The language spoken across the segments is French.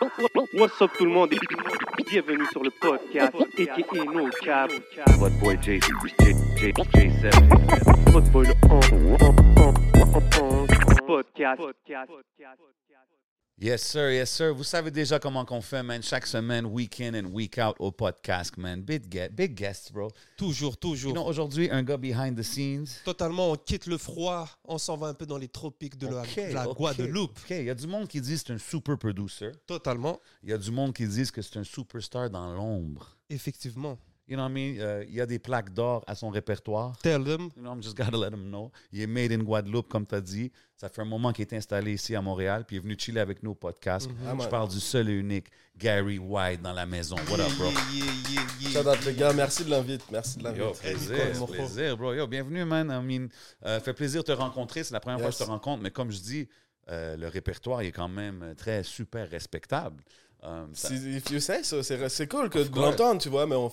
What's up tout le monde et bienvenue sur le podcast aka No Cap. What boy J J J J7. Votre boy le on- on- on- on- podcast. Yes, sir, yes, sir. Vous savez déjà comment qu'on fait, man. Chaque semaine, week in and week out au podcast, man. Big, guest, big guests, bro. Toujours, toujours. You know, aujourd'hui, un gars behind the scenes. Totalement, on quitte le froid, on s'en va un peu dans les tropiques de la, Ok, de la ok, Guadeloupe. OK, il y a du monde qui dit que c'est un super producer. Totalement, Il y a du monde qui dit que c'est un superstar dans l'ombre. effectivement. You know what I mean? Euh, Il y a des plaques d'or à son répertoire. Tell them. You know, I'm just gotta let him know. Il est made in Guadeloupe, comme tu as dit. Ça fait un moment qu'il est installé ici à Montréal, puis il est venu chiller avec nous au podcast. Mhm. Je parle du seul et unique Gary White dans la maison. What up, bro? Yeah, yeah, yeah, yeah. Shout out les gars, merci de l'invite, merci de Yo, l'invite. plaisir, mon plaisir, bro. Yo, bienvenue, man. I mean, euh, fait plaisir de te rencontrer. C'est la première fois que je te rencontre, mais comme je dis, euh, le répertoire il est quand même très super respectable. Euh, ça- Si- If you say so, c'est cool que de l'entendre, tu vois, mais on-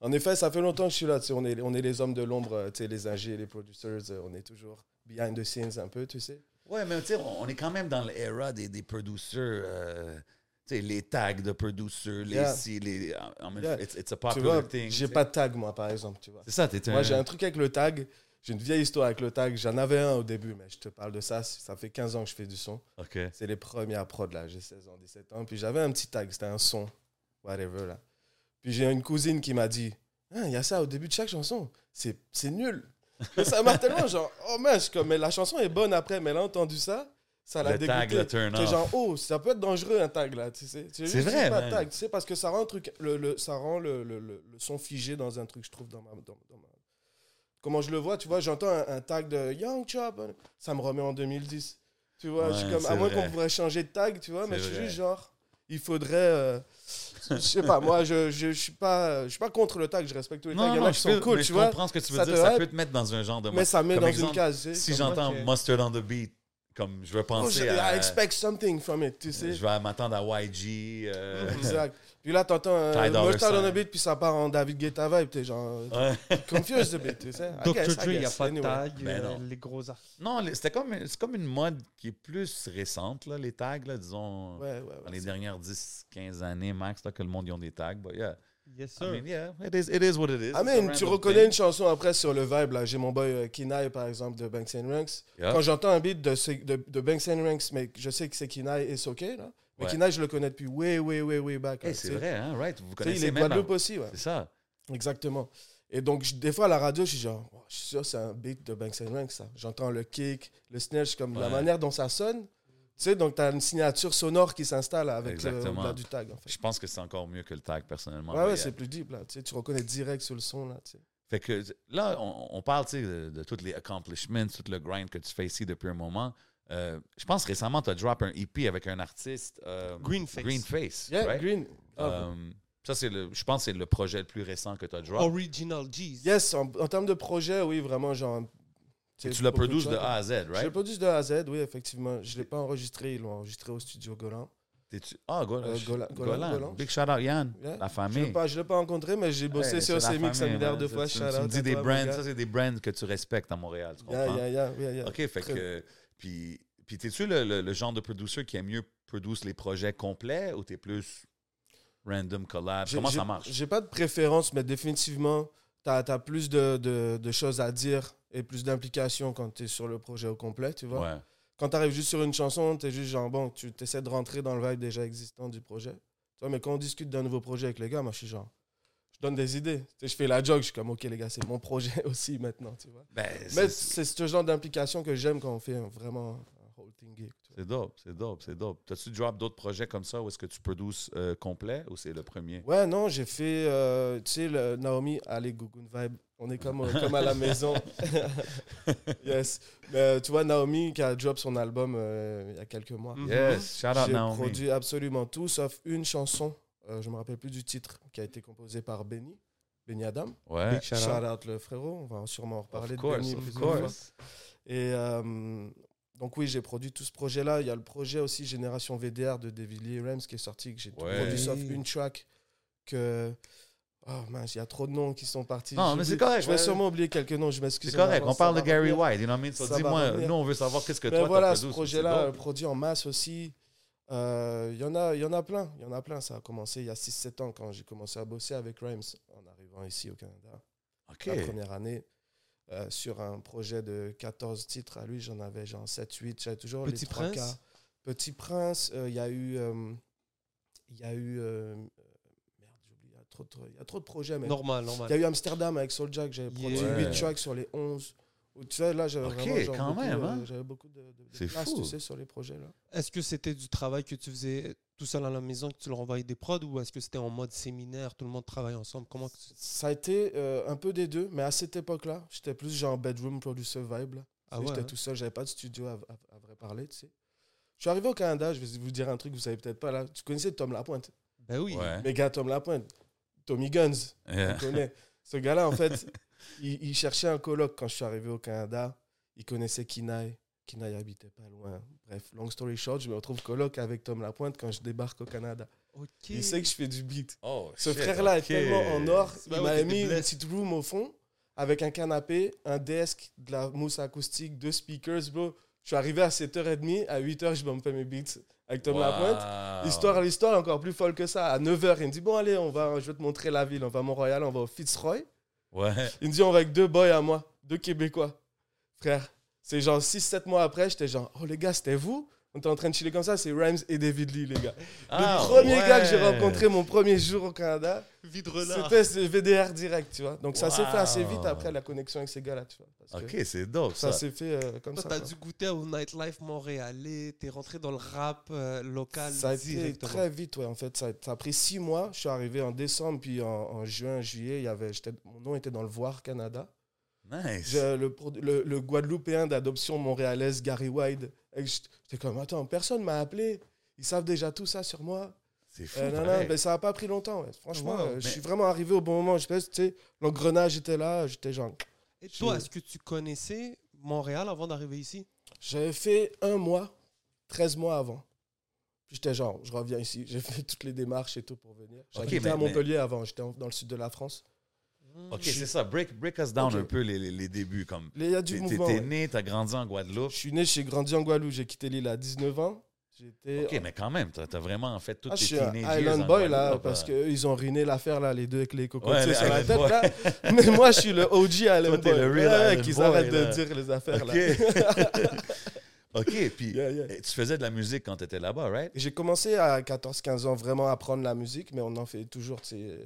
en effet, ça fait longtemps que je suis là, tu sais, on est, on est les hommes de l'ombre, euh, tu sais, les ingés, les producers, euh, on est toujours behind the scenes un peu, tu sais. Ouais, mais tu sais, on est quand même dans l'era des, des producers. euh, tu sais, les tags de producers, les Yeah. si, les. I mean, Yeah. it's, it's a Tu popular thing. j'ai pas de tag, moi, par exemple, tu vois. C'est ça, t'es un. Moi, j'ai un truc avec le tag, j'ai une vieille histoire avec le tag, j'en avais un au début, mais je te parle de ça, ça fait 15 ans que je fais du son. OK. C'est les premières prods, là, j'ai 16 ans, 17 ans, puis j'avais un petit tag, c'était un son, whatever, là. Puis j'ai une cousine qui m'a dit, Ah, il y a ça au début de chaque chanson, c'est nul. Et ça m'a tellement genre, oh mince, comme, mais la chanson est bonne après, mais elle a entendu ça, ça l'a Le tag, le dégoûté. C'est genre, oh, ça peut être dangereux un tag là, tu sais. Tu C'est vrai, dis pas tag, tu sais, parce que ça rend, un truc, le, le- ça rend le, le- le- son figé dans un truc, je trouve, dans ma, dans, dans ma- Comment je le vois, tu vois, j'entends un, un tag de Young Chop, ça me remet en 2010. Tu vois, je suis comme, à moins qu'on pourrait changer de tag, tu vois, mais je suis juste genre, il faudrait. euh, je sais pas, moi, je, je, je suis pas, je suis pas contre le tag, je respecte tous les tags. Il y en a qui je sont cool, mais tu je vois. comprends ce que tu veux ça dire. Ça peut te mettre dans un genre de. Mais ça met dans exemple, une case. Si j'entends ok. Mustard on the beat, comme je vais Oh, penser je- à. I expect something from it, tu sais. Je vais m'attendre à YG. euh, Exact. Puis là, t'entends un Mustard on a beat, puis ça part en David Guetta vibe, t'es genre ouais. confused a bit, tu sais. I Dr. I Dre, il n'y a pas de tag. Ben euh, les gros artistes. Non, c'était comme, c'est comme une mode qui est plus récente, là, les tags, là, disons, Ouais, ouais, dans les dernières 10, 15 années max, là, que le monde y ont des tags. But yeah, Yes, I sir. mean, yeah, it is, it is what it is. I It's a mean, tu reconnais thing. une chanson après sur le vibe, là. J'ai mon boy euh, Kinai, par exemple, de Banks and Ranks. Quand j'entends un beat de, de, de Banks and Ranks, mais je sais que c'est Kinai et OK, là. Mais Ouais. Kinai, je le connais depuis way, way, way, way back. Hey, là, c'est vrai, hein, right? Vous sais, il connaissez est même. Guadeloupe la- aussi, ouais. C'est ça. Exactement. Et donc, je- des fois, à la radio, je suis genre, Oh, je suis sûr, c'est un beat de Banks and Ranks, ça. J'entends le kick, le snare, comme la manière dont ça sonne. Tu sais, donc, tu as une signature sonore qui s'installe avec le, du tag, en fait. Je pense que c'est encore mieux que le tag, personnellement. Ouais, ouais, c'est plus deep, là. Tu sais, tu reconnais direct sur le son, là. tu sais. Fait que là, on, on parle tu sais, de, de tous les accomplishments, tout le grind que tu fais ici depuis un moment. Euh, je pense récemment, tu as drop un EP avec un artiste. euh, Greenface. Greenface. Yeah, right? Green. Ah, Euh, ça, c'est le, je pense que c'est le projet le plus récent que tu as drop. Original G's. Yes, en, en termes de projet, oui, vraiment, genre. Et tu l'as produit de. A à Z, Je l'ai right? produit de A à Z, oui, effectivement. Je ne l'ai pas enregistré, ils l'ont enregistré au studio Golan. Ah, Golan. Euh, Golan- Golan, Golan. Big shout out Yann, Yeah. la Je famille. ne l'ai pas, je l'ai pas rencontré, mais j'ai bossé sur ces mix un de Tu- fois. tu, me dis des brands, ça, c'est des brands que tu respectes à Montréal, tu comprends? Yeah, yeah, yeah, yeah, yeah. OK, fait que. Puis, puis t'es-tu le, le, le genre de producer qui aime mieux produire les projets complets ou t'es plus random collab? Comment ça marche? J'ai pas de préférence, mais définitivement, tu as, plus de, de- de choses à dire et plus d'implication quand tu es sur le projet au complet, tu vois? Ouais. Quand tu arrives juste sur une chanson, tu es juste genre, bon, tu essaies de rentrer dans le vibe déjà existant du projet. Tu vois, mais quand on discute d'un nouveau projet avec les gars, moi, je suis genre, je donne des idées. Je fais la joke, je suis comme, ok, les gars, c'est mon projet aussi maintenant, tu vois. Ben, Mais c'est- ce genre d'implication que j'aime quand on fait vraiment un whole thing gig. c'est dope, c'est dope, c'est dope. T'as-tu drop d'autres projets comme ça ou est-ce que tu produces euh, complet ou c'est le premier? Ouais, non, j'ai fait, euh, tu sais, le Naomi, allez, Gugun Vibe. On est comme, comme à la maison. yes. Mais euh, tu vois, Naomi qui a drop son album euh, il y a quelques mois. Yes, shout out J'ai Naomi. produit absolument tout, sauf une chanson, euh, je me rappelle plus du titre, qui a été composée par Benny, Benny Adam. Ouais. Big shout out. Shout out le frérot, on va sûrement en reparler Of de Benny of course. Et euh, donc oui, j'ai produit tout ce projet-là. Il y a le projet aussi Génération VDR de David Lee Rams qui est sorti, que j'ai Ouais. produit sauf une track que... Oh mince, il y a trop de noms qui sont partis. Non, mais c'est correct, Je vais ouais. sûrement oublier quelques noms, je m'excuse. C'est correct, on parle de Gary. White, you know what I mean? So, dis-moi, nous, on veut savoir qu'est-ce que Mais toi, voilà, t'as ce produit. projet-là, euh, produit en masse aussi. Euh, Il y, en a- y en a plein. Il y en a plein. Ça a commencé il y a 6-7 ans quand j'ai commencé à bosser avec Rhymes en arrivant ici au Canada. OK. La première année, euh, sur un projet de 14 titres, à lui, j'en avais genre 7-8. J'avais toujours Petit les trois Prince? Cas. Petit Prince, euh, il y a eu. euh, Il y a eu. euh, merde, j'oublie. Il y a trop de- il y a trop de projets, mais. Normal, Il y normal. a eu Amsterdam avec Soulja que j'avais produit Yeah. 8 tracks sur les 11. Tu sais, là, j'avais Ok, vraiment genre, quand beaucoup, même, euh, hein. j'avais beaucoup de, de, de place, fou. tu sais, sur les projets. là. Est-ce que c'était du travail que tu faisais tout seul à la maison, que tu leur envoyais des prods, ou est-ce que c'était en mode séminaire, tout le monde travaille ensemble? Comment Ça a été euh, un peu des deux, mais à cette époque-là, j'étais plus genre bedroom producer vibe. Là. Ah ouais, j'étais hein. tout seul, j'avais pas de studio à, à- à vrai parler, tu sais. Je suis arrivé au Canada, je vais vous dire un truc que vous savez peut-être pas là. Tu connaissais Tom Lapointe? Ben oui. Ouais. Mais gars, Tom Lapointe, Tommy Guns, Yeah. on connaît. Ce gars-là, en fait, il, il cherchait un coloc quand je suis arrivé au Canada. Il connaissait Kinaï. Kinaï habitait pas loin. Bref, long story short, je me retrouve coloc avec Tom Lapointe quand je débarque au Canada. Il sait que je fais du beat. Oh, Ce frère-là est tellement en or. Il m'a mis une petite room au fond avec un canapé, un desk, de la mousse acoustique, deux speakers, bro. Je suis arrivé à 7h30. À 8h, je me fais mes beats avec Tom Wow. Lapointe. L'histoire, l'histoire est encore plus folle que ça. À 9h, il me dit Bon, allez, on va, je vais te montrer la ville. On va à Mont-Royal, on va au Fitzroy. Ouais. Il me dit On va avec deux boys à moi, deux Québécois. Frère, c'est genre 6-7 mois après, j'étais genre Oh, les gars, c'était vous? On était en train de chiller comme ça. C'est Rhymes et David Lee, les gars. Ah, le premier ouais. gars que j'ai rencontré mon premier jour au Canada, c'était ce VDR direct, tu vois. Donc ça s'est fait assez vite après la connexion avec ces gars-là, tu vois. parce Ok, c'est dope Ça ça. s'est fait euh, comme Toi, ça. t'as dû goûter au nightlife montréalais, t'es rentré dans le rap euh, local Ça a été très vite, ouais, en fait. Ça a, ça a pris six mois. Je suis arrivé en décembre, puis en, en juin, juillet, il y avait, mon nom était dans le Voir Canada. Nice. Je- le, le, le Guadeloupéen d'adoption montréalaise, Gary Wide. J'étais j'étais comme, attends, personne m'a appelé. Ils savent déjà tout ça sur moi. C'est fou. Euh, non, non, mais ça n'a pas pris longtemps. ouais. Franchement, Wow, euh, mais- je suis vraiment arrivé au bon moment. Je sais, tu sais, l'engrenage était là. J'étais genre. Et toi, est-ce que tu connaissais Montréal avant d'arriver ici? J'avais fait un mois, 13 mois avant. Puis j'étais genre, je reviens ici. J'ai fait toutes les démarches et tout pour venir. J'habitais mais- à Montpellier avant. J'étais dans le sud de la France. Ok, c'est ça. Break, break us down Ok. un peu les, les- les débuts. Comme Il y a du t'es mouvement. t'es ouais. né, t'as grandi en Guadeloupe. Je suis né, j'ai grandi en Guadeloupe. J'ai quitté l'île à 19 ans. J'étais. Ok, mais quand même, t'as as vraiment fait toutes Ah, je tes suis un teenage years Island en Boy là, parce euh. qu'ils ont ruiné l'affaire là, les deux avec les Ouais, cocotiers les sur la tête Boy. là. Mais moi, je suis le OG Island t'es Boy. le real Ouais, Island qu'ils Boy, arrêtent là. de dire les affaires là. ok, puis Yeah, yeah. eh, tu faisais de la musique quand t'étais là-bas, right? J'ai commencé à 14-15 ans vraiment à apprendre la musique, mais on en fait toujours. tu sais, euh,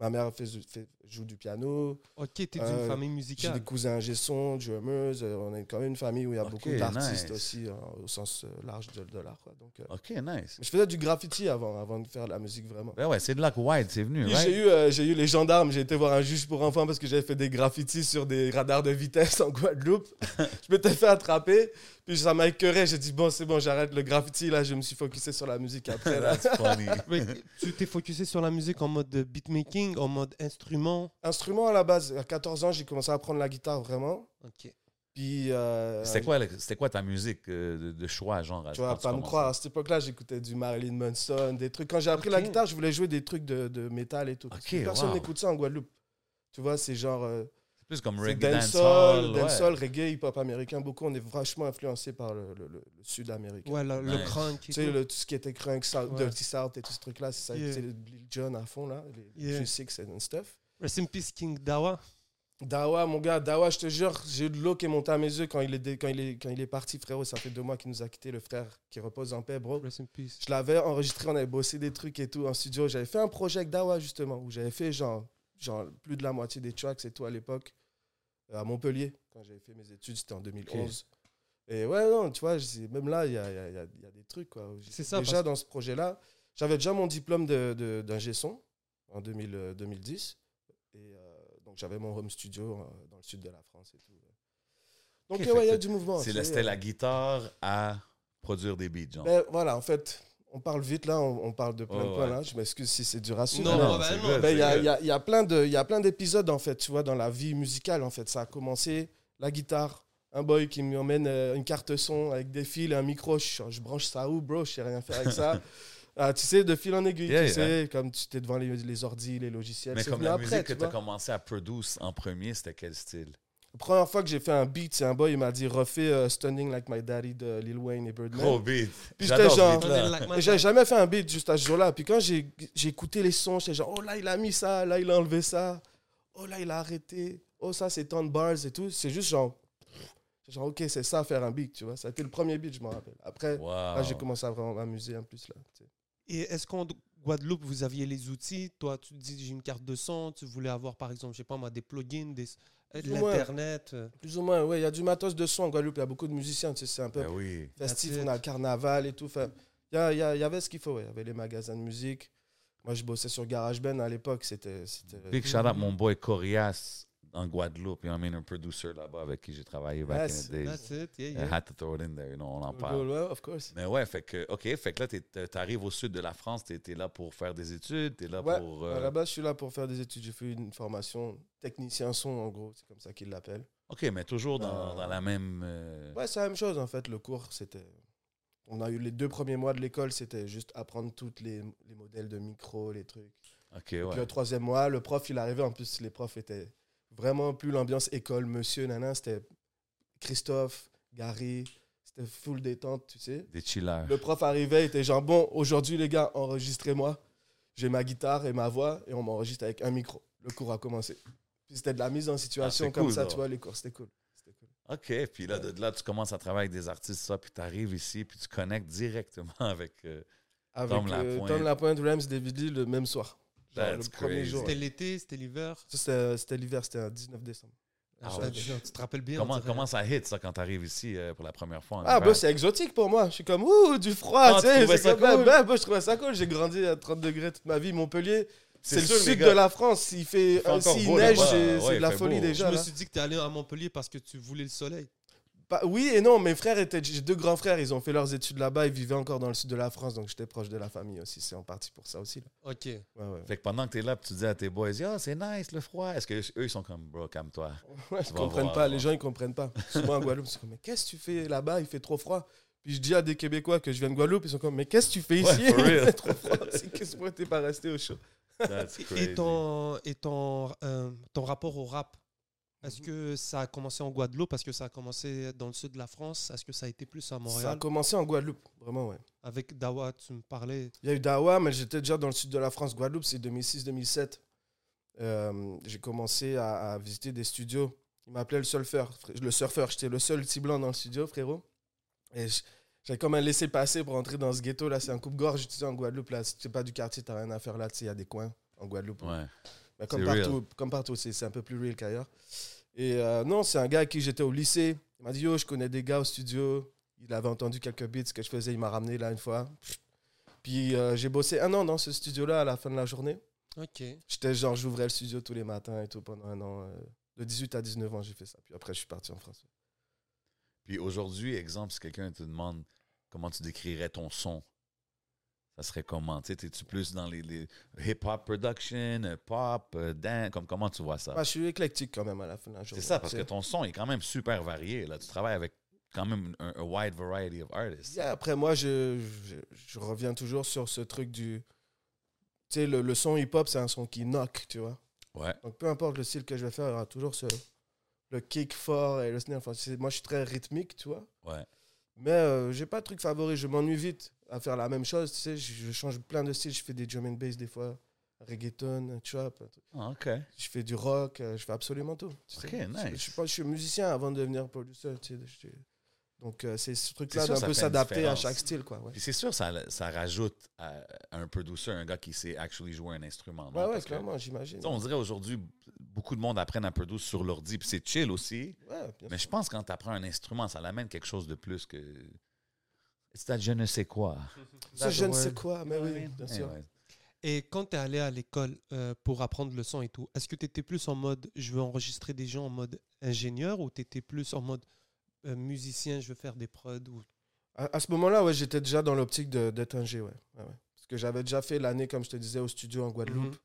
Ma mère fait, fait- joue du piano. Ok, t'es d'une Euh, famille J'ai musicale. des cousins ingé-son, drummers. euh, On est quand même une famille où il y a beaucoup d'artistes nice. aussi, euh, au sens euh, large de, de l'art. Donc, euh, Ok, nice. je faisais du graffiti avant, avant de faire de la musique vraiment. Ben ouais, c'est de là que White c'est venu, right? J'ai eu, euh, j'ai eu les gendarmes, j'ai été voir un juge pour enfants parce que j'avais fait des graffitis sur des radars de vitesse en Guadeloupe. je m'étais fait attraper, puis ça m'a écœuré. J'ai dit, bon, c'est bon, j'arrête le graffiti. Là, je me suis focusé sur la musique après. là. Mais tu t'es focusé sur la musique en mode beatmaking, en mode instrument? Instrument à la base, à 14 ans, j'ai commencé à apprendre la guitare vraiment. Ok. Puis, euh, C'était quoi, c'était quoi ta musique euh, de, de choix, genre? tu vas pas me croire, à cette époque-là, j'écoutais du Marilyn Manson, des trucs. Quand j'ai appris la guitare, je voulais jouer des trucs de, de métal et tout. Parce que Ok, personne wow. n'écoute ça en Guadeloupe. Tu vois, c'est genre. euh, plus comme reggae, dancehall, dancehall. ouais. dancehall, reggae, hip-hop américain. Beaucoup, on est vachement influencé par le, le- le- le sud américain. Ouais, le, crunk. Tu sais, tout. ce qui était crunk, South, Ouais. Dirty South et tout ce truc-là, c'est ça. Yeah. Lil Jon à fond, là. Les Yeah. G6 and stuff. Rest in peace, King Dawa. Dawa, mon gars, Dawa, je te jure, j'ai eu de l'eau qui est montée à mes yeux quand il est, quand il est, quand il est parti, frérot. Ça fait deux mois qu'il nous a quitté, le frère qui repose en paix, bro. Rest in peace. Je l'avais enregistré, on avait bossé des trucs et tout en studio. J'avais fait un projet avec Dawa, justement, où j'avais fait genre, genre plus de la moitié des tracks et tout à l'époque, euh, à Montpellier, quand j'avais fait mes études, c'était en 2011. Et ouais, non, tu vois, même là, il y a, il y a- il y a- il y a des trucs, quoi. C'est ça, Déjà, parce- dans ce projet-là, j'avais déjà mon diplôme de- de- d'ingé son en 2000, euh, 2010. Et euh, donc, j'avais mon home studio euh, dans le sud de la France et tout. Donc, ouais, il y a du mouvement. C'est la- euh. la guitare à produire des beats, genre. Ben, voilà, en fait, on parle vite là, on, on parle de plein de points ouais. là. Je m'excuse si c'est dur à suivre. Non, mais- non, bah non. Ben, Il y, a, y a- il y a plein de- il y a plein d'épisodes, en fait, tu vois, dans la vie musicale, en fait. Ça a commencé, la guitare, un boy qui m'emmène euh, une carte son avec des fils et un micro. Je, je branche ça où, bro? Je sais rien faire avec ça. Ah, tu sais, de fil en aiguille, Yeah, tu yeah. sais, comme tu étais devant les, les ordis, les logiciels. Mais C'est comme la après, musique que tu as commencé à produire en premier, c'était quel style? La première fois que j'ai fait un beat, c'est un boy, il m'a dit refais euh, Stunning Like My Daddy de Lil Wayne et Birdman. Gros beat. Puis j'étais genre- J'avais jamais fait un beat juste à ce jour-là. Puis quand j'ai écouté les sons, j'étais genre, oh là, il a mis ça, là, il a enlevé ça. Oh là, il a arrêté. Oh, ça, c'est tant de bars et tout. C'est juste genre, genre, ok, c'est ça, faire un beat, tu vois. Ça a été le premier beat, je m'en rappelle. Après, Wow. là, j'ai commencé à vraiment m'amuser en plus, là. tu sais. Et est-ce qu'en Guadeloupe, vous aviez les outils? Toi, tu te dis, j'ai une carte de son, tu voulais avoir, par exemple, je sais pas moi, des plugins, des, de Plus ou moins. l'Internet. euh. Plus ou moins, ouais, il y a du matos de son en Guadeloupe. Il y a beaucoup de musiciens, tu sais, c'est un peu Ben oui. festif. On a le carnaval et tout. Il y, a- il y avait ce qu'il faut, ouais. Il y avait les magasins de musique. Moi, je bossais sur GarageBand à l'époque. C'était. c'était- Big shout out mon boy Corias en Guadeloupe. Il y a un producer là-bas avec qui j'ai travaillé back Yes. in the days. That's it, yeah, I yeah. had to throw it in there, you know, on en parle. ouais, of course. Mais ouais, fait que, OK, fait que là, tu arrives au sud de la France, tu es, là pour faire des études, tu es là Ouais, pour. À euh, la base, je suis là pour faire des études. J'ai fait une formation technicien son, en gros. C'est comme ça qu'ils l'appellent. OK, mais toujours dans, Euh, dans la même. euh, Ouais, c'est la même chose, en fait. Le cours, c'était. On a eu les deux premiers mois de l'école, c'était juste apprendre tous les, les modèles de micro, les trucs. OK, Puis ouais. le troisième mois, le prof, il arrivait. En plus, les profs étaient vraiment plus l'ambiance école, monsieur, nana. C'était Christophe, Gary. C'était full détente, tu sais. Des chillers. Le prof arrivait, il était genre, bon, aujourd'hui, les gars, enregistrez-moi. J'ai ma guitare et ma voix et on m'enregistre avec un micro. Le cours a commencé. Puis c'était de la mise en situation Ah, comme cool, ça, tu vois, les cours, c'était cool. OK, puis là, de là, tu commences à travailler avec des artistes, ça, puis tu arrives ici, puis tu connectes directement avec. euh, Avec Tom euh, Lapointe. Tom Lapointe, Rams, David Lee le même soir. Genre, That's le premier crazy. jour. C'était l'été, c'était l'hiver. Ça, C'était l'hiver, c'était un 19 décembre. Ah Ah, ouais. tu tu te rappelles bien. comment, ça hit, ça, quand tu arrives ici euh, pour la première fois? en Ah, bah, c'est exotique pour moi. Je suis comme, ouh, du froid, Ah, tu tu sais. trouvais c'est ça comme, bah, cool? bah, bah, je trouvais ça cool. J'ai grandi à 30 degrés toute ma vie. Montpellier, c'est le sud de la France. Il fait, Il fait euh, s'il beau neige, c'est Ouais, de la folie beau. Je déjà. me suis dit que tu es allé à Montpellier parce que tu voulais le soleil. Bah, oui et non, mes frères étaient. J'ai deux grands frères, ils ont fait leurs études là-bas, ils vivaient encore dans le sud de la France, donc j'étais proche de la famille aussi. C'est en partie pour ça aussi. là. Ok. Ouais, ouais. Fait que pendant que tu es là, puis tu dis à tes boys, ah, c'est nice le froid. Est-ce que eux, ils sont comme, bro, calme-toi? Ouais, ils comprennent voir, pas, les gens ils comprennent pas. Souvent en Guadeloupe, c'est comme mais qu'est-ce que tu fais là-bas? Il fait trop froid. Puis je dis à des Québécois que je viens de Guadeloupe, ils sont comme mais qu'est-ce que tu fais ici? Il fait trop froid. C'est qu'est-ce que t'es pas resté au chaud That's Et- crazy. Et, ton, et ton, euh, ton rapport au rap Est-ce Mhm. que ça a commencé en Guadeloupe? Est-ce que ça a commencé dans le sud de la France? Est-ce que ça a été plus à Ça a Montréal? commencé en Guadeloupe, vraiment ouais. Avec Dawa, tu me parlais. Il y a eu Dawa, mais j'étais déjà dans le sud de la France. Guadeloupe, c'est 2006-2007. Euh, j'ai commencé à, à visiter des studios. Il m'appelait le surfeur. Le surfeur, j'étais le seul petit blanc dans le studio, frérot. Et j'avais comme un laissé-passer pour entrer dans ce ghetto. Là, c'est un coupe-gorge, tu sais, en Guadeloupe. Là, si tu n'es pas du quartier, tu rien à faire là. Tu sais, il y a des coins en Guadeloupe. Ouais. Mais comme, partout, comme partout, c'est c'est un peu plus real qu'ailleurs. Et euh, non, c'est un gars à qui j'étais au lycée. Il m'a dit Yo, je connais des gars au studio. Il avait entendu quelques beats que je faisais. Il m'a ramené là une fois. Puis euh, j'ai bossé un an dans ce studio-là à la fin de la journée. Ok. J'étais genre, j'ouvrais le studio tous les matins et tout pendant un an. euh, de 18 à 19 ans, j'ai fait ça. Puis après, je suis parti en France. Puis aujourd'hui, exemple, si quelqu'un te demande comment tu décrirais ton son, ça serait comment? Tu sais, es-tu plus dans les, les hip-hop production, euh, pop, euh, dance? Comme, comment tu vois ça? Ah, je suis éclectique quand même à la fin de la C'est journée. ça, parce tu que ton son est quand même super varié. Là. Tu travailles avec quand même un, un wide variety of artists. Yeah, après, moi, je, je, je reviens toujours sur ce truc du. Tu sais, le, le son hip-hop, c'est un son qui knock, tu vois. Ouais. Donc peu importe le style que je vais faire, il y aura toujours ce, le kick fort et le snare. Enfin, c'est- moi, je suis très rythmique, tu vois. Ouais. Mais euh, j'ai pas de truc favori. Je m'ennuie vite à faire la même chose. Tu sais, je, je change plein de styles. Je fais des drum and bass des fois, reggaeton, trap. Ah, OK. Je fais du rock. euh, Je fais absolument tout. tu Ok, sais. nice. Je, je suis pas, je suis musicien avant de devenir producteur. Tu sais, donc euh, c'est ce truc-là d'un peu s'adapter à chaque style, quoi. Ouais, c'est sûr, ça, ça rajoute à, à un producer, un gars qui sait actually jouer un instrument. non? ouais, clairement, j'imagine. on dirait aujourd'hui, beaucoup de monde apprennent à produire sur l'ordi, puis c'est chill aussi. Ouais, Mais je pense que quand tu apprends un instrument, ça l'amène quelque chose de plus que. C'est je ne sais quoi. Ça, je ne sais quoi, mais oui, bien sûr. ouais. Et quand tu es allé à l'école euh, pour apprendre le son et tout, est-ce que tu étais plus en mode je veux enregistrer des gens en mode ingénieur ou tu étais plus en mode euh, musicien, je veux faire des prods ou... À, à ce moment-là, ouais, j'étais déjà dans l'optique de- d'être un ouais. Ouais, ouais. Parce que j'avais déjà fait l'année, comme je te disais, au studio en Guadeloupe. Mhm.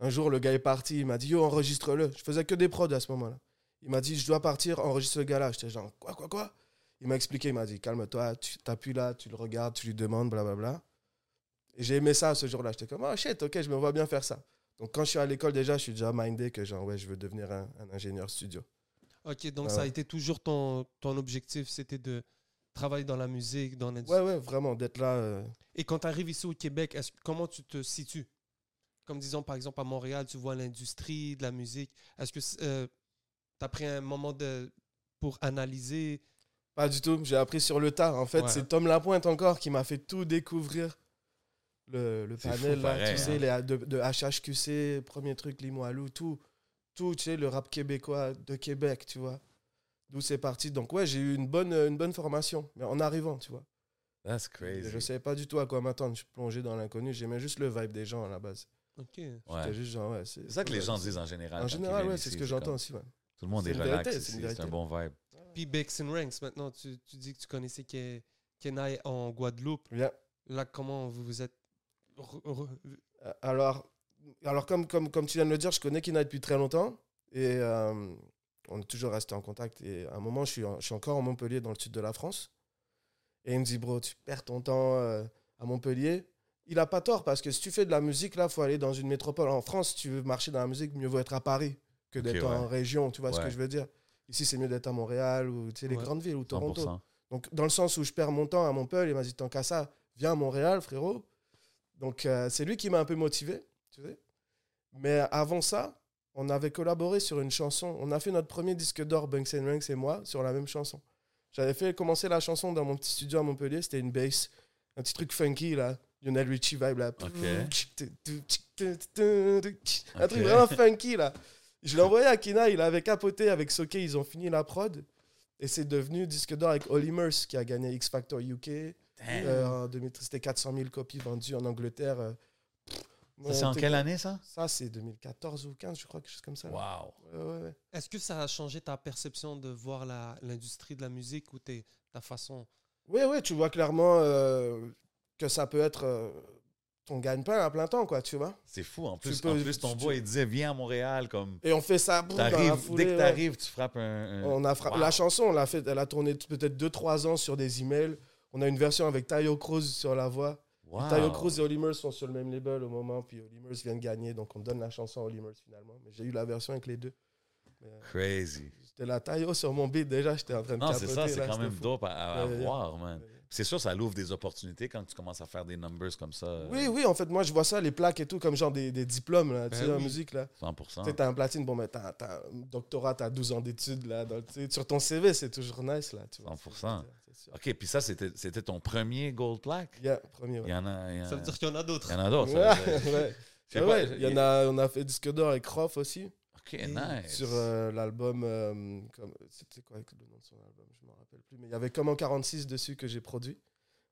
Un jour, le gars est parti, il m'a dit Yo, enregistre-le. Je faisais que des prods à ce moment-là. Il m'a dit Je dois partir, enregistre ce gars-là. J'étais genre Quoi, quoi, quoi? Il m'a expliqué, il m'a dit Calme-toi, tu t'appuies là, tu le regardes, tu lui demandes, blablabla. Et j'ai aimé ça ce jour-là. J'étais comme Oh shit, ok, je me vois bien faire ça. Donc quand je suis à l'école, déjà, je suis déjà mindé que genre, ouais, je veux devenir un, un ingénieur studio. Ok, donc Ah ça a ouais. été toujours ton, ton objectif, c'était de travailler dans la musique, dans l'industrie. Ouais, ouais, vraiment, d'être là. euh, Et quand tu arrives ici au Québec, comment tu te situes? Comme disons par exemple à Montréal, tu vois l'industrie de la musique. Est-ce que tu as pris un moment de, pour analyser? Pas du tout. J'ai appris sur le tard. En fait, Ouais. c'est Tom Lapointe encore qui m'a fait tout découvrir. Le, le panel, fou, là, pareil, tu sais, hein. les- de, de HHQC, premier truc, Limoilou, tout. Tout, tu sais, le rap québécois de Québec, tu vois. D'où c'est parti. Donc, ouais, j'ai eu une bonne, une bonne formation, mais en arrivant, tu vois. That's Je crazy. ne savais pas du tout à quoi m'attendre. Je suis plongé dans l'inconnu. J'aimais juste le vibe des gens à la base. Ok. Ouais. C'était juste genre, ouais, C'est ça que les gens disent en général. En général, ouais, c'est ce que j'entends aussi, ouais. Tout le monde est relax c'est un bon vibe. Puis Bakes and Ranks, maintenant, tu, tu dis que tu connaissais Ke- Kenai en Guadeloupe. Là, comment vous vous êtes. Euh, Alors, alors comme, comme, comme tu viens de le dire, je connais Kina depuis très longtemps. Et euh, on est toujours resté en contact. Et à un moment, je suis, en- je suis encore à Montpellier, dans le sud de la France. Et il me dit, bro, tu perds ton temps euh, à Montpellier. Il a pas tort, parce que si tu fais de la musique, là, il faut aller dans une métropole. En France, si tu veux marcher dans la musique, mieux vaut être à Paris que d'être en ouais. région. Tu vois ce que je veux dire? Ici, c'est mieux d'être à Montréal ou tu sais, les Ouais. grandes villes ou Toronto. 100%. Donc, dans le sens où je perds mon temps à Montpellier, il m'a dit Tant qu'à ça, viens à Montréal, frérot. Donc, euh, c'est lui qui m'a un peu motivé, tu sais. Mais avant ça, on avait collaboré sur une chanson. On a fait notre premier disque d'or, Bunks and Ranks et moi, sur la même chanson. J'avais fait commencer la chanson dans mon petit studio à Montpellier. C'était une bass, un petit truc funky, là. Lionel Richie vibe, là. Un truc vraiment funky, là. Je l'ai envoyé à Kina, il avait capoté avec Soke, ils ont fini la prod. Et c'est devenu disque d'or avec Holly Murs qui a gagné X Factor UK. Euh, en 2013, c'était 400 000 copies vendues en Angleterre. euh. Ça, c'est en quelle année, ça? Ça, c'est 2014 ou 15, je crois, quelque chose comme ça. Wow. Ouais, ouais, ouais. Est-ce que ça a changé ta perception de voir la- l'industrie de la musique ou tes- ta façon? Oui, oui, tu vois clairement euh, que ça peut être euh, ton gagne-pain à plein temps, quoi, tu vois. C'est fou. En Tu plus, peux- en plus ton tu- boy, il disait Viens à Montréal. Comme, Et on fait ça boum, dans la t'arrives- foulée, dès que tu arrives, tu frappes un. un- On a fra- Wow. La chanson, on l'a fait, elle a tourné peut-être 2-3 ans sur des emails. On a une version avec Tayo Cruz sur la voix. Wow. Tayo Cruz et Olimers sont sur le même label au moment, puis Olimers vient de gagner, donc on donne la chanson à Olimers finalement. Mais j'ai eu la version avec les deux. Mais, euh, Crazy. J'étais la Tayo sur mon beat déjà, j'étais en train de Non, c'est ça, c'est quand même fou. dope à, à Ouais, ouais. voir, man. C'est sûr, ça l'ouvre des opportunités quand tu commences à faire des numbers comme ça. euh, Oui, oui, en fait, moi je vois ça, les plaques et tout, comme genre des, des diplômes, là, tu Ben sais, en musique, là. 100%. Tu sais, t'as un platine, bon, mais t'as t'as un doctorat, t'as 12 ans d'études, là. dans- tu sais, sur ton CV, c'est toujours nice, là. Tu vois, 100%. c'est sûr. OK, puis ça, c'était c'était ton premier gold plaque? Yeah, premier, ouais. Il y en a, il y en a- Ça veut dire qu'il y en a d'autres. il y en a d'autres. Ouais, ouais. Il y en a, on a fait disque d'or avec Croft aussi. Nice. sur euh, l'album. euh, comme- C'était quoi le nom de son album? Je m'en rappelle plus. Mais il y avait Comment 46 dessus que j'ai produit.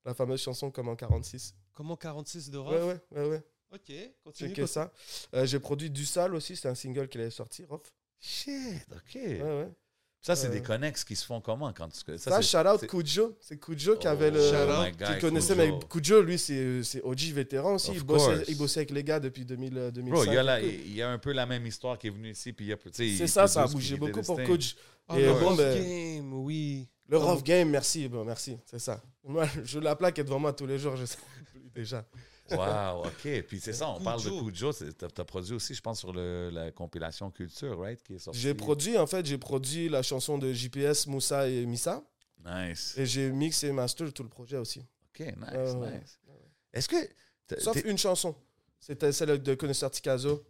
La fameuse chanson Comment 46. Comment 46 de Rof ouais, ouais, ouais. Ok, continue. Ça. Euh, j'ai produit Du Sale aussi. C'est un single qui allait sortir. Rof. Shit, OK. Ouais, ouais. Ça, c'est Euh, des connexes qui se font comment quand tu... Ça, c'est- shout out c'est- Kujo. C'est Kujo qui Oh, avait le. Tu connaissais, Kujo. mais Kujo, lui, c'est c'est OG vétéran aussi. Il bossait, il bossait avec les gars depuis 2000, euh, 2005. Bro, il y, a la- il y a un peu la même histoire qui est venue ici, puis il y a... tu sais, il C'est ça, ça a bougé beaucoup pour did his thing. Kuj. Ah, Et le bon, Rof ben- Game, oui. Le Rough. Game, merci, bon, merci, c'est ça. Moi, je la plaque est devant moi tous les jours, je sais plus déjà. Wow, OK. Puis c'est ça, on parle de c'est- T'as as produit aussi, je pense, sur le, la compilation Culture, right? Qui est sortie. J'ai produit, en fait, j'ai produit la chanson de JPS, Moussa et Missa. Nice. Et j'ai mix et master tout le projet aussi. OK, nice, ouais. nice. Est-ce que... Sauf une chanson. C'était celle de Connaisseur Ticazo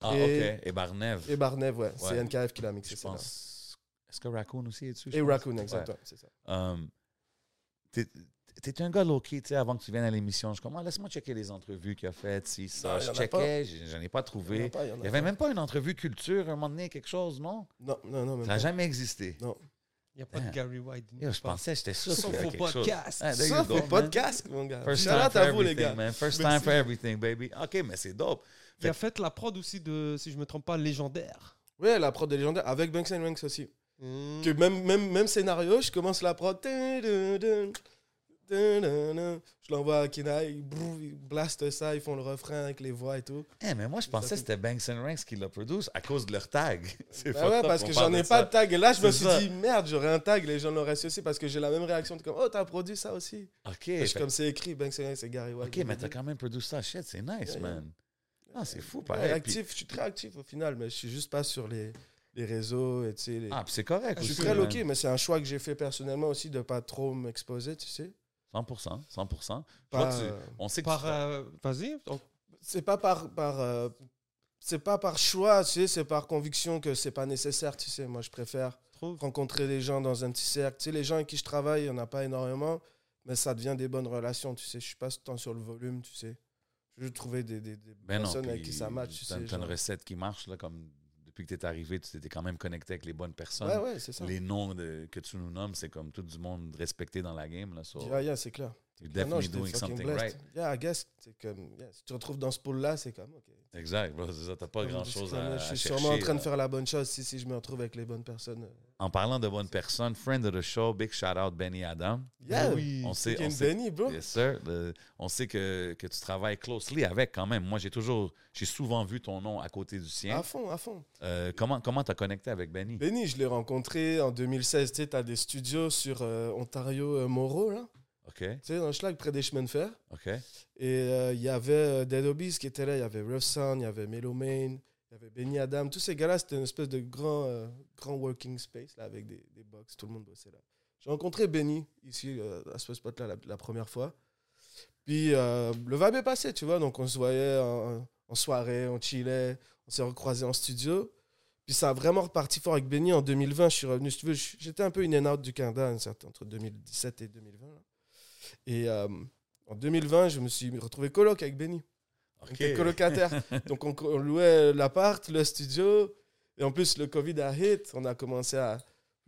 Ah, et- OK. Et Barnev, et Barnev, ouais. C'est. NKF qui l'a mixé. je pense... Est-ce que Raccoon aussi est dessus? Et? Raccoon, Ouais. exactement, c'est ça. Um, t'es- un gars low-key, tu sais, avant que tu viennes à l'émission. Je commence, laisse-moi checker les entrevues qu'il a faites, si, ça. Non, je a checkais, j'en ai pas a trouvé. pas, il y en a Il y avait pas. même pas une entrevue culture, un moment donné, quelque chose, non? Non, non, non, même Ça n'a pas. jamais existé. Non. Il n'y a pas de Ah. Gary White. Yo, je pensais, j'étais sûr qu'il y au quelque chose. podcast. Ah, there you Sauf go, au man. podcast, mon gars. First Shout time out for à vous, les everything, gars. man. First Merci. time for everything, baby. OK, mais c'est dope. Il a fait la prod aussi de, si je me trompe pas, légendaire. Ouais, la prod de légendaire, avec Banks and Ranks aussi. Hmm. Que même, même, même scénario, je commence la prod. Je l'envoie à Kina, ils, blastent ça, ils font le refrain avec les voix et tout. Eh, mais moi, je pensais que c'était Banks and Ranks qui l'a produit à cause de leur tag. C'est Bah fucked ouais, parce que j'en ai de pas de tag. Et là, je me C'est suis ça. dit, merde, j'aurais un tag, les gens l'auraient su aussi parce que j'ai la même réaction. de comme, oh, t'as produit ça aussi. OK, que fait- comme c'est écrit, Banks and Ranks, c'est Gary White. OK, mais t'as quand même produit ça. Shit, c'est nice, Yeah, yeah. man. Ah, c'est fou, Ouais, pareil. Puis- actif, je suis très actif au final, mais je suis juste pas sur les, les réseaux. Et, tu sais, les- Ah, c'est correct. je suis très loqué, mais c'est un choix que j'ai fait personnellement aussi de pas trop m'exposer, tu sais. 100%. 100%. Je Pas, vois que tu- euh, on sait que Par, tu- euh, vas-y. c'est pas par, par euh, c'est pas par choix, tu sais, c'est par conviction que c'est pas nécessaire, tu sais. Moi, je préfère rencontrer des gens dans un petit cercle. Tu sais, les gens avec qui je travaille, il n'y en a pas énormément, mais ça devient des bonnes relations, tu sais. Je suis pas tant sur le volume, tu sais. Je veux trouver des, des, des Ben non, personnes avec puis qui ça match, tu sais. t'as une recette qui marche, là, comme depuis que tu es arrivé, tu t'étais quand même connecté avec les bonnes personnes. Ouais, ouais, c'est ça. Les noms de- que tu nous nommes, c'est comme tout du monde respecté dans la game. Là, Yeah, yeah, c'est clair. You're non, definitely j'étais doing something blessed. right. Yeah, I guess. C'est comme, yeah, si tu te retrouves dans ce pool-là, c'est comme, ok. Exact, bro, c'est ça. T'as pas Comme grand dit chose Scrum, à, Je à suis chercher. sûrement en train de faire la bonne chose si, si je me retrouve avec les bonnes personnes. En parlant de bonnes personnes, friend of the show, big shout out Benny Adam. Yeah, oui. On sait, on sait, Benny, bro. Yes, sir. Le- on sait que, que tu travailles closely avec quand même. Moi, j'ai toujours, j'ai souvent vu ton nom à côté du sien. À fond, à fond. Euh, comment comment t'as connecté avec Benny? Benny, je l'ai rencontré en 2016. Tu sais, t'as des studios sur euh, Ontario euh, Moreau, là. OK, Tu sais, dans le schlag, près des chemins de fer. OK. Et euh, il y avait euh, Dead Obies qui était là. Il y avait Rough Sound, il y avait Melo Main, il y avait Benny Adam. Tous ces gars-là, c'était une espèce de grand, euh, grand working space, là, avec des, des box. Tout le monde bossait là. J'ai rencontré Benny, ici, euh, à ce spot-là, la, la première fois. Puis le vibe est passé, tu vois. Donc on se voyait en, en soirée, on chillait, on s'est recroisés en studio. Puis ça a vraiment reparti fort avec Benny en 2020. Je suis revenu, si tu veux, j'étais un peu in and out du Canada un entre 2017 et 2020. là. Et euh, en 2020, je me suis retrouvé coloc avec Benny. Était colocataire. Donc on, on louait l'appart, le studio. Et en plus, le Covid a hit. On a commencé à.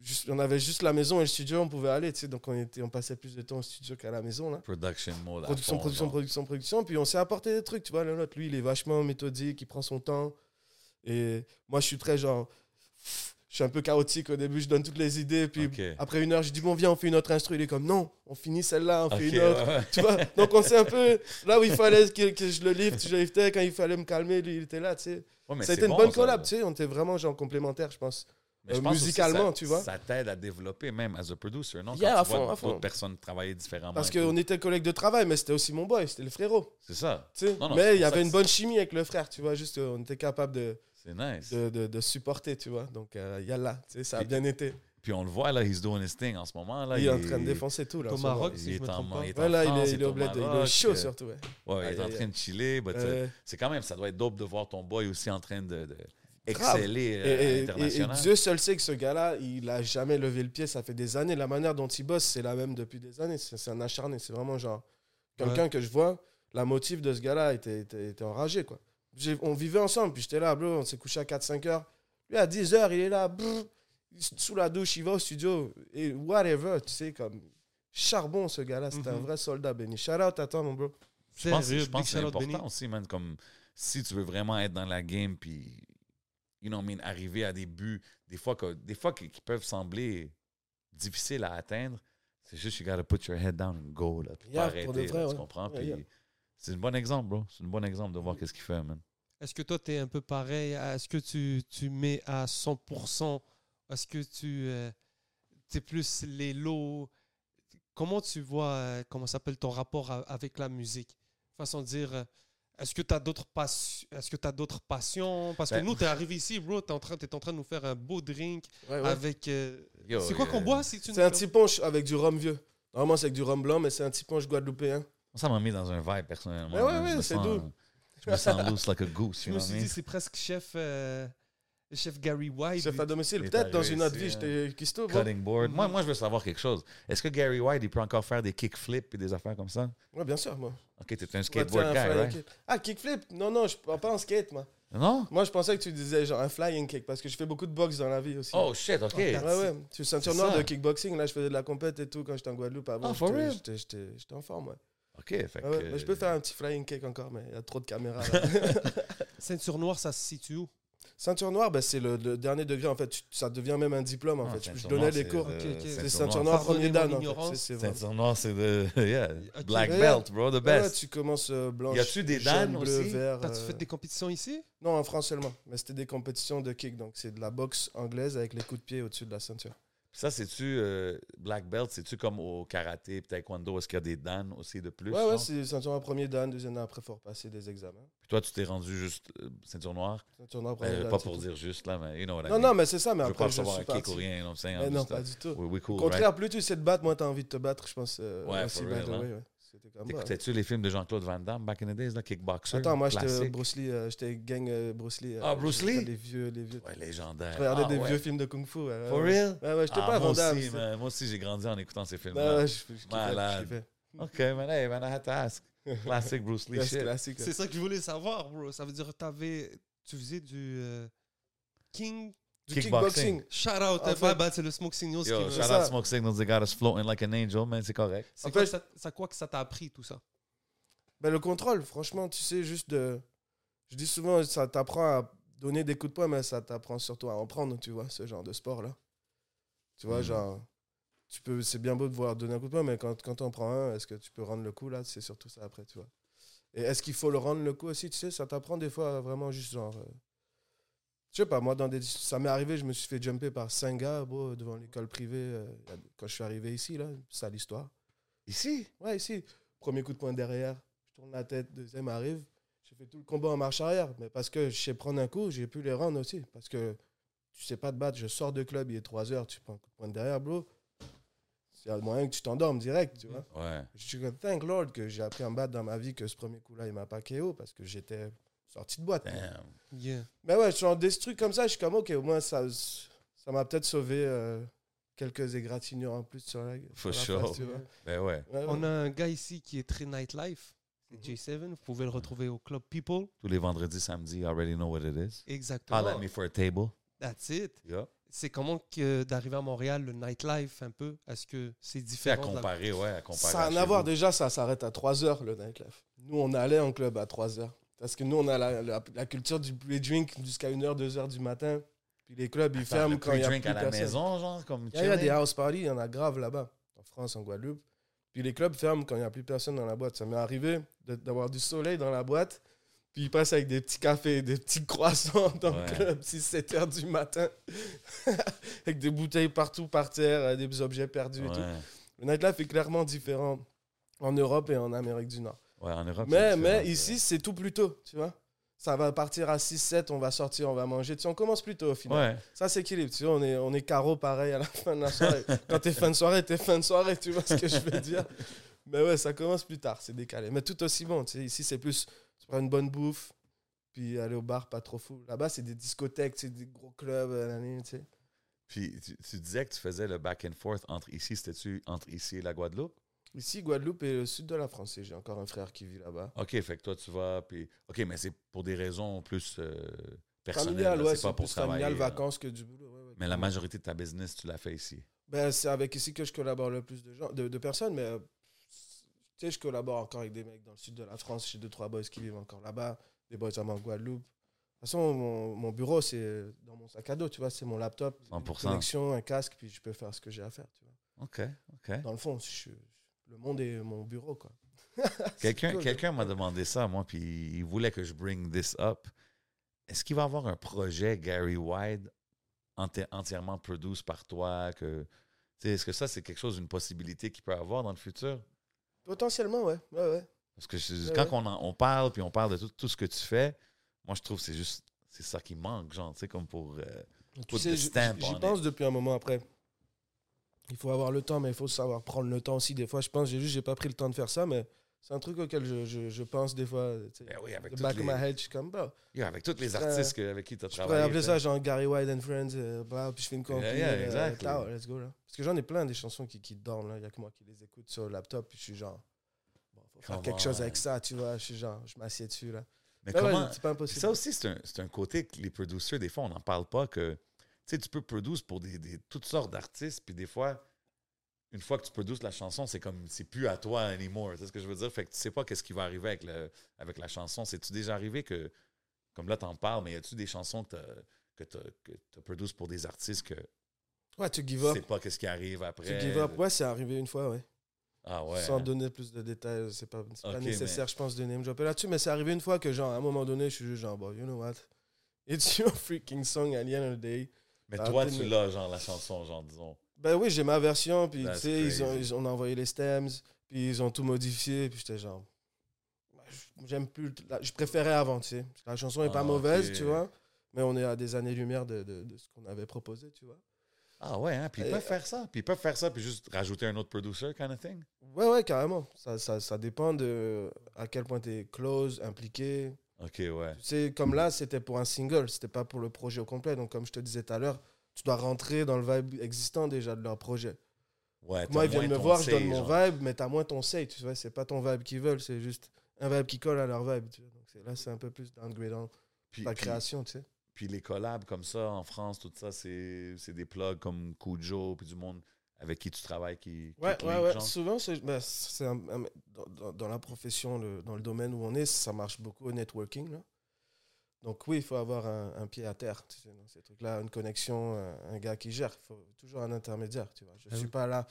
juste- on avait juste la maison et le studio, on pouvait aller. tu sais. Donc on, était, on passait plus de temps au studio qu'à la maison. Là. Production mode. Production, production, production, production. Puis on s'est apporté des trucs, tu vois. L'autre, lui, il est vachement méthodique, il prend son temps. Et moi, je suis très genre. Je suis un peu chaotique au début, je donne toutes les idées. Puis après une heure, je dis, bon, viens, on fait une autre instru. Il est comme, non, on finit celle-là, on fait une autre. ouais. Tu vois Donc on s'est un peu. Là où il fallait que, que je le lift, je le liftais. Quand il fallait me calmer, lui, il était là, tu sais. Ouais, Ça a été une bon, bonne ça. collab, tu sais. On était vraiment genre complémentaires, je pense. Mais je Euh, pense musicalement, ça- tu vois. Ça t'aide à développer même as a producer, non? Quand Yeah, à tu vois fond, fond. d'autres personnes travailler différemment. Parce qu'on était collègues de travail, mais c'était aussi mon boy, c'était le frérot. C'est ça. tu sais. Non, non, mais il y avait une bonne chimie avec le frère, tu vois. Juste, euh, on était capable de, C'est nice. de, de, de supporter, tu vois. Donc, euh, yalla, tu sais, ça a bien été. Puis on le voit, là, he's doing his thing en ce moment. Là, il est en train de défoncer tout, là. Au. Maroc, Il je est me en, pas. il est en là, il France, est, il est au il est chaud, euh, surtout, ouais. Ouais, il est en train de chiller. but, euh, c'est quand même, ça doit être dope de voir ton boy aussi en train de, de exceller Et, euh, et- à et- et l'international. Dieu seul sait que ce gars-là, il a jamais levé le pied. Ça fait des années. La manière dont il bosse, c'est la même depuis des années. C'est c'est un acharné. C'est vraiment genre quelqu'un que je vois. La motive de ce gars-là était, était, était enragé, quoi. On vivait ensemble, puis j'étais là, bro. On s'est couché à 4-5 heures. Lui, à 10 heures, il est là, brr, il est sous la douche, il va au studio. Et whatever, tu sais, comme charbon, ce gars-là. C'était un Mhm. vrai soldat, Benny. Shout out à toi, mon bro. Je pense, je pense que c'est important Benny. aussi, man. Comme si tu veux vraiment être dans la game, puis, you know, what I mean, arriver à des buts, des fois, que, des fois qui, qui peuvent sembler difficiles à atteindre, c'est juste, you gotta put your head down and go, là. puis Yeah, pas pour arrêter, vrai, là, ouais. tu comprends? Yeah, Puis yeah. C'est un bon exemple, bro. C'est un bon exemple de voir qu'est-ce qu'il fait, man. Est-ce que toi, tu es un peu pareil Est-ce que tu, tu mets à 100% Est-ce que tu es plus les lots Comment tu vois, euh, comment s'appelle ton rapport avec la musique? Façon de dire, euh, est-ce que tu as d'autres passions Est-ce que tu as d'autres passions? Parce que Ben- nous, tu es arrivé ici, bro, tu es, en train- t'es en train de nous faire un beau drink Ouais, ouais. avec. euh, c'est quoi euh, qu'on boit si tu C'est un petit punch avec du rhum vieux. Normalement, c'est avec du rhum blanc, mais c'est un petit punch guadeloupéen. Ça m'a mis dans un vibe, personnellement. Ouais, ouais, ouais, c'est doux. Je me sens loose like a goose, Je you me suis dit, c'est presque chef, euh, chef Gary White. Chef à domicile. Peut-être dans une autre vie, j'étais Kisto. Cutting board. Moi, moi, je veux savoir quelque chose. Est-ce que Gary White, il peut encore faire des kickflips et des affaires comme ça? Ouais, bien sûr, moi. Ok, t'es un skateboard guy, right? kick. Ah, kickflip? Non, non, je parle pas en skate, moi. Non? Moi, je pensais que tu disais genre un flying kick parce que je fais beaucoup de boxe dans la vie aussi. Oh shit, ok. Ouais, ouais. Je suis ceinture noire de kickboxing. Là, je faisais de la compète et tout quand j'étais en Guadeloupe avant. Oh, J'étais j'étais en forme, ouais. Ok, fait Ah ouais, que- mais je peux faire un petit flying kick encore, mais il y a trop de caméras. là. Ceinture noire, ça se situe où? Ceinture noire, ben, c'est le, le dernier degré. En fait, Tu- ça devient même un diplôme. En Ah, fait, je, ceinture je donnais noire, des c'est cours. de- Ok, ok. C'est ceinture ceinture noire. premier mon dan. en fait. ignorance. C'est- c'est vrai. Ceinture noire, c'est de. Yeah. Ok. Black Ouais. belt, bro, the Ouais, ouais, best. tu commences euh, blanche. Y a-tu des jaune, dan bleu, aussi? vert. T'as-tu euh, fait des compétitions ici? Non, en France seulement. Mais c'était des compétitions de kick. Donc, c'est de la boxe anglaise avec les coups de pied au-dessus de la ceinture. Ça, c'est-tu euh, black belt, c'est-tu comme au karaté, taekwondo, est-ce qu'il y a des dan aussi de plus? Ouais, ouais, non? c'est ceinture noire premier dan, deuxième dan après, faut repasser des examens. Puis toi, tu t'es rendu juste euh, ceinture noire? Ceinture noire premier Euh, dan, pas pour dire juste, là, mais you know what I Non, mean. non, mais c'est ça, mais je pas après, je recevoir suis ou parti. rien, saying? Mais non, pas du tout. we, we cool, Au contraire, right? plus tu sais te battre, moins tu as envie de te battre, je pense. Ouais, for real, the hein. way, ouais. C'était comme bah. T'écoutais-tu les films de Jean-Claude Van Damme back in the days, là, Kickboxer? Attends, moi, j'étais classique? Bruce Lee, euh, j'étais gang euh, Bruce Lee. euh, Ah, Bruce Lee? Les vieux, les vieux. Ouais, légendaire. Je regardais Ah, des ouais. vieux films de Kung Fu. For real? Ouais, ouais, j'étais Ah, pas moi Van Damme. aussi. Moi aussi, j'ai grandi en écoutant ces films-là. ouais, je, je Malade. je. OK, man, hey, man, I had to ask. Classic Bruce Lee shit. classique. C'est ça que je voulais savoir, bro. Ça veut dire que t'avais, tu faisais du euh, King. Kickboxing. Shout out, En fait- my bad, c'est le Smoke Signals Yo, qui shout out Smoke Signals, they got us floating like an angel, man, c'est correct. C'est En quoi, ça- quoi que ça t'a appris, tout ça? Ben, le contrôle, franchement, tu sais, juste de. Je dis souvent, ça t'apprend à donner des coups de poing, mais ça t'apprend surtout à en prendre, tu vois, ce genre de sport-là. Tu vois, Mhm. genre. Tu peux, c'est bien beau de voir donner un coup de poing, mais quand, quand on prend un, est-ce que tu peux rendre le coup, là? C'est surtout ça après, tu vois. Et est-ce qu'il faut le rendre le coup aussi, tu sais Ça t'apprend des fois à vraiment juste genre. euh, sais pas, moi, dans des, ça m'est arrivé, je me suis fait jumper par cinq gars, bro, devant l'école privée, euh, quand je suis arrivé ici, là. C'est l'histoire. Ici? Ouais, ici. Premier coup de poing derrière, je tourne la tête, deuxième arrive. J'ai fait tout le combat en marche arrière. Mais parce que je sais prendre un coup, j'ai pu les rendre aussi. Parce que tu sais pas te battre. Je sors de club, il est 3 heures, tu prends un coup de poing derrière, bro. Il y a moyen que tu t'endormes direct, tu vois. Ouais. Je suis comme, thank Lord que j'ai appris à me battre dans ma vie, que ce premier coup-là, il m'a pas KO parce que j'étais sorti de boîte. Damn. Yeah. Mais ouais, je suis en des trucs comme ça, je suis comme, ok, au moins ça ça m'a peut-être sauvé euh, quelques égratignures en plus sur la, For sur la sure. tu vois. Ben ouais. Ouais, ouais. On a un gars ici qui est très nightlife. C'est Mhm. J7. Vous pouvez le retrouver au Club People. Tous les vendredis, samedis, I already know what it is. Exactement. Holla at me for a table. That's it. Yeah. C'est comment que d'arriver à Montréal, le nightlife, un peu? Est-ce que c'est C'est à différent de la- comparer, ouais, à comparer. Ça à rien chez à voir. vous. Déjà, ça s'arrête à 3 heures, le nightlife. Nous, on allait en club à 3 heures. Parce que nous, on a la, la- la culture du pre-drink jusqu'à 1h, 2h du matin. Puis les clubs, ils Attends, ferment quand il y a plus à la personne. maison, genre, comme Il y a- il y a des house parties, il y en a grave là-bas, en France, en Guadeloupe. Puis les clubs ferment quand il n'y a plus personne dans la boîte. Ça m'est arrivé d'avoir du soleil dans la boîte. Puis ils passent avec des petits cafés, des petits croissants dans Ouais. le club, 6-7 heures du matin. avec des bouteilles partout par terre, euh, des objets perdus et tout. Ouais. Le nightlife est clairement différent en Europe et en Amérique du Nord. Ouais, en Europe. Mais, mais ici, c'est tout plus tôt, tu vois. Ça va partir à 6-7, on va sortir, on va manger. Tu sais, on commence plus tôt au final. Ouais. Ça s'équilibre, tu vois. On est, on est carreau pareil à la fin de la soirée. Quand t'es fin de soirée, t'es fin de soirée, tu vois ce que je veux dire. Mais ouais, ça commence plus tard, c'est décalé. Mais tout aussi bon, tu sais. Ici, c'est plus, tu prends une bonne bouffe, puis aller au bar pas trop fou. Là-bas, c'est des discothèques, c'est des gros clubs, euh, tu sais. Puis tu, tu disais que tu faisais le back and forth entre ici, c'était-tu entre ici et la Guadeloupe? Ici, Guadeloupe et le sud de la France. J'ai encore un frère qui vit là-bas. OK, fait que toi, tu vas, puis... OK, mais c'est pour des raisons plus euh, personnelles, Familial, ouais, c'est pas pour plus travailler. familial, vacances que du boulot. ouais, ouais. Mais la majorité de ta business, tu l'as fait ici. Ben, c'est avec ici que je collabore le plus de, gens, de, de personnes, mais euh, tu sais, je collabore encore avec des mecs dans le sud de la France. J'ai deux, trois boys qui vivent encore là-bas, des boys en Guadeloupe. De toute façon, mon, mon bureau, c'est dans mon sac à dos, tu vois, c'est mon laptop, une 100%. connexion, un casque, puis je peux faire ce que j'ai à faire, tu vois. OK, OK. Dans le fond, je- le monde est mon bureau, quoi. Quelqu'un m'a demandé ça, moi, puis il voulait que je bring this up. Est-ce qu'il va y avoir un projet Gary White enti- entièrement produit par toi? Que, Est-ce que ça, c'est quelque chose, une possibilité qu'il peut avoir dans le futur? Potentiellement, ouais. ouais, ouais. Parce que je- Ouais, quand ouais. on, en- on parle, puis on parle de tout, tout ce que tu fais, moi, je trouve que c'est juste, c'est ça qui manque, genre, tu sais, comme pour... euh, Tu sais, J'y pense depuis un moment après. Il faut avoir le temps, mais il faut savoir prendre le temps aussi. Des fois, je pense, j'ai juste, j'ai pas pris le temps de faire ça, mais c'est un truc auquel je, je, je pense des fois. tu sais. ben oui, avec, back of my head, je suis comme. Yeah, avec tous les artistes que- avec qui tu as Je travaillé. appeler tu ça genre Gary White and Friends, euh, blah, puis je fais une compil. yeah, euh, exactly. tao, let's go, là. Parce que j'en ai plein des chansons qui, qui dorment, là. Il y a que moi qui les écoute sur le laptop, puis je suis genre, bon, faut faire quelque chose avec ça, tu vois. Je suis genre, je m'assieds dessus, là. Mais Mais ouais, comment... c'est pas impossible. ça aussi, c'est un, un côté que les producers, des fois, on n'en parle pas que, sais, tu peux produire pour des, des- toutes sortes d'artistes, puis des fois, une fois que tu produis la chanson, c'est comme, c'est plus à toi anymore. C'est ce que je veux dire? Fait que tu sais pas qu'est-ce qui va arriver avec, le, avec la chanson. C'est-tu déjà arrivé que, comme là, t'en parles, mais y a-tu des chansons que t'as que produites pour des artistes que Ouais, tu give tu up. sais pas qu'est-ce qui arrive après? Tu give up. Ouais, c'est arrivé une fois, ouais. Ah ouais. Sans hein? donner plus de détails, c'est pas, pas nécessaire, mais- je pense, de name dropper là-dessus, mais c'est arrivé une fois que, genre, à un moment donné, je suis juste genre, bon, you know what? It's your freaking song at the end of the day. Mais toi, tu l'as, genre, la chanson, genre, disons. Ben oui, j'ai ma version, puis tu sais, ils ont, ils ont envoyé les stems, puis ils ont tout modifié, puis j'étais genre. J'aime plus. la- Je préférais avant, tu sais. La chanson est pas Ah, mauvaise, tu vois, mais on est à des années-lumière de, de, de ce qu'on avait proposé, tu vois. Ah ouais, hein? Puis ils peuvent faire ça. Puis ils peuvent faire ça, puis juste rajouter un autre producer, kind of thing? Ouais, ouais, carrément. Ça, ça, ça dépend de à quel point tu es close, impliqué. Ok, ouais. Tu sais, comme là, c'était pour un single, c'était pas pour le projet au complet. Donc, comme je te disais tout à l'heure, tu dois rentrer dans le vibe existant déjà de leur projet. Ouais, Moi, ils viennent me voir, je say, donne mon genre. vibe, mais t'as moins ton say, tu vois. C'est pas ton vibe qu'ils veulent, c'est juste un vibe qui colle à leur vibe. Tu vois. Donc, là, c'est un peu plus downgradant Puis, la puis- création, tu sais. puis les collabs comme ça en France, tout ça, c'est c'est des plugs comme Kujo, puis du monde avec qui tu travailles qui. Ouais. Souvent, c'est ben, un- dans, la profession, le- dans le domaine où on est, ça marche beaucoup au networking. Là. Donc, oui, il faut avoir un, un pied à terre. Tu sais, dans ces trucs-là, une connexion, un, un gars qui gère. Il faut toujours un intermédiaire. Tu vois. Je Ah suis oui. pas là.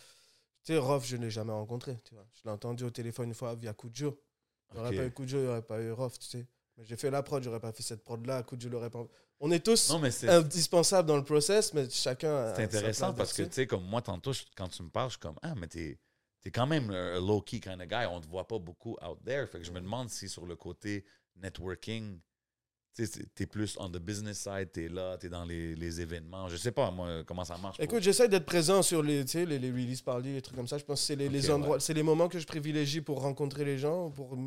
Tu sais, Rof, je ne l'ai jamais rencontré. Tu vois. Je l'ai entendu au téléphone une fois via Kujo. Il n'y aurait pas eu Kujo, il n'y aurait pas eu Rof. Tu sais. Mais j'ai fait la prod, j'aurais pas fait cette prod-là. Kujo l'aurait pas. On est tous Non, mais indispensables dans le process, mais chacun. a c'est sa intéressant parce que, tu tu sais. comme moi, tantôt, je- quand tu me parles, je suis comme, ah, mais t'es es quand même un low-key kind of guy. On te voit pas beaucoup out there. Fait que je me demande si sur le côté networking, tu t'es plus on the business side, t'es là, t'es dans les, les événements. Je sais pas, moi, comment ça marche. pour- Écoute, j'essaie d'être présent sur les, tu les, les release parties, les trucs comme ça. Je pense que c'est les, endroits, ouais. c'est les moments que je privilégie pour rencontrer les gens, pour,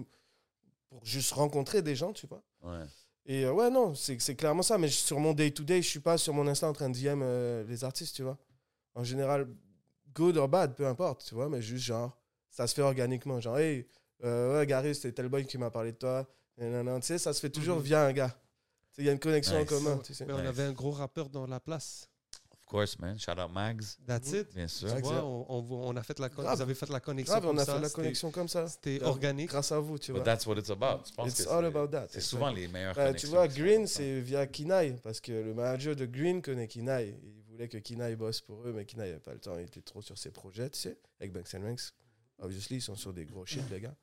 pour juste rencontrer des gens, tu vois. Ouais. Et euh, ouais, non, c'est c'est clairement ça. Mais sur mon day-to-day, je suis pas sur mon Insta en train de DM euh, les artistes, tu vois. En général, good or bad, peu importe, tu vois. Mais juste genre, ça se fait organiquement. Genre, hey, euh, ouais, Gary, c'était tel boy qui m'a parlé de toi. Nanana, Tu sais, ça se fait toujours Mhm. via un gars. Il y a une connexion en commun, tu sais. Mais on Nice. avait un gros rappeur dans la place. Of course, man. Shout out Mags, That's Mhm. it. bien sûr. Tu vois, on, on- on a fait la con- vous avez fait la connexion Grave, comme on a ça. fait la c'était- connexion comme ça. C'était organique. Grâce à vous, tu vois. But that's what it's about. Je pense It's que all c'est- about that. C'est souvent les meilleures Bah, tu vois, Green, c'est via Kinaï, parce que le manager de Green connaît Kinaï. Il voulait que Kinaï bosse pour eux, mais Kinaï n'avait pas le temps. Il était trop sur ses projets, tu sais, avec Banks and Ranks. Obviously, ils sont sur des gros shit, les gars.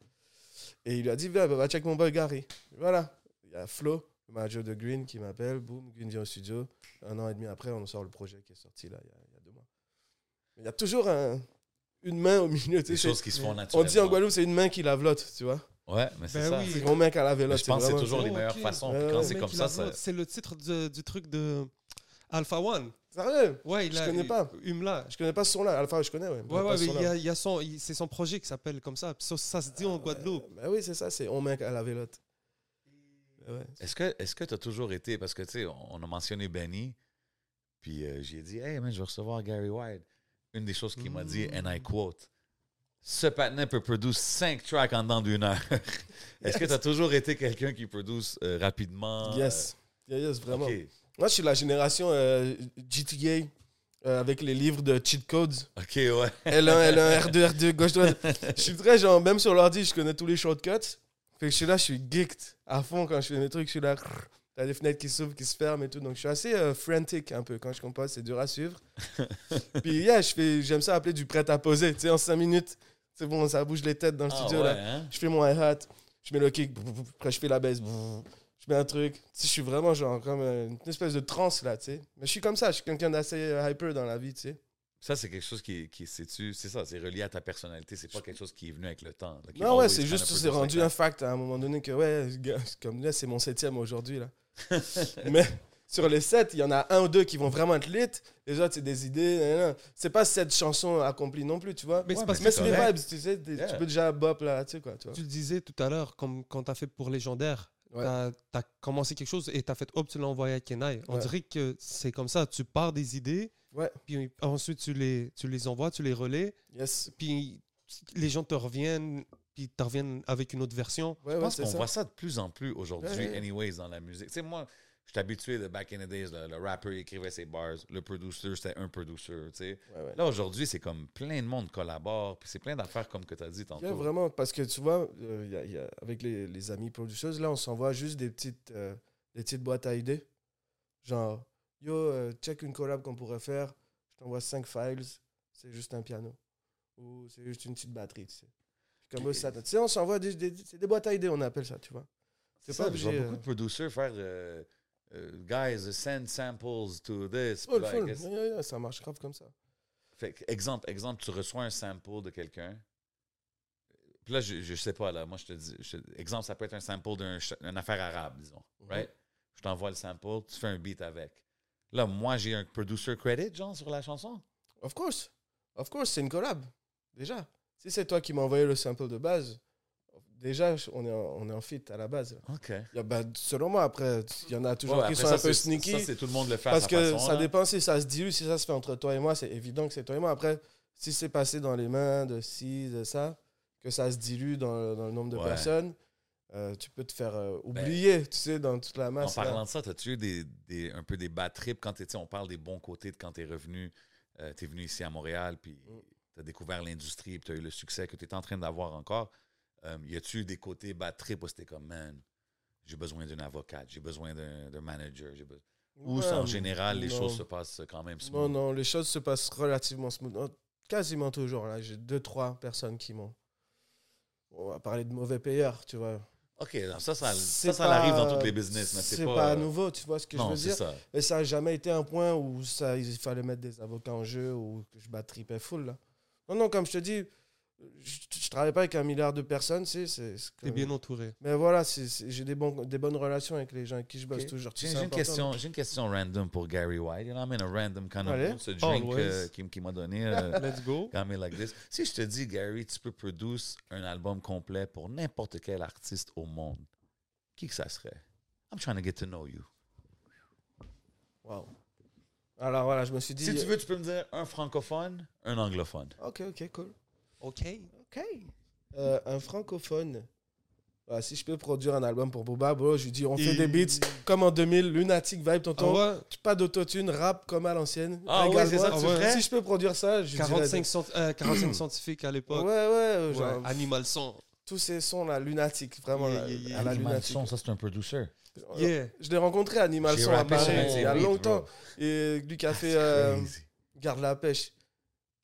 Et il lui a dit, va, va check mon boy Gary. Voilà. Il y a Flo, le manager de Green, qui m'appelle. Boum, Green vient au studio. Un an et demi après, on sort le projet qui est sorti là, il y a, il y a deux mois. Mais il y a toujours un- une main au milieu. Des choses qui se font On naturellement. dit en Guadeloupe, c'est une main qui lave l'autre, tu vois. Ouais, mais c'est Ben ça. oui. C'est qui a lavé Mais l'autre. je pense que c'est toujours les meilleures ok. façons. Quand c'est mec, comme ça. C'est le titre de- du truc de Alpha One. Sérieux? Ouais, il Je a, connais pas. Umla. Je connais pas ce son-là. Alpha, je connais, ouais. Ouais, ouais, mais il y a, il y a son, c'est son projet qui s'appelle comme ça. Ça, ça se dit en Guadeloupe. Bah oui, c'est ça, c'est on met à la vélote. Ouais. Est-ce que est-ce que tu as toujours été parce que tu sais on a mentionné Benny puis euh, j'ai dit hey man je vais recevoir Gary White une des choses qu'il m'a dit and I quote ce patinet peut produire 5 tracks en dedans d'une heure. Est-ce que tu as toujours été quelqu'un qui produce euh, rapidement? Yes. Yeah, yes, euh, vraiment. Moi, je suis la génération euh, GTA euh, avec les livres de cheat codes. OK, ouais. L1, L1, R2, R2, gauche, droite. Je suis très genre, même sur l'ordi, je connais tous les shortcuts. Fait que je suis là, je suis geeked à fond quand je fais mes trucs. Je suis là, t'as des fenêtres qui s'ouvrent, qui se ferment et tout. Donc je suis assez euh, frantic un peu quand je compose, c'est dur à suivre. Puis yeah, je fais, j'aime ça appeler du prêt à poser. Tu sais, en 5 minutes, c'est bon, ça bouge les têtes dans le Ah, studio ouais, là. hein? Je fais mon hi-hat, je mets le kick, après je fais la baisse, je mets un truc. Tu sais, je suis vraiment genre comme euh, une espèce de transe là, tu sais. Mais je suis comme ça, je suis quelqu'un d'assez euh, hyper dans la vie, tu sais. Ça c'est quelque chose qui qui c'est ça, c'est relié à ta personnalité, c'est pas quelque chose qui est venu avec le temps. Non, ouais, c'est juste, c'est rendu like un fact à un moment donné que, ouais, c'est comme là, c'est mon septième aujourd'hui, là. Mais sur les sept, il y en a un ou deux qui vont vraiment être lit. Les autres, c'est des idées. C'est pas cette chanson accomplie non plus, tu vois. Mais c'est Ouais, c'est des correct. vibes, tu sais. des- Yeah. Tu peux déjà bop là, tu sais quoi, tu vois. tu le disais tout à l'heure, comme quand tu as fait pour Légendaire. Ouais. Tu as, commencé quelque chose et tu as fait hop, tu l'as envoyé à Kenai. On Ouais. dirait que c'est comme ça. Tu pars des idées, Ouais. puis ensuite tu les, tu les envoies, tu les relais, Yes. puis les gens te reviennent, puis te reviennent avec une autre version. Ouais, Je ouais, pense qu'on voit ça de plus en plus aujourd'hui, Ouais. anyways, dans la musique. Tu sais, moi, je suis habitué de back in the days, le, le rapper écrivait ses bars, le producer, c'était un producer, tu sais. Ouais, ouais. Là, aujourd'hui, c'est comme plein de monde collabore, puis c'est plein d'affaires comme que tu as dit tantôt. Yeah, vraiment, parce que tu vois, euh, y a- y a- avec les, les amis producers, là, on s'envoie juste des petites, euh, des petites boîtes à idées. Genre, yo, euh, check une collab qu'on pourrait faire. Je t'envoie cinq files, c'est juste un piano. Ou c'est juste une petite batterie, tu sais. Puis Comme ça, tu sais, on s'envoie des, des, c'est des boîtes à idées, on appelle ça, tu vois. C'est pas je vois obligé. beaucoup euh, de producers faire euh, euh, Guys, send samples to this. full. qu'est-ce- Yeah, ça marche grave comme ça. Fait exemple, exemple, tu reçois un sample de quelqu'un. Puis là, je, je sais pas, là, moi, je te dis, je- exemple, ça peut être un sample d'une affaire arabe, disons, right? Je t'envoie le sample, tu fais un beat avec. Là, moi, j'ai un producer credit, genre, sur la chanson. Of course. Of course, c'est une collab. Déjà. Si c'est toi qui m'as envoyé le sample de base, déjà, on est en, on est en fit à la base. OK. Y a- bah, selon moi, après, il y en a toujours Ouais, qui sont ça, un peu sneaky. Ça, c'est tout le monde le fait Parce que façon, ça là. dépend si ça se dilue, si ça se fait entre toi et moi, c'est évident que c'est toi et moi. Après, si c'est passé dans les mains de ci, de ça, que ça se dilue dans, dans le nombre de Ouais. personnes, euh, tu peux te faire euh, oublier, tu sais, dans toute la En masse. là. parlant de ça, as-tu eu des, des- un peu des bad trips quand tu on parle des bons côtés de quand tu es revenu, tu es venu ici à Montréal, puis Mm. tu as découvert l'industrie, puis tu as eu le succès que tu es en train d'avoir encore. Euh, y a-tu eu des côtés bad trips où c'était comme, man, j'ai besoin d'un avocat, j'ai besoin d'un d'un manager, j'ai besoin... Ou Ouais, en général, les non. choses se passent quand même smooth? Non, non, les choses se passent relativement smooth. Non, Quasiment toujours. Là, j'ai deux, trois personnes qui m'ont. On va parler de mauvais payeurs, tu vois. OK, non, ça, ça, C'est ça, ça pas- arrive dans tous les business, c'est pas... pas, euh, nouveau, tu vois ce que je veux dire? ça. Mais ça n'a jamais été un point où ça, il fallait mettre des avocats en jeu ou que je battripais full. Là. Non, non, comme je te dis, je, je travaille pas avec un milliard de personnes, tu sais, c'est. c'est T'es comme- bien entouré. Mais voilà, c'est- c'est- j'ai des, bons, des bonnes relations avec les gens avec qui je bosse toujours. J'ai une, question, j'ai une question random pour Gary White. You know, I'm in a random kind of Allez. mood. Ce drink euh, qu'il qui m'a donné. euh, Let's go. like this. Si je te dis, Gary, tu peux produire un album complet pour n'importe quel artiste au monde, qui que ça serait? I'm trying to get to know you. Wow. Alors voilà, je me suis dit. Si tu veux, tu peux me dire un francophone, un anglophone. Ok, ok, cool. OK. Ok. Euh, un francophone. Voilà, si je peux produire un album pour Boba, bro, je lui dis on fait Et- des beats comme en 2000, Lunatic Vibe, Ah tonton. ouais, Pas d'autotune, rap comme à l'ancienne. Ah ouais, c'est ça que tu Ah ouais. ferais? Si je peux produire ça, je 45, cent- euh, 45 scientifiques à l'époque. Ouais, ouais, Ouais, genre, Animal Son. tous ces sons là, Lunatic, vraiment Yeah, là, yeah, yeah. à la Animal Lunatic. Son, ça c'est un producer. Yeah. Je l'ai rencontré Animal Son à Paris il y a longtemps. bro. Et lui qui a fait euh. Garde la pêche.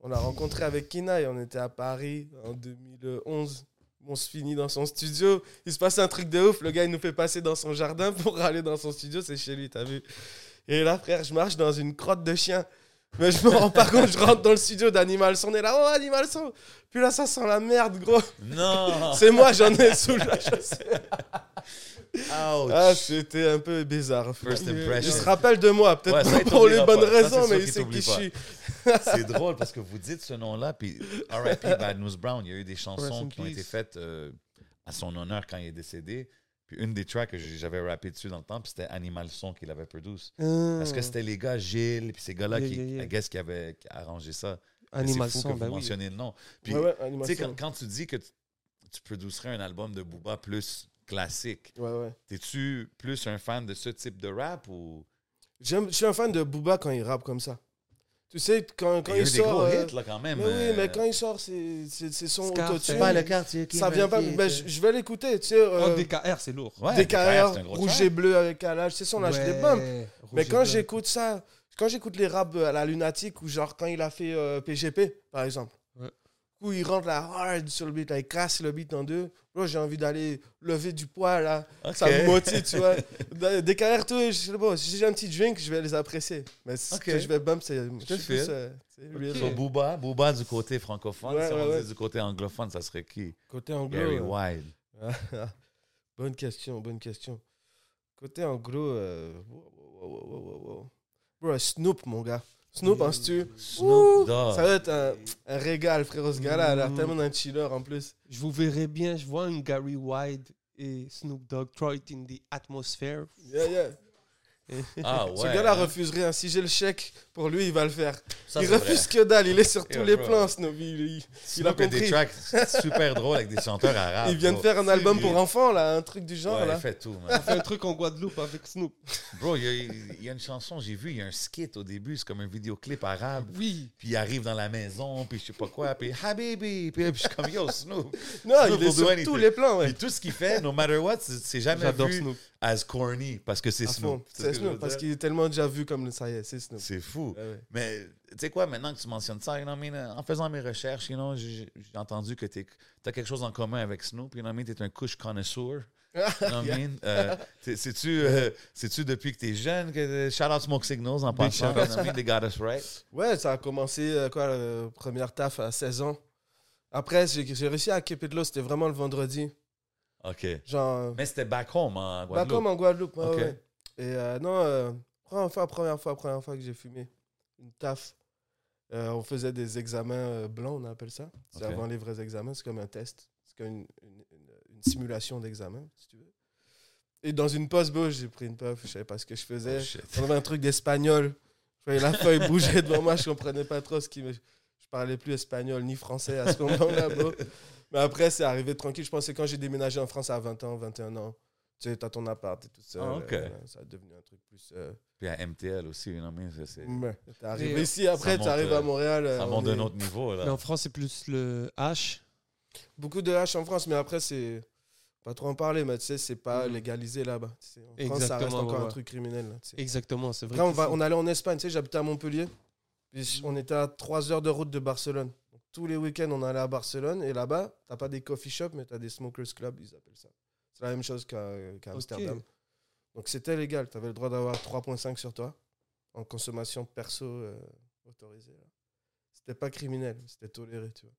On l'a rencontré avec Kina et on était à Paris en 2011. On se finit dans son studio. Il se passe un truc de ouf. Le gars, il nous fait passer dans son jardin pour aller dans son studio. C'est chez lui, t'as vu. Et là, frère, je marche dans une crotte de chien. Mais je me rends pas compte, je rentre dans le studio d'Animal Son. On est là, oh, Animal Son. Puis là, ça sent la merde, gros. Non! C'est moi, j'en ai sous la chaussette. Ouch! Ah, c'était un peu bizarre. First Il impression. se rappelle de moi, peut-être Ouais, pas il pour les bonnes pas. Raisons, mais il sait qui je suis. C'est drôle parce que vous dites ce nom-là, puis R.I.P. Bad News Brown, il y a eu des chansons qui ont été faites euh, à son honneur quand il est décédé. Puis une des tracks que j'avais rappé dessus dans le temps, c'était Animal Son qui l'avait produit. Parce que c'était les gars Gilles, puis ces gars-là. Yeah, qui, yeah, yeah. I guess, qui avaient qui arrangé ça. Animal fou Son, que vous ben oui. le nom. Puis, Ouais, ouais, tu sais, quand, quand tu dis que tu, tu produiserais un album de Booba plus classique, Ouais, t'es-tu plus un fan de ce type de rap ou... Je suis un fan de Booba quand il rappe comme ça. Tu sais, quand, quand il y a il, eu des sort. gros euh, hits, là, quand même. mais oui, euh, mais quand il sort, c'est son autotune. C'est pas le quartier Ça vient pas. Ben, je, je vais l'écouter, tu sais. Oh, Euh, DKR, c'est lourd. Ouais, DKR, gros rouge track. et bleu avec Kalash, c'est son Ouais, bump. Rouge Mais quand j'écoute ça, quand j'écoute les raps à la Lunatique, ou genre quand il a fait euh, PGP, par exemple, Où il rentre la hard sur le beat, là, il casse le beat en deux, là j'ai envie d'aller lever du poids, là. Ça me motive, tu vois. Des carrières, tout, je sais pas, si j'ai un petit drink, je vais les apprécier. Mais que je vais bump, c'est. Je c'est real. So, Booba, Booba du côté francophone. Ouais, si ouais, on ouais. dit du côté anglophone, ça serait qui? Côté anglo. Gary Wilde. bonne question, bonne question. Côté anglo, euh, wow, wow, wow. Bro, Snoop, mon gars. Snoop en stu. Ouh, Snoop Dogg. Ça va être un, un régal, frérot, ce gars-là. A l'air Mm. tellement un chiller en plus. Je vous verrai bien, je vois un Gary White et Snoop Dogg, It in the Atmosphere. Yeah, yeah. Ah ouais. Ce gars-là hein. refuse rien. Si j'ai le chèque, pour lui, il va le faire. Ça, il refuse vrai. que dalle. Il est sur tous Yeah, les bro. plans, Snoop. Il, il- il a a des compris. tracks super drôles avec des chanteurs arabes. il vient de faire un album Sérieux. pour enfants, là. Un truc du genre, Ouais, là. il fait tout, man. fait un truc en Guadeloupe avec Snoop. Bro, il y, a, il y a une chanson, j'ai vu, il y a un skit au début, c'est comme un vidéoclip arabe. Oui. Puis il arrive dans la maison, puis je sais pas quoi, puis Habibi, puis je suis comme yo, Snoop. Non, Snoop il est sur tous les plans, ouais. Puis tout ce qu'il fait, no matter what, c'est jamais J'adore vu Snoop. As corny parce que c'est. Snoop. Tu ce C'est veux Snoop, parce qu'il est tellement déjà vu comme le ça y est, c'est Snoop. C'est fou. Ouais, ouais. Mais tu sais quoi, maintenant que tu mentionnes ça, you know what I mean, en faisant mes recherches, you know, j'ai entendu que tu as quelque chose en commun avec Snoop. You know what I mean, tu es un couche connoisseur. Non, mean? Euh, c'est- C'est-tu euh, depuis que t'es jeune que. Shout out Smoke Signals en passant. They got us right. Ouais, ça a commencé, euh, quoi, la première taf à 16 ans. Après, j'ai j'ai réussi à keep it low, c'était vraiment le vendredi. OK. Genre, Mais c'était back home en bah, Guadeloupe. comme en Guadeloupe, ouais. Et euh, non, euh, première fois, première fois, première fois que j'ai fumé une taf. Euh, on faisait des examens euh, blancs, on appelle ça. C'est avant les vrais examens, c'est comme un test. C'est comme une, une- une- une simulation d'examen, si tu veux. Et dans une pause bouche, j'ai pris une puff, je savais pas ce que je faisais. Oh. On avait un truc d'espagnol. Je voyais la feuille bouger devant moi, je comprenais pas trop ce qui me. Je parlais plus espagnol ni français à ce moment-là. Mais après, c'est arrivé tranquille. Je pense que c'est quand j'ai déménagé en France à 20 ans, 21 ans. Tu sais, t'as ton appart et tout ça. Ah, ok. ça a devenu un truc plus. euh, Puis à MTL aussi, you know what I mean? Ça, c'est- ouais. Euh, ici, après, ça tu monte, arrives euh, à Montréal. euh, Ça on monte d'un est- autre niveau, là. Mais en France, c'est plus le H? Beaucoup de H en France, mais après, c'est. Pas trop en parler, mais tu sais, c'est pas Mhm. légalisé là-bas. Tu sais, En France, ça reste Exactement, encore ouais, un truc criminel. Là, tu sais. Exactement, c'est vrai. Après, on, va, on allait en Espagne, tu sais, j'habitais à Montpellier. Puis on était à 3 heures de route de Barcelone. Tous les week-ends, on allait à Barcelone. Et là-bas, t'as pas des coffee shops, mais t'as des smokers clubs, ils appellent ça. C'est la même chose qu'à Amsterdam. Donc c'était légal. T'avais le droit d'avoir 3,5 sur toi en consommation perso euh, autorisée. C'était pas criminel, c'était toléré, tu vois.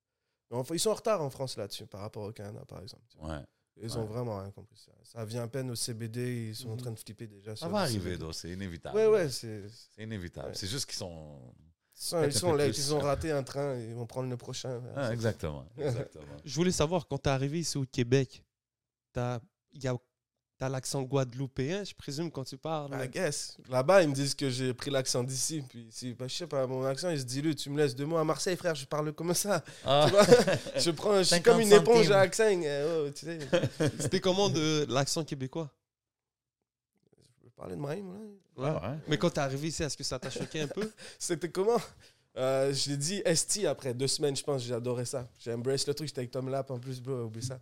Mais enfin, ils sont en retard en France là-dessus par rapport au Canada, par exemple. tu vois. Ouais. Ils ont vraiment rien compris. Ça, ça vient à peine au CBD, ils sont en Mhm. train de flipper déjà. Ça sur va arriver, c'est inévitable. Ouais, ouais, c'est. C'est inévitable. Ouais. C'est juste qu'ils sont. Ils sont, Peut-être ils un sont peu late, plus. ils ont raté un train, ils vont prendre le prochain. Ah, exactement. Exactement. Je voulais savoir, quand tu es arrivé ici au Québec, tu as, l'accent guadeloupéen, je présume, quand tu parles? I guess. Là-bas, ils me disent que j'ai pris l'accent d'ici. Puis, si, bah, je sais pas, mon accent, il se dilue. Tu me laisses deux mots à Marseille, frère, je parle comme ça. Ah. Tu vois? Je, prends, je suis 50 comme une éponge centimes. à accent. euh, oh, tu sais. C'était comment de l'accent québécois? Je parler de Maïm, là. Ah, ouais. Mais quand tu es arrivé ici, est-ce que ça t'a choqué un peu? C'était comment? Euh, J'ai dit ST après deux semaines, je pense. J'ai adoré ça. J'ai embrace le truc. J'étais avec Tom Lap en plus, bro. Oublie ça.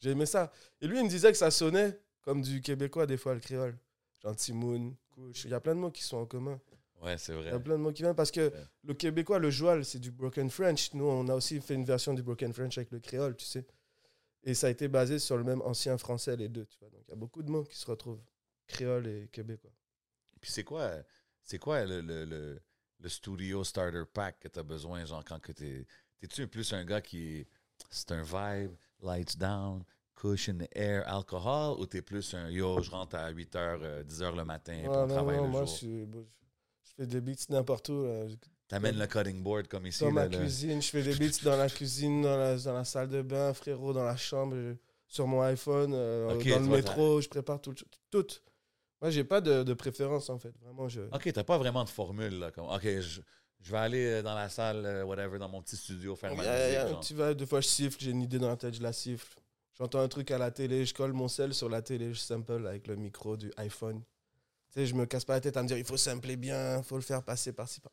J'ai aimé ça. Et lui, il me disait que ça sonnait comme du québécois, des fois, le créole. Genre Timoun, couche. Il y a plein de mots qui sont en commun. Ouais, c'est Il y a vrai. plein de mots qui viennent parce que Ouais. le québécois, le joual, c'est du broken French. Nous, on a aussi fait une version du broken French avec le créole, tu sais. Et ça a été basé sur le même ancien français, les deux, tu vois. Donc, il y a beaucoup de mots qui se retrouvent. Créole et québécois. Puis c'est quoi, c'est quoi le, le, le, le studio starter pack que tu as besoin, genre quand que t'es. T'es-tu plus un gars qui est. C'est un vibe, lights down, cushion the air, alcohol, ou t'es plus un yo, je rentre à 8h, 10h le matin, puis Ouais, on non, travaille non, le moi, jour? je, suis- bon, je- fais des beats n'importe où. là. T'amènes le cutting board comme ici. Dans ma là, cuisine, je fais des beats dans la cuisine, dans la, dans la salle de bain, frérot, dans la chambre, je- sur mon iPhone, euh, dans le métro, je prépare tout. Tout. Moi, j'ai pas de, de préférence, en fait. Vraiment, je... Ok, t'as pas vraiment de formule. Là, comme, ok, je, je vais aller euh, dans la salle, euh, whatever, dans mon petit studio, faire ma Yeah, musique. yeah. Tu vas, des fois, je siffle, j'ai une idée dans la tête, je la siffle. J'entends un truc à la télé, je colle mon sel sur la télé, je sample avec le micro du iPhone. Tu sais, je me casse pas la tête à me dire, il faut sampler bien, il faut le faire passer par-ci. Par...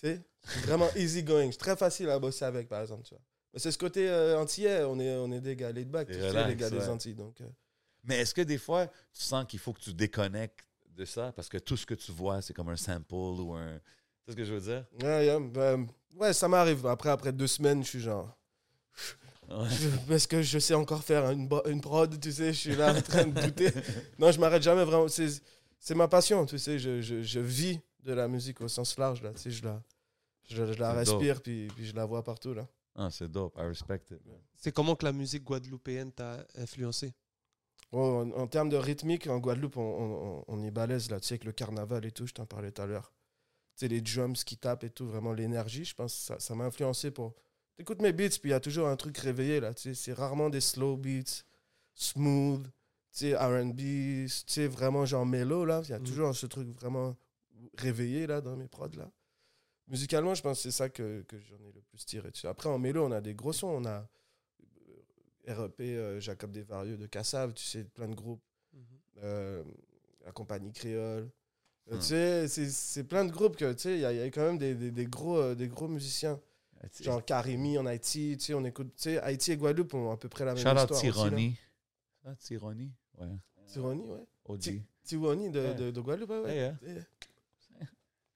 Tu sais, vraiment easy going. C'est très facile à bosser avec, par exemple, tu vois. Mais c'est ce côté euh, antillais, on est, on est des gars laid back, tu sais, les gars des. Antilles. Donc, euh, Mais est-ce que des fois, tu sens qu'il faut que tu déconnectes de ça? Parce que tout ce que tu vois, c'est comme un sample ou un. Tu sais ce que je veux dire? ouais, yeah, ben, ouais, ça m'arrive. Après, après deux semaines, je suis genre. Ouais. Je- Est-ce que je sais encore faire une, une prod, tu sais, je suis là en train de douter. Non, je m'arrête jamais vraiment. C'est c'est ma passion, tu sais, je, je, je vis de la musique au sens large, là, tu sais, je la, je, je la respire, puis, puis je la vois partout, là. Ah, c'est dope. I respect it. C'est comment que la musique guadeloupéenne t'a influencé? En, en termes de rythmique, en Guadeloupe, on, on, on- est balèze, là, tu sais, avec le carnaval et tout, je t'en parlais tout à l'heure. Tu sais, les drums qui tapent et tout, vraiment l'énergie, je pense que ça ça m'a influencé pour... T'écoutes mes beats, puis il y a toujours un truc réveillé, là, tu sais, c'est rarement des slow beats, smooth, tu sais, R&B, tu sais, vraiment genre mellow, là, il y a Mhm. toujours ce truc vraiment réveillé, là, dans mes prods, là. Musicalement, je pense que c'est ça que, que j'en ai le plus tiré. tu sais. Après, en mélo, on a des gros sons, on a REP, euh, Jacob Desvarieux de Cassav, tu sais, plein de groupes euh, la compagnie créole. Euh, Hmm. Tu sais, c'est- c'est plein de groupes que, tu sais, il y, a- il y a quand même des, des- des gros, euh, des gros musiciens. Genre Karimi en Haïti, tu sais, on écoute, tu sais, Haïti et Guadeloupe ont à peu près la même Shout out histoire. Tironi. Ah, Tironi? Ouais. Tironi, ouais. OG. Tiwani de, de, de Guadeloupe, ouais, ouais.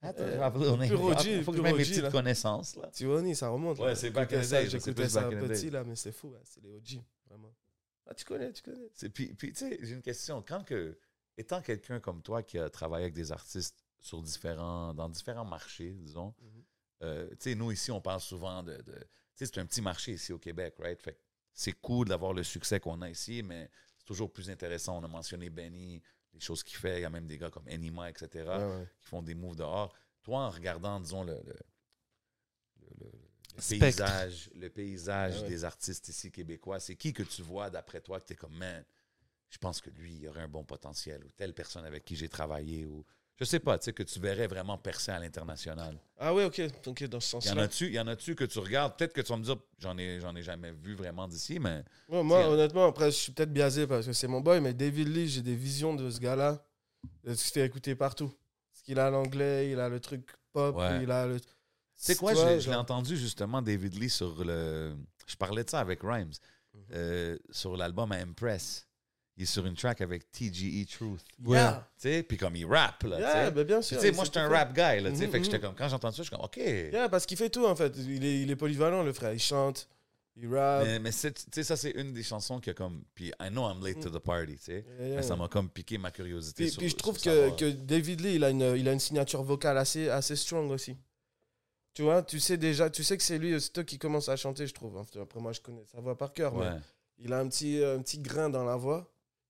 Attends, Euh, je Il faut que je mette mes petites là. connaissances. Là. Tiwani, ça remonte. Ouais, c'est back in the c'est J'écoutais ça petit, là, mais c'est fou, hein, c'est les OG, vraiment. Ah, tu connais, tu connais. C'est- Puis, puis, tu sais, j'ai une question. Quand que, étant quelqu'un comme toi qui a travaillé avec des artistes sur différents, dans différents marchés, disons, Mhm. euh, tu sais, nous ici, on parle souvent de. de- tu sais, c'est un petit marché ici au Québec, right? Fait que c'est cool d'avoir le succès qu'on a ici, mais c'est toujours plus intéressant. On a mentionné Benny, les choses qu'il fait. Il y a même des gars comme Enima, etc., Ouais, ouais. qui font des moves dehors. Toi, en regardant, disons, le, le- le- le- le Spectre. paysage, le paysage ouais. des artistes ici québécois, c'est qui que tu vois d'après toi que tu es comme, man, je pense que lui, il aurait un bon potentiel, ou telle personne avec qui j'ai travaillé, ou je sais pas, tu sais, que tu verrais vraiment percer à l'international. Ah ouais, ok. Ok, dans ce Y en sens-là. a-tu, y en a-tu que tu regardes? Peut-être que tu vas me dire, j'en ai, j'en ai jamais vu vraiment d'ici, mais Ouais, moi, honnêtement, après, je suis peut-être biaisé parce que c'est mon boy, mais David Lee, j'ai des visions de ce gars-là. qu'il a écouté partout. Parce qu'il a l'anglais, il a le truc pop, Ouais. il a le. C'est quoi, Tu je l'ai- je l'ai genre- entendu justement, David Lee, sur le. Je parlais de ça avec Rhymes, Mhm. euh, sur l'album Impress. Il est sur une track avec TGE Truth. Ouais. Yeah, Tu sais, puis comme il rappe, là. yeah, ben bien Tu sûr. sais, il moi, j'étais un rap guy, là, tu sais. Mhm, Fait que j'étais mhm. comme, quand j'entends ça, je suis comme, OK. Yeah, parce qu'il fait tout, en fait. Il est, il est polyvalent, le frère. Il chante, il rappe. Mais, mais c'est- tu sais, ça, c'est une des chansons qui a comme. Puis, I know I'm late to the party, tu sais. Yeah, yeah. Mais ça m'a comme piqué ma curiosité. Puis, sur- puis je trouve sur que, David Lee, il a, une, il a une signature vocale assez, assez strong aussi. Tu vois, tu sais déjà, tu sais que c'est lui, aussitôt qui commence à chanter, je trouve. Enfin, Après, moi, je connais sa voix par cœur, Ouais. mais il a un petit, un petit grain dans la voix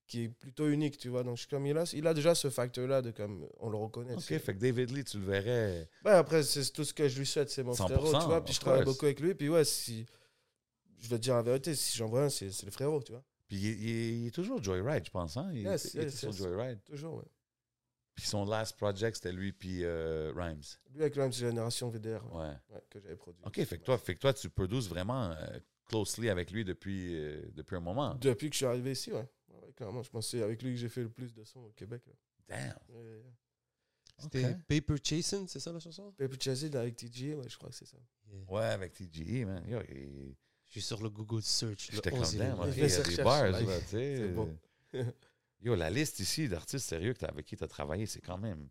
qui est plutôt unique, tu vois. Donc, je suis comme il a, il a déjà ce facteur-là de comme on le reconnaît. OK, fait que David Lee, tu le verrais. Ouais, après, c'est tout ce que je lui souhaite, c'est mon 100%, frérot, tu vois. Puis je travaille course. beaucoup avec lui. Puis ouais, si. Je vais te dire la vérité, si j'en vois un, c'est le frérot, tu vois. Puis, il, est- il est- il est toujours Joyride, je pense, hein? Il, Yes, il était yes, sur. Joyride. Toujours, ouais. Puis, son last project, c'était lui, puis euh, Rhymes. Lui avec la même génération VDR ouais, Ouais. ouais, que j'avais produit. OK, fait que toi, fait que toi tu produces vraiment euh, closely avec lui depuis, euh, depuis un moment. Depuis que je suis arrivé ici, ouais. Clairement, je pense que c'est avec lui que j'ai fait le plus de sons au Québec. là. Damn. Ouais, ouais, ouais. C'était. Paper Chasing, c'est ça la chanson? Paper Chasing avec TG, ouais, je crois que c'est ça. Ouais, avec TGE, man. Yo, il- Je suis sur le Google Search. le J'étais comme 11e. damn, Il y a des bars, là. tu sais. C'est bon. Yo, la liste ici d'artistes sérieux que t'as- avec qui tu as travaillé, c'est quand même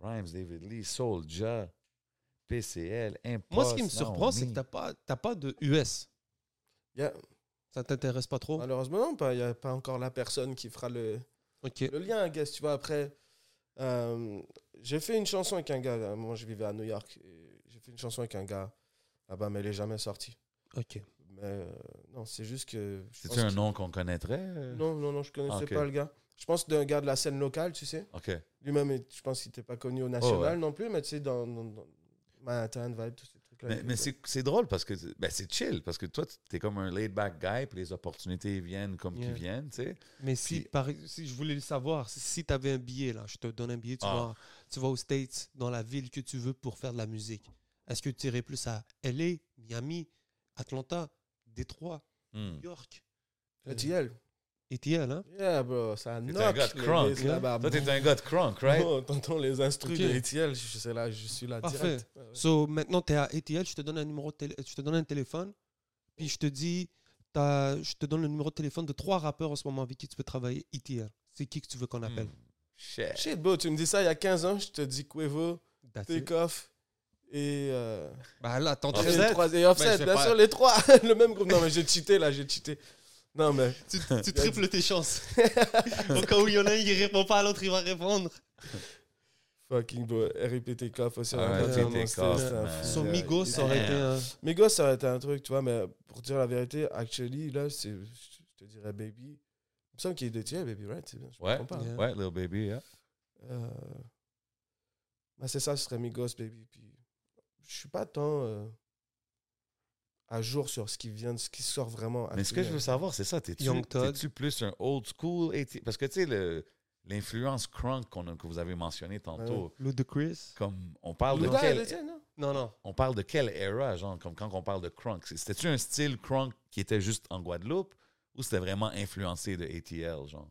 Rhymes, David Lee, Soulja, PCL, Impost. Moi, ce qui me surprend, c'est que tu t'as pas, t'as pas de US. Yeah. Ça t'intéresse pas trop? Malheureusement, non, pas- il n'y a pas encore la personne qui fera le, Ok. le lien, I guess, tu vois. Après, euh, j'ai fait une chanson avec un gars. À un moment, je vivais à New York. et J'ai fait une chanson avec un gars là-bas, mais elle n'est jamais sortie. Ok. Mais euh, non, c'est juste que. je C'est-tu pense un que- nom qu'on connaîtrait? euh? Non, non, non, je connaissais Ah, ok. pas le gars. Je pense d'un gars de la scène locale, tu sais. OK. Lui-même, je pense qu'il n'était pas connu au national Oh, ouais. non plus, mais tu sais, dans, dans, dans Manhattan, Vibe, ces trucs-là. Mais, c'est c'est drôle parce que ben, c'est chill, parce que toi, tu es comme un laid-back guy, puis les opportunités viennent comme Yeah. qu'ils viennent, tu sais. Mais si, Puis- par, si je voulais le savoir, si, si tu avais un billet, là, je te donne un billet, tu, Ah. vas, tu vas aux States, dans la ville que tu veux pour faire de la musique. Est-ce que tu irais plus à LA, Miami, Atlanta, Détroit, Hmm. New York, ATL. ETL, hein? Yeah, bro, ça T'es knock. un gars de les crunk, bass hein? Toi, t'es un gars de crunk, right? Oh, T'entends les instrus Ok. de ATL, je, sais là, je suis là Parfait. direct. Ouais, ouais. So, maintenant, tu es à ETL, je te donne un numéro de télé- je te donne un téléphone, puis je te dis, t'as- je te donne le numéro de téléphone de trois rappeurs en ce moment avec qui tu peux travailler ETL. C'est qui que tu veux qu'on appelle? Hmm. Shit. Shit, bro, tu me dis ça il y a 15 ans, je te dis it. Takeoff et. Euh, Bah là, t'es en et Offset? de- les trois- et Offset, je sais bien pas. sûr, les trois. le même groupe. Non, mais j'ai cheaté là, j'ai cheaté. Non, mais. tu, tu triples tes chances. Au cas où il y en a un qui répond pas, l'autre il va répondre. Fucking bro, RIP Takeoff aussi. Son Migos, ça aurait été un. Migos, ça aurait été un truc, tu vois, mais pour dire la vérité, actually, là, c'est, je te dirais Baby. Il me semble qu'il est de tiers, Baby, right? Ouais. trompe pas. Yeah. Ouais, Lil Baby, yeah. Euh, bah, c'est ça, ce serait Migos, Baby. Puis, je suis pas tant euh, à jour sur ce qui vient, ce qui sort vraiment. Mais ce que je veux actuellement. savoir, c'est ça. T'es-tu t'es-tu plus un old school? Parce que, tu sais, le- l'influence crunk qu'on a- que vous avez mentionné tantôt, Ludacris? comme on parle de quel... non? Non, non. On parle de quelle era, genre, comme quand on parle de crunk? C'était-tu un style crunk qui était juste en Guadeloupe ou c'était vraiment influencé de ATL, genre?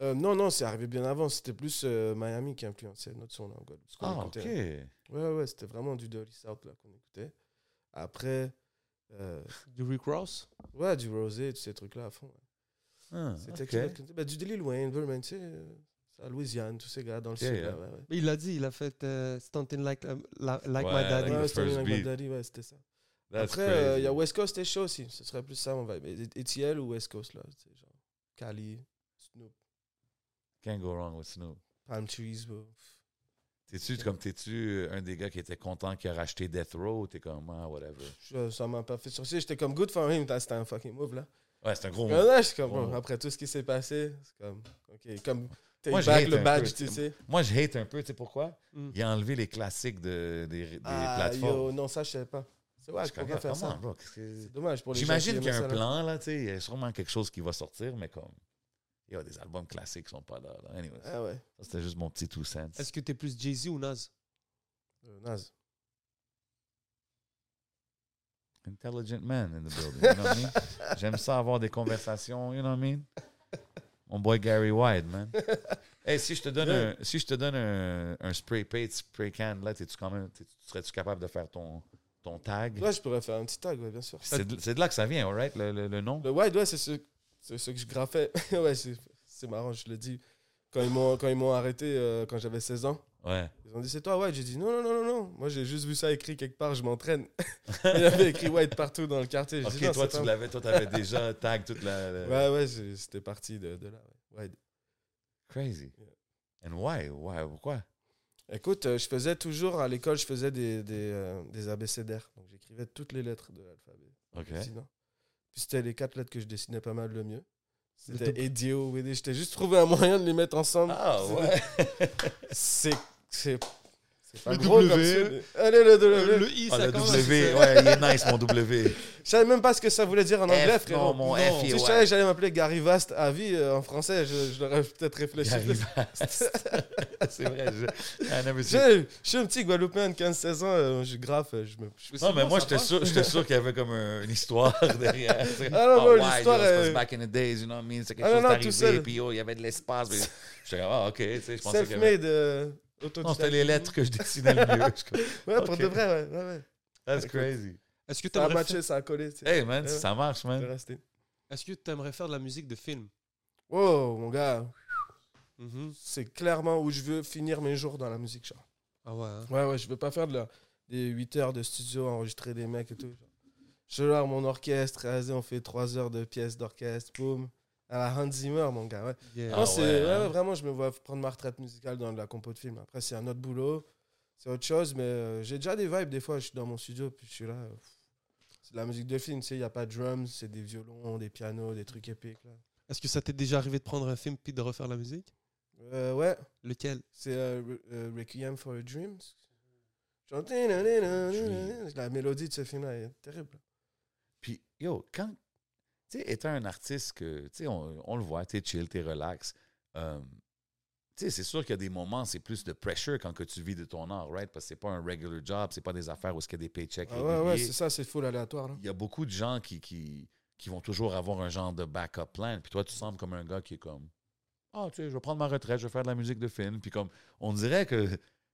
Euh, non, non, c'est arrivé bien avant. C'était plus euh, Miami qui influençait notre son là, en Guadeloupe, Ah, écoutait. OK. Ouais, ouais, c'était vraiment du Dirty South là, qu'on écoutait. Après, euh, Du Rick Ross? ouais, du Rosé, tous ces trucs-là à fond. ouais. Ah, C'était OK. qui bah, Du Lil Wayne, Vermin, tu sais, euh, à Louisiane, tous ces gars dans le Yeah, sud. yeah. là, ouais, ouais. Mais il l'a dit, il a fait euh, Stunting Like, la- like Ouais, My Daddy. like Ouais, the c'était first Like My beat. Daddy, ouais, c'était ça. That's Après, euh, il crazy. y a West Coast et Show aussi. Ce serait plus ça, on va. ETL ou West Coast, là. c'est genre. Cali, Snoop, Can't go wrong with Snoop. Palm Trees, bro. T'es-tu comme t'es-tu un des gars qui était content qu'il a racheté Death Row? T'es comme ah whatever. Je- ça m'a pas fait sortir. J'étais comme good for him. C'était un fucking move, là. Ouais, c'est un gros. Je suis comme, bon, après tout ce qui s'est passé, c'est comme, ok, comme, Moi, je hate le un badge, peu, tu sais. Moi, je hate un peu, tu sais pourquoi? Mm. Il a enlevé les classiques de, des, des Ah, plateformes. yo, non, ça, je savais pas. C'est ouais, Je comme, faire comment, ça. bro? Qu'est-ce que- C'est dommage pour les gens J'imagine qui qu'il y a un plan, là, tu sais. Il y a sûrement quelque chose qui va sortir, mais comme. Il y a des albums classiques qui sont pas là. là. Anyways, Ah ouais, ça, c'était juste mon petit two cents. Est-ce que t'es plus Jay-Z ou Nas? Euh, naze. Intelligent man in the building. You know what I mean? J'aime ça avoir des conversations, you know what I mean? Mon boy Gary White, man. Hey, si je te donne Yeah. un, si je te donne un, un spray paint, spray can, là, t'es-tu quand même, serais-tu capable de faire ton, ton tag? Ouais, je pourrais faire un petit tag, ouais, bien sûr. C'est de, c'est de là que ça vient, alright, le, le, le nom? Le white, ouais, c'est ce, c'est ce que je graffais. ouais, c'est c'est marrant, je le dis. Quand ils m'ont quand ils m'ont arrêté euh, quand j'avais 16 ans, Ouais. ils ont dit c'est toi? White. J'ai dit non non non non non. Moi j'ai juste vu ça écrit quelque part, je m'entraîne. Il y avait écrit white partout dans le quartier. Ok, dit, non, toi, tu l'avais, toi, t'avais déjà tag toute la. la- Ouais ouais, c'était parti de, de là. ouais. White. Crazy. Yeah. And why? Why? Pourquoi? Écoute, euh, je faisais toujours à l'école, je faisais des des, euh, des abécédaires. Donc j'écrivais toutes les lettres de l'alphabet. Ok. Sinon. Puis c'était les quatre lettres que je dessinais pas mal le mieux. C'était Edio. J'étais juste trouvé un moyen de les mettre ensemble. Ah, ouais. C'est. Le W. Allez, le W. Le I, Ah, ça le. W, ouais, il est nice, mon W. Je savais même pas ce que ça voulait dire en anglais, F, frérot. non, mon Non. F, Si je savais que j'allais m'appeler Gary Vast à vie euh, en français, je, je l'aurais peut-être réfléchi. Gary. Vast. C'est vrai. Je, seen- Je, je suis un petit Guadeloupéen de 15-16 ans, euh, je graffe, euh, je me. je- Non, mais moi, j'étais sûr, qu'il y avait comme un- une histoire derrière. Ah non, moi, ouais, l'histoire c'est que back in the days, you know what I mean? C'est quelque Ah non, chose non, d'arrivé, puis yo, il y avait de l'espace. J'étais comme, ah, ok, tu sais, je pensais avait... Self-made, euh, Non, c'était les lettres que je dessinais le mieux. Ouais, pour de vrai, ouais. ouais, ouais. That's crazy. Est-ce que Ça a matché, faire... ça a collé. tu sais. Hey, man, Ouais. ça marche, man. Est-ce que t'aimerais faire de la musique de film? Oh, mon gars, Mhm. c'est clairement où je veux finir mes jours dans la musique, genre. Ah ouais. hein? Ouais, ouais, je veux pas faire de la, des 8 heures de studio, enregistrer des mecs et tout. Je leur mon orchestre, on fait 3 heures de pièces d'orchestre, boum. À la Hans Zimmer, mon gars, ouais. Yeah. Non, Ah c'est- ouais, ouais, hein. ouais, vraiment, je me vois prendre ma retraite musicale dans de la compo de film. Après, c'est un autre boulot, c'est autre chose, mais euh, j'ai déjà des vibes. Des fois, je suis dans mon studio, puis je suis là. euh, c'est de la musique de film, tu sais, il n'y a pas de drums, c'est des violons, des pianos, des trucs épiques. Là. Est-ce que ça t'est déjà arrivé de prendre un film puis de refaire la musique? Euh, ouais, Lequel? C'est euh, euh, Requiem for a Dream. La mélodie de ce film-là est terrible. Puis, yo, quand, tu sais, étant un artiste que, tu sais, on, on le voit, t'es chill, t'es relax. euh, tu sais, c'est sûr qu'il y a des moments, c'est plus de pressure quand que tu vis de ton art, right? Parce que c'est pas un regular job, c'est pas des affaires où il y a des paychecks Ah ouais, ouais, c'est ça, c'est full aléatoire. Il y a beaucoup de gens qui, qui, qui vont toujours avoir un genre de backup plan. Puis toi, tu sembles comme un gars qui est comme Ah, tu sais, je vais prendre ma retraite, je vais faire de la musique de film. Puis comme, on dirait que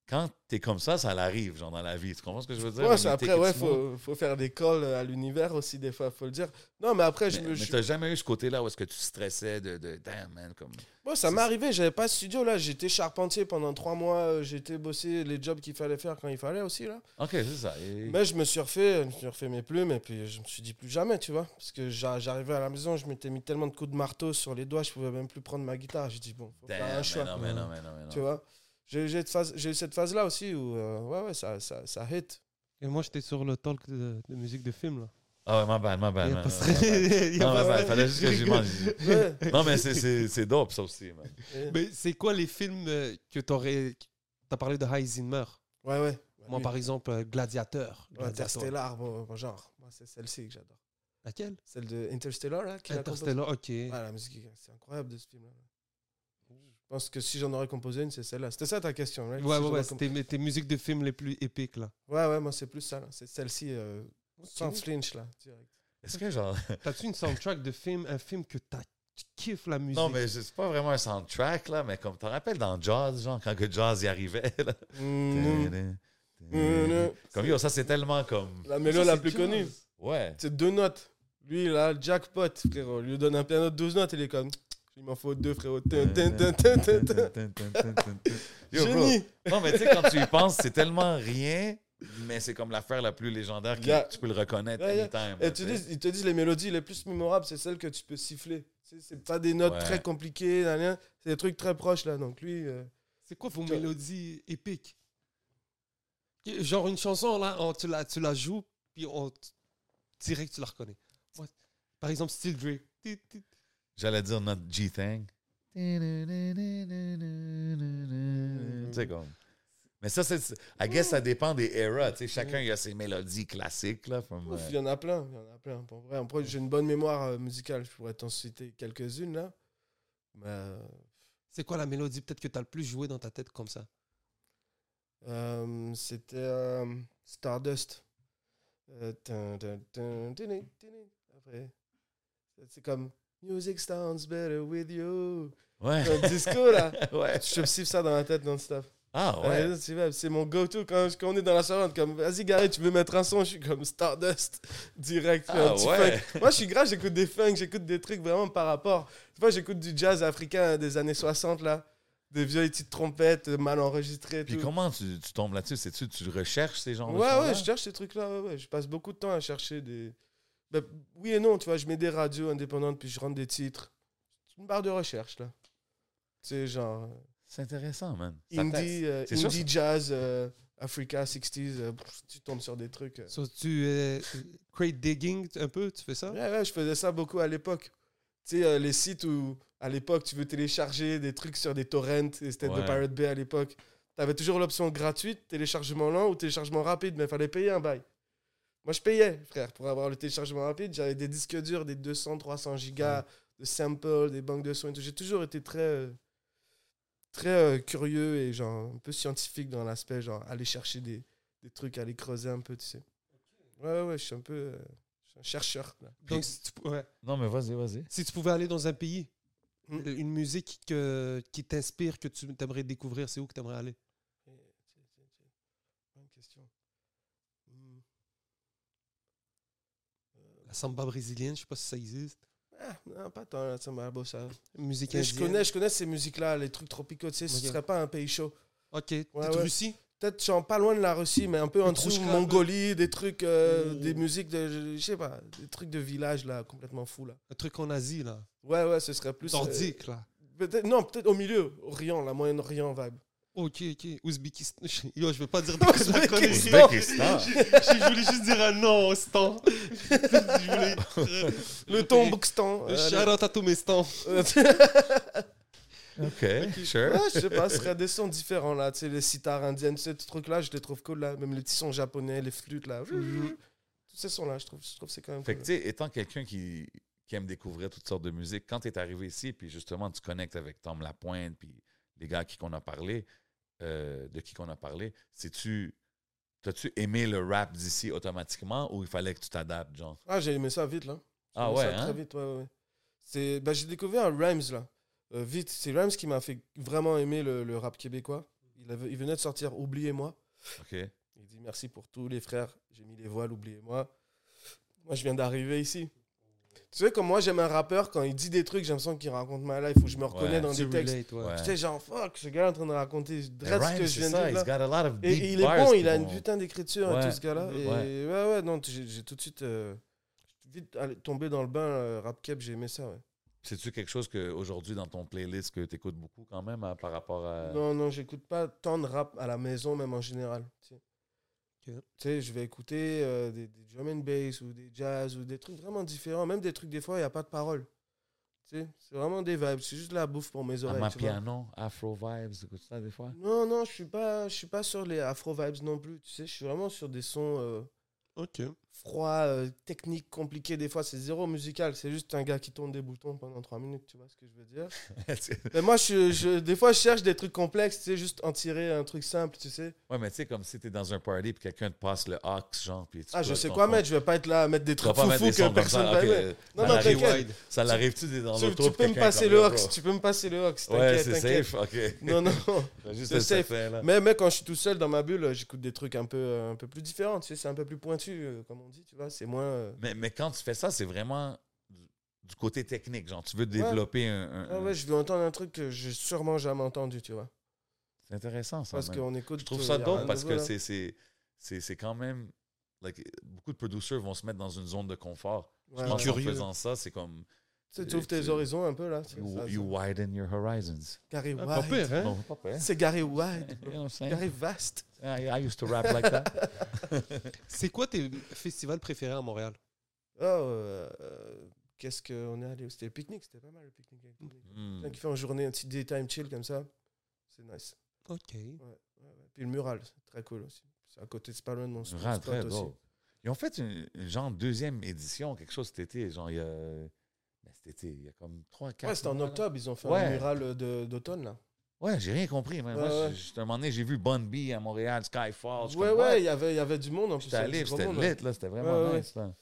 quand t'es comme ça, ça l'arrive, genre dans la vie. Tu comprends ce que je veux dire? Ouais, après, ouais, faut, faut faire des calls à l'univers aussi, des fois, faut le dire. Non, mais après, je Mais, me. mais je- t'as jamais eu ce côté-là où est-ce que tu stressais de, de damn, man, comme. Moi, ça m'est arrivé, j'avais pas de studio là, j'étais charpentier pendant trois mois, euh, j'étais bossé les jobs qu'il fallait faire quand il fallait aussi là. Ok, c'est ça. Et- Mais je me suis refait, je me suis refait mes plumes et puis je me suis dit plus jamais, tu vois. Parce que j'a- j'arrivais à la maison, je m'étais mis tellement de coups de marteau sur les doigts, je pouvais même plus prendre ma guitare. J'ai dit bon, faut Damn, faire un mais choix. non, mais non, mais non, mais non. Tu vois? J'ai eu cette phase, j'ai eu cette phase là aussi où euh, ouais ouais ça ça, ça hit. Et moi, j'étais sur le talk de, de musique de film là. Ah ouais, ma bad, ma bad. Non, ma bad, fallait juste que j'y mange. Non, mais c'est- c'est c'est dope, ça aussi, man. Mais c'est quoi les films euh, que t'aurais. T'as parlé de High Zimmer? ouais ouais. Moi, Oui. par exemple, euh, Gladiateur. Interstellar, bon, bon genre. Moi, c'est celle-ci que j'adore. Laquelle? Celle de Interstellar là. Interstellar, ok. Ah, la musique, c'est incroyable de ce film-là. Je pense que si j'en aurais composé une, c'est celle-là. C'était ça ta question, right? Ouais, Si ouais, C'était tes musiques de films les plus épiques là. ouais, ouais, moi, c'est plus ça. là. C'est celle-ci, euh, sans flinch, là. direct. Est-ce que genre. T'as-tu une soundtrack de film, un film que t'as, tu kiffes la musique? Non, mais c'est pas vraiment un soundtrack, là, mais comme tu te rappelles dans Jaws, genre, quand que Jaws y arrivait, là? Mhm. Mhm. Comme yo, ça c'est tellement comme. La mélo Ça, la plus connue. Ouais. C'est deux notes. Lui, là, jackpot, frérot. Lui donne un piano de 12 notes, il est comme. Il m'en faut deux, frérot. Génie! Non, mais tu sais, quand tu y penses, c'est tellement rien, mais c'est comme l'affaire la plus légendaire que Yeah. tu peux le reconnaître Yeah, yeah. anytime. Et tu dis, ils te disent les mélodies les plus mémorables, c'est celles que tu peux siffler. C'est pas des notes Ouais. très compliquées, c'est des trucs très proches là. Donc lui, euh, C'est quoi vos mélodies épiques? Genre une chanson, là, on- tu, la, tu la joues, puis on direct tu la reconnais. Par exemple, Still Drake. J'allais dire notre G-Thing. Tu sais, comme. Mais ça, c'est. I guess ça dépend des eras. Tu sais, chacun il a ses mélodies classiques, là. from, ouf, euh, il y en a plein, il y en a plein. Pour vrai, après, j'ai une bonne mémoire euh, musicale, je pourrais t'en citer quelques-unes là. Mais euh, C'est quoi la mélodie peut-être que tu as le plus joué dans ta tête comme ça? Euh, c'était euh, Stardust. Euh. Après, c'est comme Music sounds better with you. Ouais. Un disco là. ouais. Je me ça dans la tête non-stop. Ah, ouais. Ouais, c'est mon go-to quand, quand on est dans la est Comme, vas-y, Gary, tu veux mettre un son Je suis comme Stardust direct. Ah, un petit ouais. funk. Moi, je suis grave, j'écoute des funk, j'écoute des trucs vraiment par rapport. Des fois, j'écoute du jazz africain des années 60, là. Des vieilles petites trompettes mal enregistrées. Puis tout. comment tu, tu tombes là-dessus? C'est-tu tu recherches ces genres de Ouais, ouais, je cherche ces trucs-là. Ouais, ouais. Je passe beaucoup de temps à chercher des. Ben, oui et non, tu vois, je mets des radios indépendantes, puis je rentre des titres. C'est une barre de recherche, là. Tu sais, genre. euh, C'est intéressant, man. Indie, euh, sûr, indie jazz, euh, Africa 60s, euh, pff, tu tombes sur des trucs. euh. So, Tu euh, crate digging un peu, tu fais ça? Ouais, ouais, je faisais ça beaucoup à l'époque. Tu sais, euh, les sites où, à l'époque, tu veux télécharger des trucs sur des torrents, et c'était de Ouais. Pirate Bay à l'époque. Tu avais toujours l'option gratuite, téléchargement lent ou téléchargement rapide, mais il fallait payer un bail. Moi, je payais, frère, pour avoir le téléchargement rapide. J'avais des disques durs, des 200, 300 gigas de samples, des banques de sons et tout. J'ai toujours été très, euh, très euh, curieux et genre un peu scientifique dans l'aspect, genre aller chercher des, des trucs, aller creuser un peu, tu sais. Ouais, ouais, ouais, je suis un peu euh, je suis un chercheur. Là. Donc, si tu, ouais. Non, mais vas-y, vas-y. Si tu pouvais aller dans un pays, Hmm. une musique que, qui t'inspire, que tu aimerais découvrir, c'est où que tu aimerais aller Eh, tiens, tiens, tiens. Bonne question. Hmm. La samba brésilienne, je sais pas si ça existe. Ah, non, pas tant, ça m'a beau ça. Musique Mais je indienne. connais, je connais ces musiques-là, les trucs tropicaux, tu sais, ce serait pas un pays chaud. Ok, peut-être ouais. Russie? Peut-être genre pas loin de la Russie, mais un peu en dessous, Mongolie, des trucs, euh, des musiques de, je je sais pas, des trucs de village là, complètement fou là. Un truc en Asie, là. Ouais, ouais, ce serait plus. euh, Nordique, là. peut-être, non, peut-être au milieu, Orient, la Moyen-Orient vibe. Ok, ok. Ouzbékistan. Yo, je veux pas dire. Ouzbékistan. Ouzbékistan. Je voulais juste dire un nom au stand. je voulais. Le Tomboukstan. Euh, euh, Shout out à tous mes stands. euh, OK, sure. Ouais, je sais pas, ce serait des sons différents là, tu sais, les sitars indiennes, ces trucs là, je les trouve cool là, même les petits sons japonais, les flûtes là, Mhm. tous ces sons là, je trouve, je trouve que c'est quand même Fait que, tu sais, étant quelqu'un qui, qui aime découvrir toutes sortes de musique, quand tu es arrivé ici, puis justement, tu connectes avec Tom Lapointe, puis les gars à qui qu'on a parlé, euh, de qui qu'on a parlé, sais-tu. T'as-tu aimé le rap d'ici automatiquement ou il fallait que tu t'adaptes, genre? Ah, j'ai aimé ça vite là. J'ai Ah ouais, ça hein? Très vite, ouais, ouais, ouais. C'est, bah, j'ai découvert Rhymes là, Euh, vite. C'est Rhymes qui m'a fait vraiment aimer le, le rap québécois. Il, avait, il venait de sortir Oubliez-moi. OK. Il dit merci pour tous les frères, j'ai mis les voiles, oubliez-moi. Moi, je viens d'arriver ici. Tu sais, comme moi, j'aime un rappeur, quand il dit des trucs, j'ai l'impression qu'il raconte ma life, où je me reconnais Ouais. dans des textes. relate, ouais. Sais, genre, fuck, ce gars est en train de raconter ce que je viens de ça, dire. là. Et, et il est bon, il a une putain d'écriture, Ouais. tout ce gars-là. Et Ouais. ouais, non, j'ai tout de suite euh, vite allé- tombé dans le bain, euh, rap keb, j'ai aimé ça, ouais. C'est-tu quelque chose qu'aujourd'hui, dans ton playlist, que tu écoutes beaucoup quand même hein, par rapport à. Non, non, j'écoute pas tant de rap à la maison, même en général. Tu sais, Tu sais, je vais écouter euh, des, des drum and bass ou des jazz ou des trucs vraiment différents. Même des trucs, des fois, il n'y a pas de parole. Tu sais, c'est vraiment des vibes. C'est juste la bouffe pour mes oreilles. Tu vois. piano, Afro vibes, tu écoutes ça des fois? Non, non, je suis pas, je suis pas sur les afro vibes non plus. Tu sais, je suis vraiment sur des sons euh, Ok. Froids, euh, techniques, compliqués. Des fois, c'est zéro musical. C'est juste un gars qui tourne des boutons pendant trois minutes. Tu vois ce que je veux dire? Mais moi, je, je- des fois, je cherche des trucs complexes. Tu sais, juste en tirer un truc simple. Tu sais. ouais, mais tu sais, comme si t'es dans un party puis quelqu'un te passe le aux, genre. Puis tu Ah, je sais quoi mettre. Je vais pas être là à mettre des trucs des que personne va ok, aimer. Non, non, t'inquiète. Ça l'arrive-tu des- dans Tu, l'auto? tu peux me passer le bro. tu peux me passer le Hox, Ouais, c'est safe, ok. Non, non. Juste c'est safe. là. Mais, mais quand je suis tout seul dans ma bulle, j'écoute des trucs un peu, un peu plus différents, tu sais, c'est un peu plus pointu, euh, comme on dit, tu vois, c'est moins... euh, Mais, mais quand tu fais ça, c'est vraiment du, du côté technique. Genre, tu veux développer un. un- Ah ouais, je veux entendre un truc que j'ai sûrement jamais entendu, tu vois. C'est intéressant, ça. Parce man. qu'on écoute... Je trouve euh, ça dope parce que là. c'est- c'est c'est- c'est quand même. like, beaucoup de producers vont se mettre dans une zone de confort. Ouais, je pense ouais. qu'en Curieux. faisant ça, c'est comme. sais, tu ouvres tes horizons un peu là. You, ça, you widen your horizons. Gary Ah, pas pire, hein? Non, pas pire. C'est Gary Wide. You know what I'm saying? Gary Vast. I, I used to rap like that. C'est quoi tes festivals préférés à Montréal? Oh, euh, euh, qu'est-ce qu'on est allé C'était le pique-nique, c'était pas mal le pique-nique. Quelqu'un qui fait en journée un petit daytime chill comme ça, c'est nice. Ok. Ouais, ouais, ouais. Puis le mural, c'est très cool aussi. C'est à côté, c'est pas loin de mon spot très aussi. dope. Ils ont fait une, une genre deuxième édition, quelque chose cet été. Genre, il y a. Ben, cet été, il y a comme 3 4 Ouais, c'était en octobre, ils ont fait Ouais. un mural de- d'automne là. Ouais, j'ai rien compris. Moi, Ouais, je- un moment donné, j'ai vu Bun B à Montréal, Skyfall. Ouais, ouais, il y avait, il y avait du monde en plus. J'étais allé, c'était lit, là. C'était vraiment Ouais, nice, là.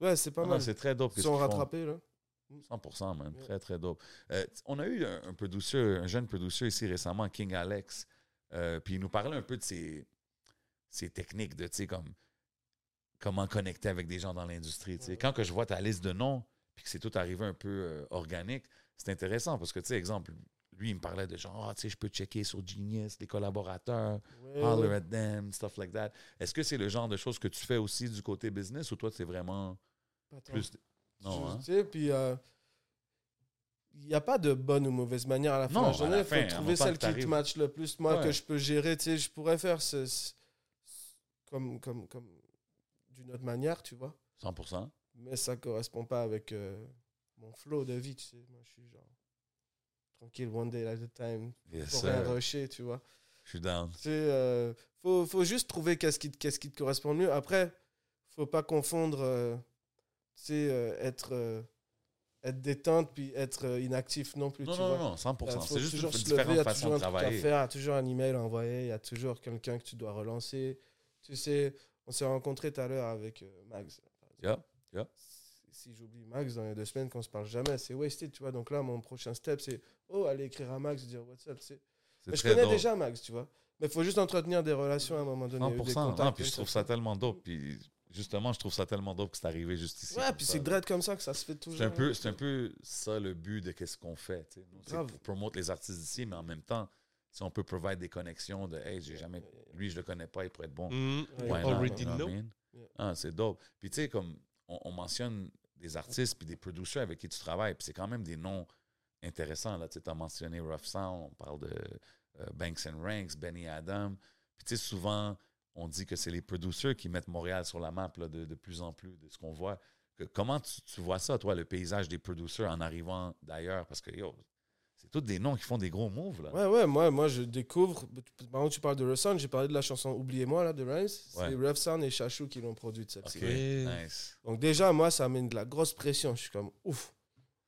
Ouais, c'est pas mal. c'est très dope. Ils sont rattrapés là. 100%, man. Très, très dope. Euh, on a eu un, un producer, un jeune producer ici récemment, King Alex. euh, puis il nous parlait un peu de ses, ses techniques de, tu sais, comme comment connecter avec des gens dans l'industrie. Ouais. Quand que je vois ta liste de noms, puis que c'est tout arrivé un peu euh, organique, c'est intéressant parce que, tu sais, exemple, lui, il me parlait de genre, ah, tu sais, je peux checker sur Genius, les collaborateurs, Ouais, holler at them, stuff like that. Est-ce que c'est le genre de choses que tu fais aussi du côté business ou toi, c'est vraiment tant. plus. Non, Je- hein? Tu sais, puis euh, il n'y a pas de bonne ou mauvaise manière à la fin Non, de la à journée. la Il faut fin, trouver celle qui te match le plus. Moi, Ouais. que je peux gérer, tu sais, je pourrais faire ce, ce- comme, comme, comme d'une autre manière, tu vois. 100%. Mais ça correspond pas avec euh, mon flow de vie, tu sais. Moi, je suis genre tranquille, one day at a time, Yes, pour rien rusher, tu vois. Je suis down. Tu sais, euh, faut, faut juste trouver qu'est-ce qui, te- qu'est-ce qui te correspond le mieux. Après, faut pas confondre, euh, tu sais, euh, être, euh, être détente puis être euh, inactif non plus. Non, tu non, vois. non, non, 100%. Il faut C'est juste toujours une se lever, il y différente a façon toujours de un truc à travailler. faire, il y a toujours un email à envoyer, il y a toujours quelqu'un que tu dois relancer. Tu sais, on s'est rencontrés tout à l'heure avec euh, Max. Yeah, yeah. Si j'oublie Max dans les deux semaines qu'on se parle jamais, c'est wasted, tu vois. Donc là, mon prochain step, c'est oh, aller écrire à Max, dire what's up, tu sais. C'est Mais je connais drôle. déjà Max, tu vois. Mais il faut juste entretenir des relations à un moment donné. des 100%. contacts Non, puis je trouve ça tellement dope. Puis justement, je trouve ça tellement dope que c'est arrivé juste ici. Ouais, puis ça, c'est dread comme ça que ça se fait toujours. C'est un, peu, c'est un peu ça le but de qu'est-ce qu'on fait. tu sais. C'est pour promouvoir les artistes d'ici, mais en même temps, si on peut provide des connexions de Hey, j'ai jamais. Lui, je le connais pas, il pourrait être bon. Mm, Ouais, already you know what I know. mean? Yeah. Ah, c'est dope. Puis tu sais, comme on, on mentionne des artistes puis des producers avec qui tu travailles, puis c'est quand même des noms intéressants. Tu as mentionné Rough Sound, on parle de euh, Banks and Ranks, Benny Adam. Puis tu sais, souvent, on dit que c'est les producers qui mettent Montréal sur la map là, de, de plus en plus, de ce qu'on voit. Que- comment tu, vois ça, toi, le paysage des producers en arrivant d'ailleurs? Parce que, yo, tous des noms qui font des gros moves, là. Ouais, ouais, moi, moi je découvre. Par exemple, tu parles de Sound, j'ai parlé de la chanson Oubliez-moi là, de Rhymes. C'est Ouais. Rough Sound et Chachou qui l'ont produite celle-ci. OK, Ouais. nice. Donc, déjà, moi, ça amène de la grosse pression. Je suis comme ouf.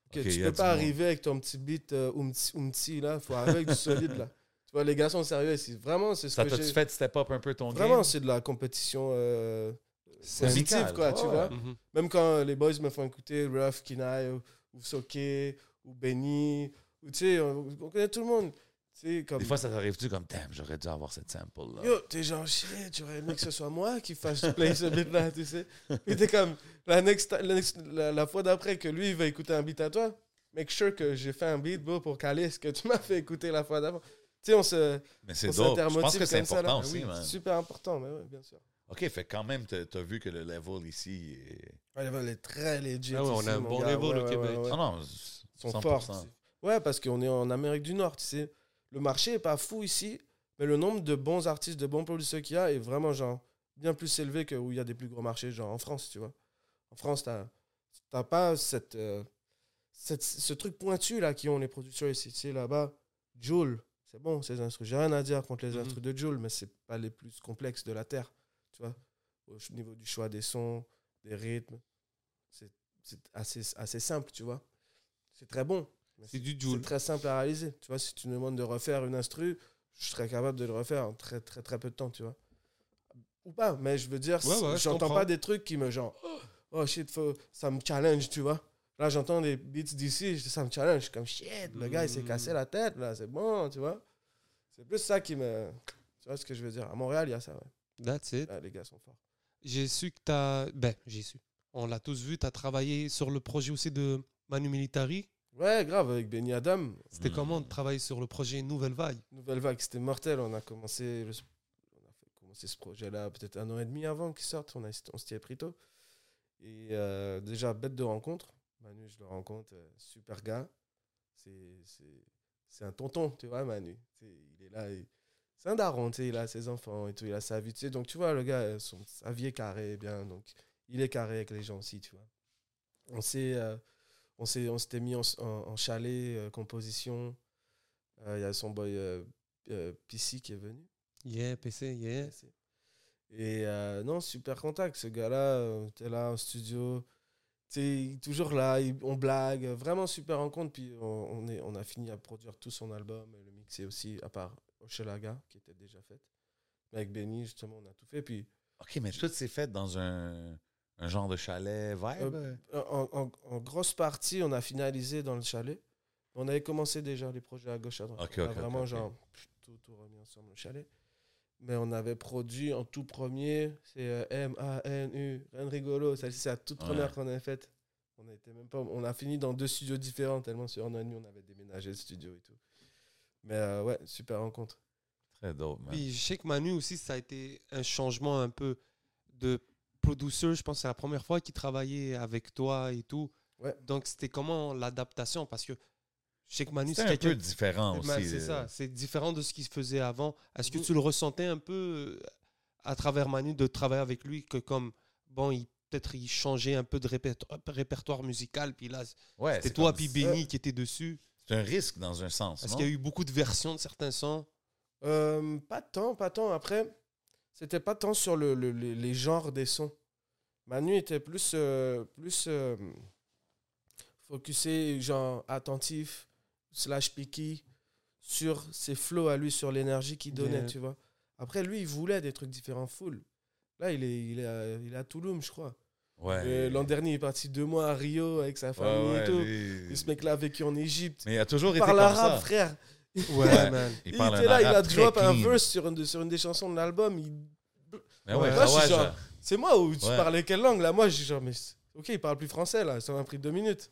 Ok, Ok, tu peux pas monde. arriver avec ton petit beat euh, umti, umti, là. faut arriver avec du solide là. Tu vois, les gars sont sérieux ici. Vraiment, c'est ce Ça que j'ai. fait step up un peu ton Vraiment, game? c'est de la compétition euh, C'est positive, quoi, tu Ouais, vois. Mhm. Même quand les boys me font écouter Ruff, Kinaï, ou, ou Soke, ou Benny, ou tu sais, on, on connaît tout le monde. Tu sais, comme. Des fois, ça t'arrive-tu comme, damn, j'aurais dû avoir cette sample-là. Yo, t'es genre shit, j'aurais aimé que ce soit moi qui fasse play ce beat là, tu sais. Et t'es comme, la, next, la, next- la- la fois d'après que lui il va écouter un beat à toi, make sure que j'ai fait un beat bro, pour caler ce que tu m'as fait écouter la fois d'avant. Tu sais, on se. Mais c'est on dope. Je pense que c'est comme ça, là. important Ah aussi, oui, man. c'est super important, mais ouais, bien sûr. OK, fait quand même, t'as as vu que le level ici est... Ouais, le level est très legit. Ah ouais, on a un bon gars. level Ouais, au ouais, Québec. ouais, ouais. Non, non, Ils sont 100%. forts. Ouais, parce qu'on est en Amérique du Nord, tu sais. Le marché est pas fou ici, mais le nombre de bons artistes, de bons producteurs qu'il y a est vraiment genre bien plus élevé que où il y a des plus gros marchés, genre en France, tu vois. En France, t'as pas cette, euh, cette- ce truc pointu là qui ont les producteurs ici. Tu sais, là-bas, Joule, c'est bon, ces instruments. J'ai rien à dire contre les Mhm. instruments de Joule, mais c'est pas les plus complexes de la terre, tu vois. Au niveau du choix des sons, des rythmes, c'est c'est assez, assez simple, tu vois. C'est très bon. C'est du c'est Joule. très simple à réaliser. Tu vois, si tu me demandes de refaire une instru, je serais capable de le refaire en très très très peu de temps, tu vois. Ou pas, mais je veux dire, Ouais, ouais, je j'entends pas des trucs qui me genre, oh shit, faut, ça me challenge, tu vois. Là, j'entends des beats d'ici, ça me challenge. Je suis comme shit, le gars, il s'est cassé la tête, là, c'est bon, tu vois. C'est plus ça qui me. Tu vois ce que je veux dire? À Montréal, il y a ça, ouais. That's it. Là, les gars sont forts. J'ai su que tu as. Ben, j'ai su. On l'a tous vu. Tu as travaillé sur le projet aussi de Manu Militari. Ouais, grave, avec Benny Adam, C'était Mm. comment de travailler sur le projet Nouvelle Vague Nouvelle Vague, c'était mortel. On a commencé, le- on a fait commencer ce projet-là peut-être un an et demi avant qu'il sorte. On, a, on s'y est pris tôt. Et euh, déjà, bête de rencontre. Manu, je le rencontre, euh, super gars. C'est- C'est c'est un tonton, tu vois, Manu. Il est là, il- c'est un daron, tu sais, il a ses enfants et tout, il a sa vie, tu sais. Donc, tu vois, le gars, euh, son, sa vie est carrée, bien. Donc, il est carré avec les gens aussi, tu vois. On s'est euh, on s'est- on s'était mis en, en- en chalet, euh, composition. Euh, Il y a son boy euh, PC qui est venu. Yeah, PC, yeah. Et non, super contact. Ce gars-là, t'es là en studio. Tu toujours là, il- on blague. Vraiment super rencontre. Puis on, on est, on a fini à produire tout son album et le mixer aussi, à part Hochelaga, qui était déjà faite. Mais avec Benny, justement, on a tout fait. Puis OK, mais tout s'est fait dans un, un genre de chalet vibe. Euh, en, en- en grosse partie, on a finalisé dans le chalet. On avait commencé déjà les projets à gauche à droite. On a vraiment genre tout, tout remis ensemble le chalet. Mais on avait produit en tout premier, c'est euh, M-A-N-U, rien de rigolo. Celle-ci, c'est la toute Ouais. première qu'on avait faite. On même pas, on a fini dans deux studios différents, tellement sur un an et demi, on avait déménagé le studio et tout. Mais euh, ouais, super rencontre. Très dope, man. Puis je sais que Manu aussi, ça a été un changement un peu de producer. Je pense que c'est la première fois qu'il travaillait avec toi et tout. Ouais. Donc c'était comment l'adaptation? Parce que je sais que Manu, C'est un peu différent aussi. c'est euh, ça, c'est différent de ce qu'il faisait avant. Est-ce que Mhm. tu le ressentais un peu euh, à travers Manu de travailler avec lui que comme bon, il peut-être il changeait un peu de répertoire, répertoire musical puis là Ouais, c'était c'est toi puis Benny qui était dessus? C'est un risque dans un sens. Est-ce qu'il y a eu beaucoup de versions de certains sons? Euh, pas tant, pas tant. Après, c'était pas tant sur le, le- les, les genres des sons. Manu était plus, euh, plus euh, focusé, genre attentif, slash picky, sur ses flows à lui, sur l'énergie qu'il donnait, Yeah. tu vois. Après, lui, il voulait des trucs différents, full. Là, il est, il est, à, il est à Toulouse, je crois. Ouais. Et L'an dernier, il est parti deux mois à Rio avec sa Ouais, famille ouais, et tout. lui- Et ce mec-là a vécu en Égypte. Mais il a toujours Il été parle comme arabe, ça. frère. Ouais, man. Il Il était là, il a drop un verse sur une, de- sur une des chansons de l'album. Il... Mais ouais, Ouais. Moi, je suis Khawaja. genre- C'est moi où tu parlais quelle langue là? Moi, je suis genre, mais ok, il parle plus français là, ça m'a pris deux minutes.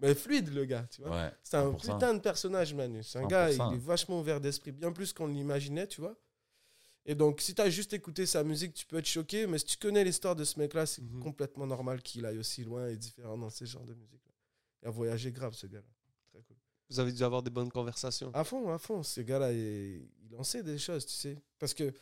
Mais fluide le gars, tu vois. C'est un 100%. putain de personnage, Manu. C'est un gars, 100%. il est vachement ouvert d'esprit, bien plus qu'on l'imaginait, tu vois. Et donc, si t'as juste écouté sa musique, tu peux être choqué, mais si tu connais l'histoire de ce mec-là, c'est Mhm. complètement normal qu'il aille aussi loin et différent dans ces genres de musique. Il a voyagé grave, ce gars-là. Vous avez dû avoir des bonnes conversations. À fond, à fond. Ce gars-là, il, il en sait des choses, tu sais. Parce que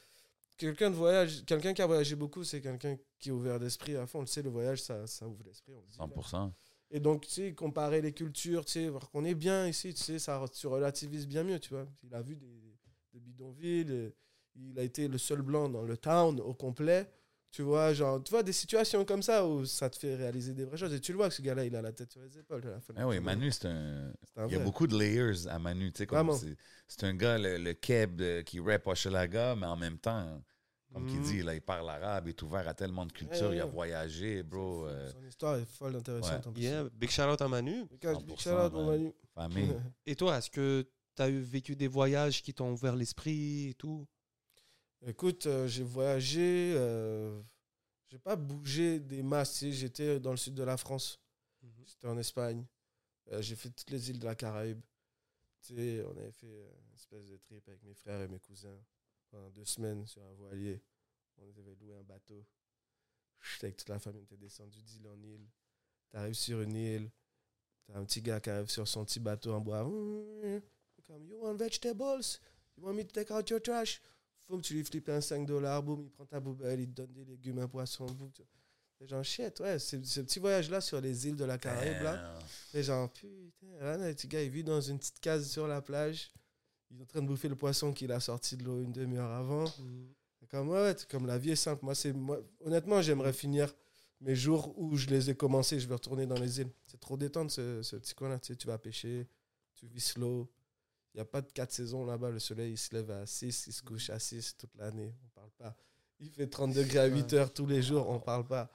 quelqu'un de voyage, quelqu'un qui a voyagé beaucoup, c'est quelqu'un qui est ouvert d'esprit à fond. Tu sais, le voyage, ça, ça ouvre l'esprit. on le dit, là. 100%. Et donc, tu sais, comparer les cultures, tu sais, voir qu'on est bien ici, tu sais, ça se relativise bien mieux, tu vois. Il a vu des, des bidonvilles, il a été le seul blanc dans le town au complet. Tu vois, genre, tu vois, des situations comme ça où ça te fait réaliser des vraies choses. Et tu le vois que ce gars-là, il a la tête sur les épaules. à la fin de Ah oui. Manu, c'est un. Il y a beaucoup de layers à Manu. tu sais. C'est c'est un gars, le, le keb euh, qui rap Hochelaga, mais en même temps, comme il Mhm. dit, là, il parle arabe, il est ouvert à tellement de cultures, Ouais, il a ouais. voyagé, bro. Son- euh, Son histoire est folle, intéressante. Ouais. en plus. Yeah, big shout out à Manu. Big shout- big 100%, shout out, man. Manu. famille. Et toi, est-ce que tu as eu vécu des voyages qui t'ont ouvert l'esprit et tout? Écoute, euh, j'ai voyagé, euh, j'ai pas bougé des masses. J'étais dans le sud de la France, j'étais en Espagne, Euh, j'ai fait toutes les îles de la Caraïbe. Tu sais, on avait fait une espèce de trip avec mes frères et mes cousins pendant deux semaines sur un voilier. On avait loué un bateau. J'étais avec toute la famille, on était descendu d'île en île. T'arrives sur une île, t'as un petit gars qui arrive sur son petit bateau en bois. Comme, you want vegetables? You want me to take out your trash? Faut que tu lui flippes un 5 dollars, boum, il prend ta poubelle, il te donne des légumes, un poisson, boum. tu- C'est genre shit, ouais, c'est ce petit voyage-là sur les îles de la Caraïbe, là. Et genre, putain, là, le petit gars, il vit dans une petite case sur la plage. Il est en train de bouffer le poisson qu'il a sorti de l'eau une demi-heure avant. C'est Comme, ouais, comme la vie est simple. Moi, c'est, moi, honnêtement, j'aimerais finir mes jours où je les ai commencés. Je vais retourner dans les îles. C'est trop détente, ce, ce petit coin-là. Tu sais, tu vas pêcher, tu vis slow. Il n'y a pas de quatre saisons là-bas. Le soleil, il se lève à 6, il se couche à 6 toute l'année. On parle pas. Il fait 30 degrés à 8 heures tous les jours. On parle pas.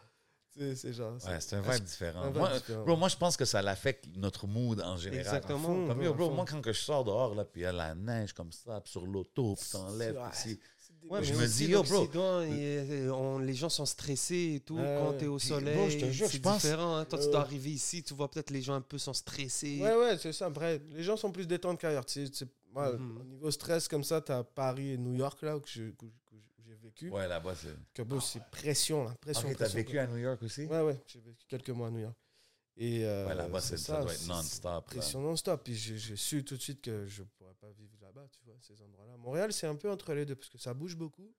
C'est genre. Ouais, c'est un vibe différent. un vibe moi, différent. Bro, moi, je pense que ça l'affecte notre mood en général. Exactement. fond, Comme, ouais, yo, à bro, fond. moi, quand que je sors dehors, là, puis il y a la neige comme ça, puis sur l'auto, puis t'enlèves, puis Ouais, Je me dis, yo, bro. on- les gens sont stressés et tout. Ouais, quand ouais. tu es au soleil, bro, je te jure, c'est différent. hein. Toi, tu dois arriver ici, tu vois peut-être les gens un peu sont stressés. Ouais, ouais, c'est ça. Après, les gens sont plus détentes qu'ailleurs. Mhm. Au niveau stress, comme ça, tu as Paris et New York, là, où j'ai vécu. Ouais, là-bas, c'est. Que bon, c'est pression, là. Pression, Ok, t'as pression, vécu à New York aussi? Ouais, ouais, j'ai vécu quelques mois à New York. Et euh, Ouais, là-bas, c'est- ça doit être non-stop. Pression non-stop. Puis j'ai j'ai su tout de suite que je pourrais pas vivre là-bas, tu vois, ces endroits-là. Montréal, c'est un peu entre les deux parce que ça bouge beaucoup.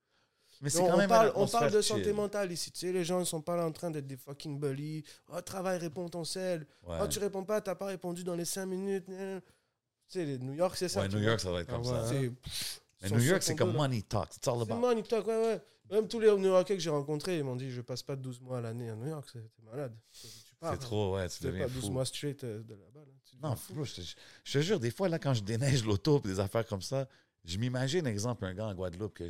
Mais c'est quand on, même parle, on parle de santé chill. mentale ici. Tu sais, les gens ne sont pas là en train d'être des fucking bullies. Oh, travail, réponds ton sel. Ouais. Oh, tu réponds pas, t'as pas répondu dans les 5 minutes. Tu sais, les- New York, c'est ça. Ouais, New vois. York, ça va être comme Ah ça. ouais. C'est- pff, Mais ils New York, c'est comme money talk. It's all C'est about. money talk, ouais, ouais. Même tous les New Yorkais que j'ai rencontrés, ils m'ont dit Je passe pas 12 mois à l'année à New York, c'est t'es malade. C'est trop, ouais, tu deviens pas 12 fou. mois straight euh, de là-bas. là. Tu Non, fou. bro, je te, je te jure, des fois, là, quand je déneige l'auto et des affaires comme ça, je m'imagine, exemple, un gars en Guadeloupe que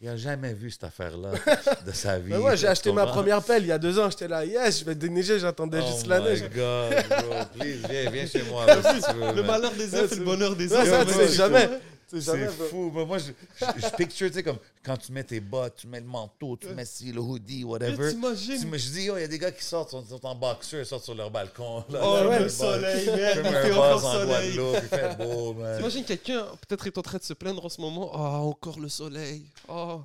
il a jamais vu cette affaire-là de sa vie. Moi, j'ai acheté ma première pelle il y a deux ans. J'étais là, yes, je vais déneiger, j'attendais Oh juste la my neige. God, bro, please, viens, viens chez moi. là, si tu veux, Le man. malheur des uns, c'est le bonheur des autres. ça, tu sais jamais. C'est fou. Mais moi, je, je, je picture, tu sais, comme quand tu mets tes bottes, tu mets le manteau, tu mets ci, le hoodie, whatever. Tu T'imagines me- je dis, yo, il y a des gars qui sortent, sont, sont en boxeur, ils sortent sur leur balcon. Là, Oh, Ils ouais, le soleil, Ils il en soleil. Guadeloupe, il fait beau, man. T'imagines quelqu'un, peut-être est en train de se plaindre en ce moment. Ah, encore le soleil. Oh,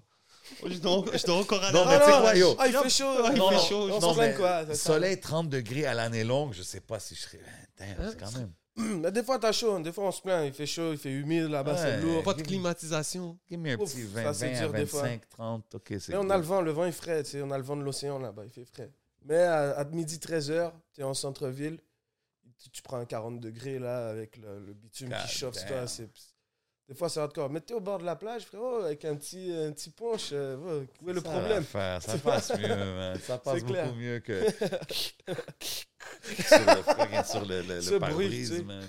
Oh, je dois, je dois encore aller Non, mais tu sais quoi, yo? Ah, il fait chaud. Ah, il Non, fait non, chaud. On non, plaint mais quoi. Soleil 30 degrés à l'année longue, je sais pas si je serais. Damn, Hein? c'est quand même. Mais des fois, t'as chaud. Des fois, on se plaint. Il fait chaud, il fait humide là-bas, c'est Ouais. lourd. Pas de climatisation. Give me un Ouf, petit ça, 20, c'est 20 à dur des fois. 25, 30. Ok, c'est. Mais on a le vent, le vent est frais, tu sais, on a le vent de l'océan là-bas, il fait frais. Mais à, à midi 13h, tu es en centre-ville, tu, tu prends un 40 degrés là avec le, le bitume God qui chauffe toi. c'est- Des fois, c'est hardcore. Mais t'es au bord de la plage, frérot, avec un petit, un petit punch. euh, où est le Ça problème? Ça passe mieux, man. Ça passe clair. beaucoup mieux que. sur le, sur le, le, le pare-brise, tu sais. man.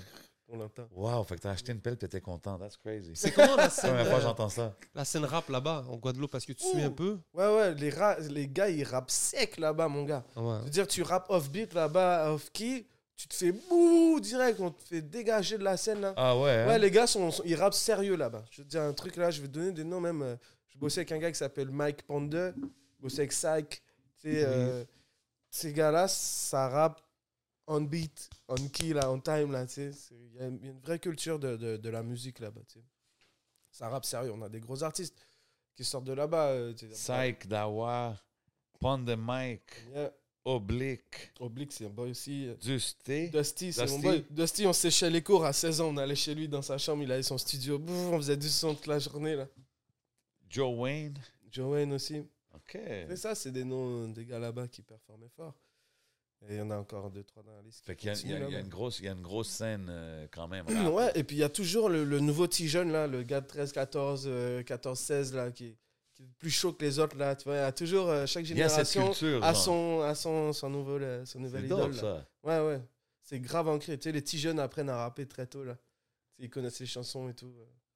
On l'entend. Wow, fait que t'as acheté une pelle, t'étais content. That's crazy. C'est comment la scène, euh, j'entends ça. la scène rap là-bas, en Guadeloupe? Parce que tu suis un peu Ouais, ouais, les, ra- les gars, ils rappent sec là-bas, mon gars. Ah ouais. Je veux dire, tu rappes off-beat là-bas, off-key, tu te fais bouh direct, on te fait dégager de la scène là. Ah ouais, hein? Ouais, les gars, sont, sont- ils rappent sérieux là-bas. Je veux te dire un truc là, je vais te donner des noms même. euh, je bossais avec un gars qui s'appelle Mike Ponder, je bossais avec sais, euh, ces gars-là, ça rappe on beat, on key, là, on time. là, Il y, a une il y a une vraie culture de, de, de la musique là-bas. Ça rappe sérieux. On a des gros artistes qui sortent de là-bas. euh. Psych, Dawa, Pond de Mike, Yeah. Oblique, Oblique, c'est un boy aussi. euh, Dusty. Dusty, c'est mon boy. Dusty, on séchait les cours à 16 ans. On allait chez lui dans sa chambre. Il avait son studio. Bouf, on faisait du son toute la journée. là. Joe Wayne. Joe Wayne aussi. OK. Mais ça, c'est des noms des gars là-bas qui performaient fort. Et il y en a encore deux, trois dans la liste. Fait qu'il y, y a- y une grosse, il y a une grosse scène euh, quand même. Ouais, et puis il y a toujours le, le nouveau petit jeune, là, le gars de 13, 14, euh, 14, 16, là, qui, qui est plus chaud que les autres. Là, tu vois, il y a toujours, euh, chaque génération culture. a son, a son, son, nouveau, là, son nouvel C'est idole. dope, ça. Ouais, ouais. C'est grave ancré. Tu sais, les petits jeunes apprennent à rapper très tôt. Là. Ils connaissent les chansons et tout.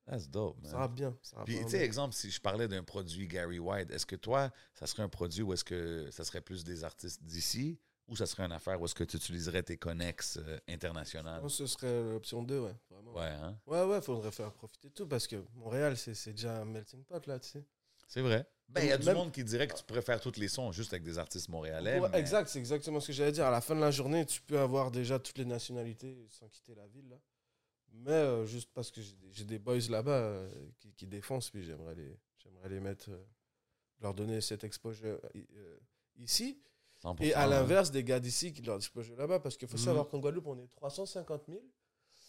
That's dope, man. Ça rappe bien. Ça Puis, tu sais, exemple, si je parlais d'un produit Gary White, est-ce que toi, ça serait un produit où est-ce que ça serait plus des artistes d'ici ou ça serait une affaire où est-ce que tu utiliserais tes connexes euh, Je internationales? pense que ce serait l'option 2, ouais. Vraiment. Ouais, hein? Ouais, ouais, faudrait faire profiter de tout parce que Montréal, c'est déjà un melting pot, là, tu sais. C'est vrai. Ben, il y a du monde qui dirait que tu préfères tous les sons juste avec des artistes montréalais. Ouais, mais- Exact, c'est exactement ce que j'allais dire. À la fin de la journée, tu peux avoir déjà toutes les nationalités sans quitter la ville, là. Mais euh, juste parce que j'ai des- boys là-bas euh, qui, qui défoncent, puis j'aimerais les, j'aimerais les mettre, euh, leur donner cette exposure euh, ici. 100%, Et à l'inverse, des gars d'ici qui leur exposure là-bas. Parce qu'il faut Mhm. savoir qu'en Guadeloupe, on est 350 000.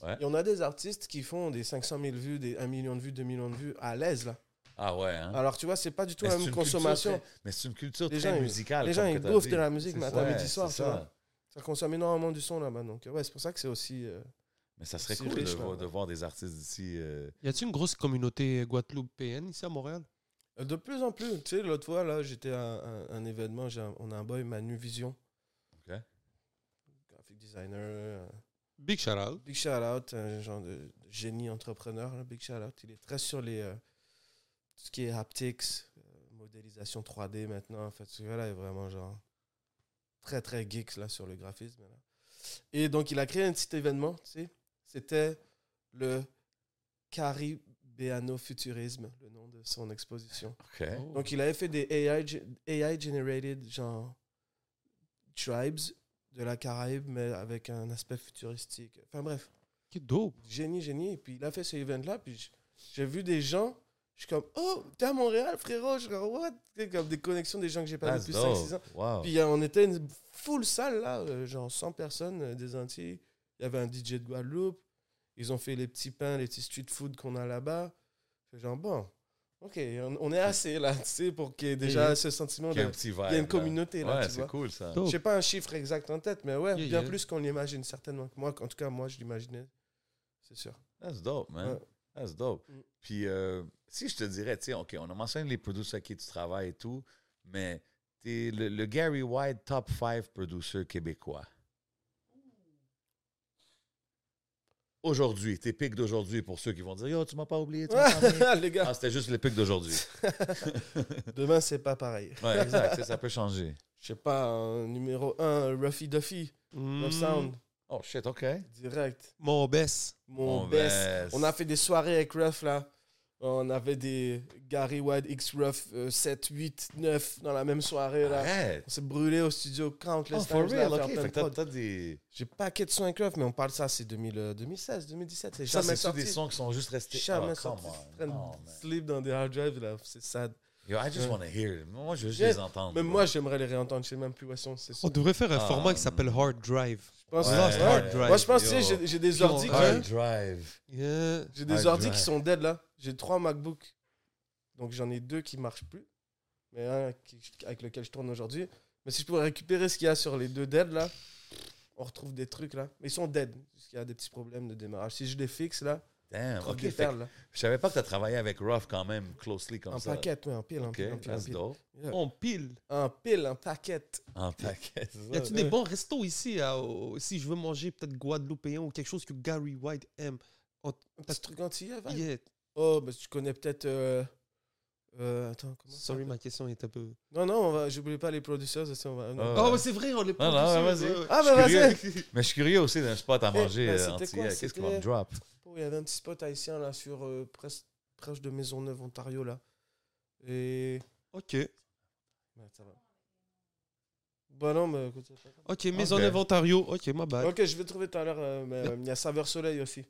Ouais. Et on a des artistes qui font des 500 000 vues, des 1 million de vues, 2 millions de vues à l'aise, là. Ah ouais, hein? Alors, tu vois, c'est pas du tout Mais la même culture consommation. Mais c'est une culture Les très gens, musicale. les gens, ils bouffent dit. de la musique matin, ça, midi, soir, ça. vois. Ça consomme énormément du son là-bas. Donc, ouais, c'est pour ça que c'est aussi. euh, Mais ça serait cool riche, de, voir- de voir des artistes d'ici. euh, Y a-t-il une grosse communauté guadeloupéenne ici à Montréal? De plus en plus. Tu sais, l'autre fois, là, j'étais à un, un événement. j'ai un- on a un boy, Manu Vision. Ok. Graphic designer. euh, Big shout out. Big shout out, un genre de, de génie entrepreneur. là, big shout out. Il est très sur les. Tout ce qui est haptics, euh, modélisation 3D maintenant. En fait, ce gars-là est vraiment genre. Très, très geek là, sur le graphisme. là. Et donc, il a créé un petit événement. Tu sais. C'était le Caribéano-futurisme, le nom de son exposition. Oh. Donc, il avait fait des AI, AI generated, genre, tribes de la Caraïbe, mais avec un aspect futuristique. Enfin, bref, Qui dope. génie, génie. Et puis, il a fait ce event-là, puis j- j'ai vu des gens Je suis comme, oh, t'es à Montréal, frérot. Je suis comme, what? Comme des connexions des gens que j'ai pas vu depuis 5-6 ans. Wow. Puis euh, on était une full salle là, euh, genre 100 personnes euh, des Antilles. Il y avait un DJ de Guadeloupe. Ils ont fait les petits pains, les petits street food qu'on a là-bas. Genre, bon, ok, on, on est assez là, tu sais, pour qu'il y ait déjà Yeah. ce sentiment de. Il y a une communauté là, Ouais, tu c'est vois. cool ça. Je sais pas un chiffre exact en tête, mais ouais, Yeah, bien yeah. plus qu'on l'imagine certainement. Moi, en tout cas, moi, je l'imaginais. C'est sûr. That's dope, man. Ouais. That's dope. Mm. Puis, euh, si je te dirais, tu sais, OK, on a mentionné les producers avec qui tu travailles et tout, mais t'es le, le Gary White top 5 producer québécois. Aujourd'hui, tes pics d'aujourd'hui pour ceux qui vont dire Yo, tu m'as pas oublié, tu m'as. Les gars, Ah, c'était juste les pics d'aujourd'hui. demain, c'est pas pareil. Ouais, exact, ça peut changer. Je sais pas, numéro 1, Ruffy Duffy, Mm. Love Sound, Oh shit, OK. direct. Mon baisse. Mon On best. baisse. On a fait des soirées avec Ruff là. On avait des Gary White X Ruff euh, 7, 8, 9 dans la même soirée là. Arrête. On s'est brûlé au studio Countless Oh, for Times, là, real, à faire OK. t'as- des. J'ai paquet de sons avec Ruff, mais on parle de ça, c'est 2000, euh, 2016, 2017. C'est Ça, jamais c'est sorti. des sons qui sont juste restés? Jamais oh, sorti. prennent Oh, man. sleep dans des hard drives là, c'est sad. Yo, I just want to hear it. Moi, je veux juste Yeah. les entendre. Même moi, j'aimerais les réentendre. Je sais même plus où elles sont. On devrait faire un Ah, format qui s'appelle. Hard Drive. Je pense Ouais, ouais, Lost ouais. Hard Drive. Moi, je pense, sais, j'ai- j'ai des Qui ordi que- Drive. Yeah. J'ai des Hard ordi drive. qui sont dead là. J'ai trois MacBooks. Donc j'en ai deux qui marchent plus. Mais un qui- avec lequel je tourne aujourd'hui. Mais si je pouvais récupérer ce qu'il y a sur les deux dead là, on retrouve des trucs là. Mais ils sont dead. Parce qu'il y a des petits problèmes de démarrage. Si je les fixe là, Damn. on trouve OK. des fait perles que là. je savais pas que tu as travaillé avec Ruff quand même closely comme En ça. paquet, ouais, en pile, en pile, en pile, en pile. dope. Yeah. On pile. En pile, en paquet. En paquet. Y a-tu des bons restos ici à- au- Si je veux manger peut-être guadeloupéen ou quelque chose que Gary White aime? Un petit truc antillais, va. Yeah. Oh, bah tu connais peut-être. euh, euh, attends, comment ça Sorry, ma question est un peu. Non, non, on va, j'oublie pas les producers. aussi, on va. Ah, Oh, ouais. mais c'est vrai, on est Non, non, producers, vas-y. Ah, bah vas-y. Mais je suis curieux aussi d'un spot à Eh, manger ben, antillais. Qu'est-ce qu'on va me drop? Oh, il y avait un petit spot haïtien là sur euh, presque proche de Maisonneuve, Ontario là. Et. Ok. Ouais, ça va. Bah non, mais écoute. Ok, Maisonneuve, Ontario. Ok, ma bad. Ok, je vais trouver tout à l'heure. euh, mais, euh, Il y a Saveur Soleil aussi.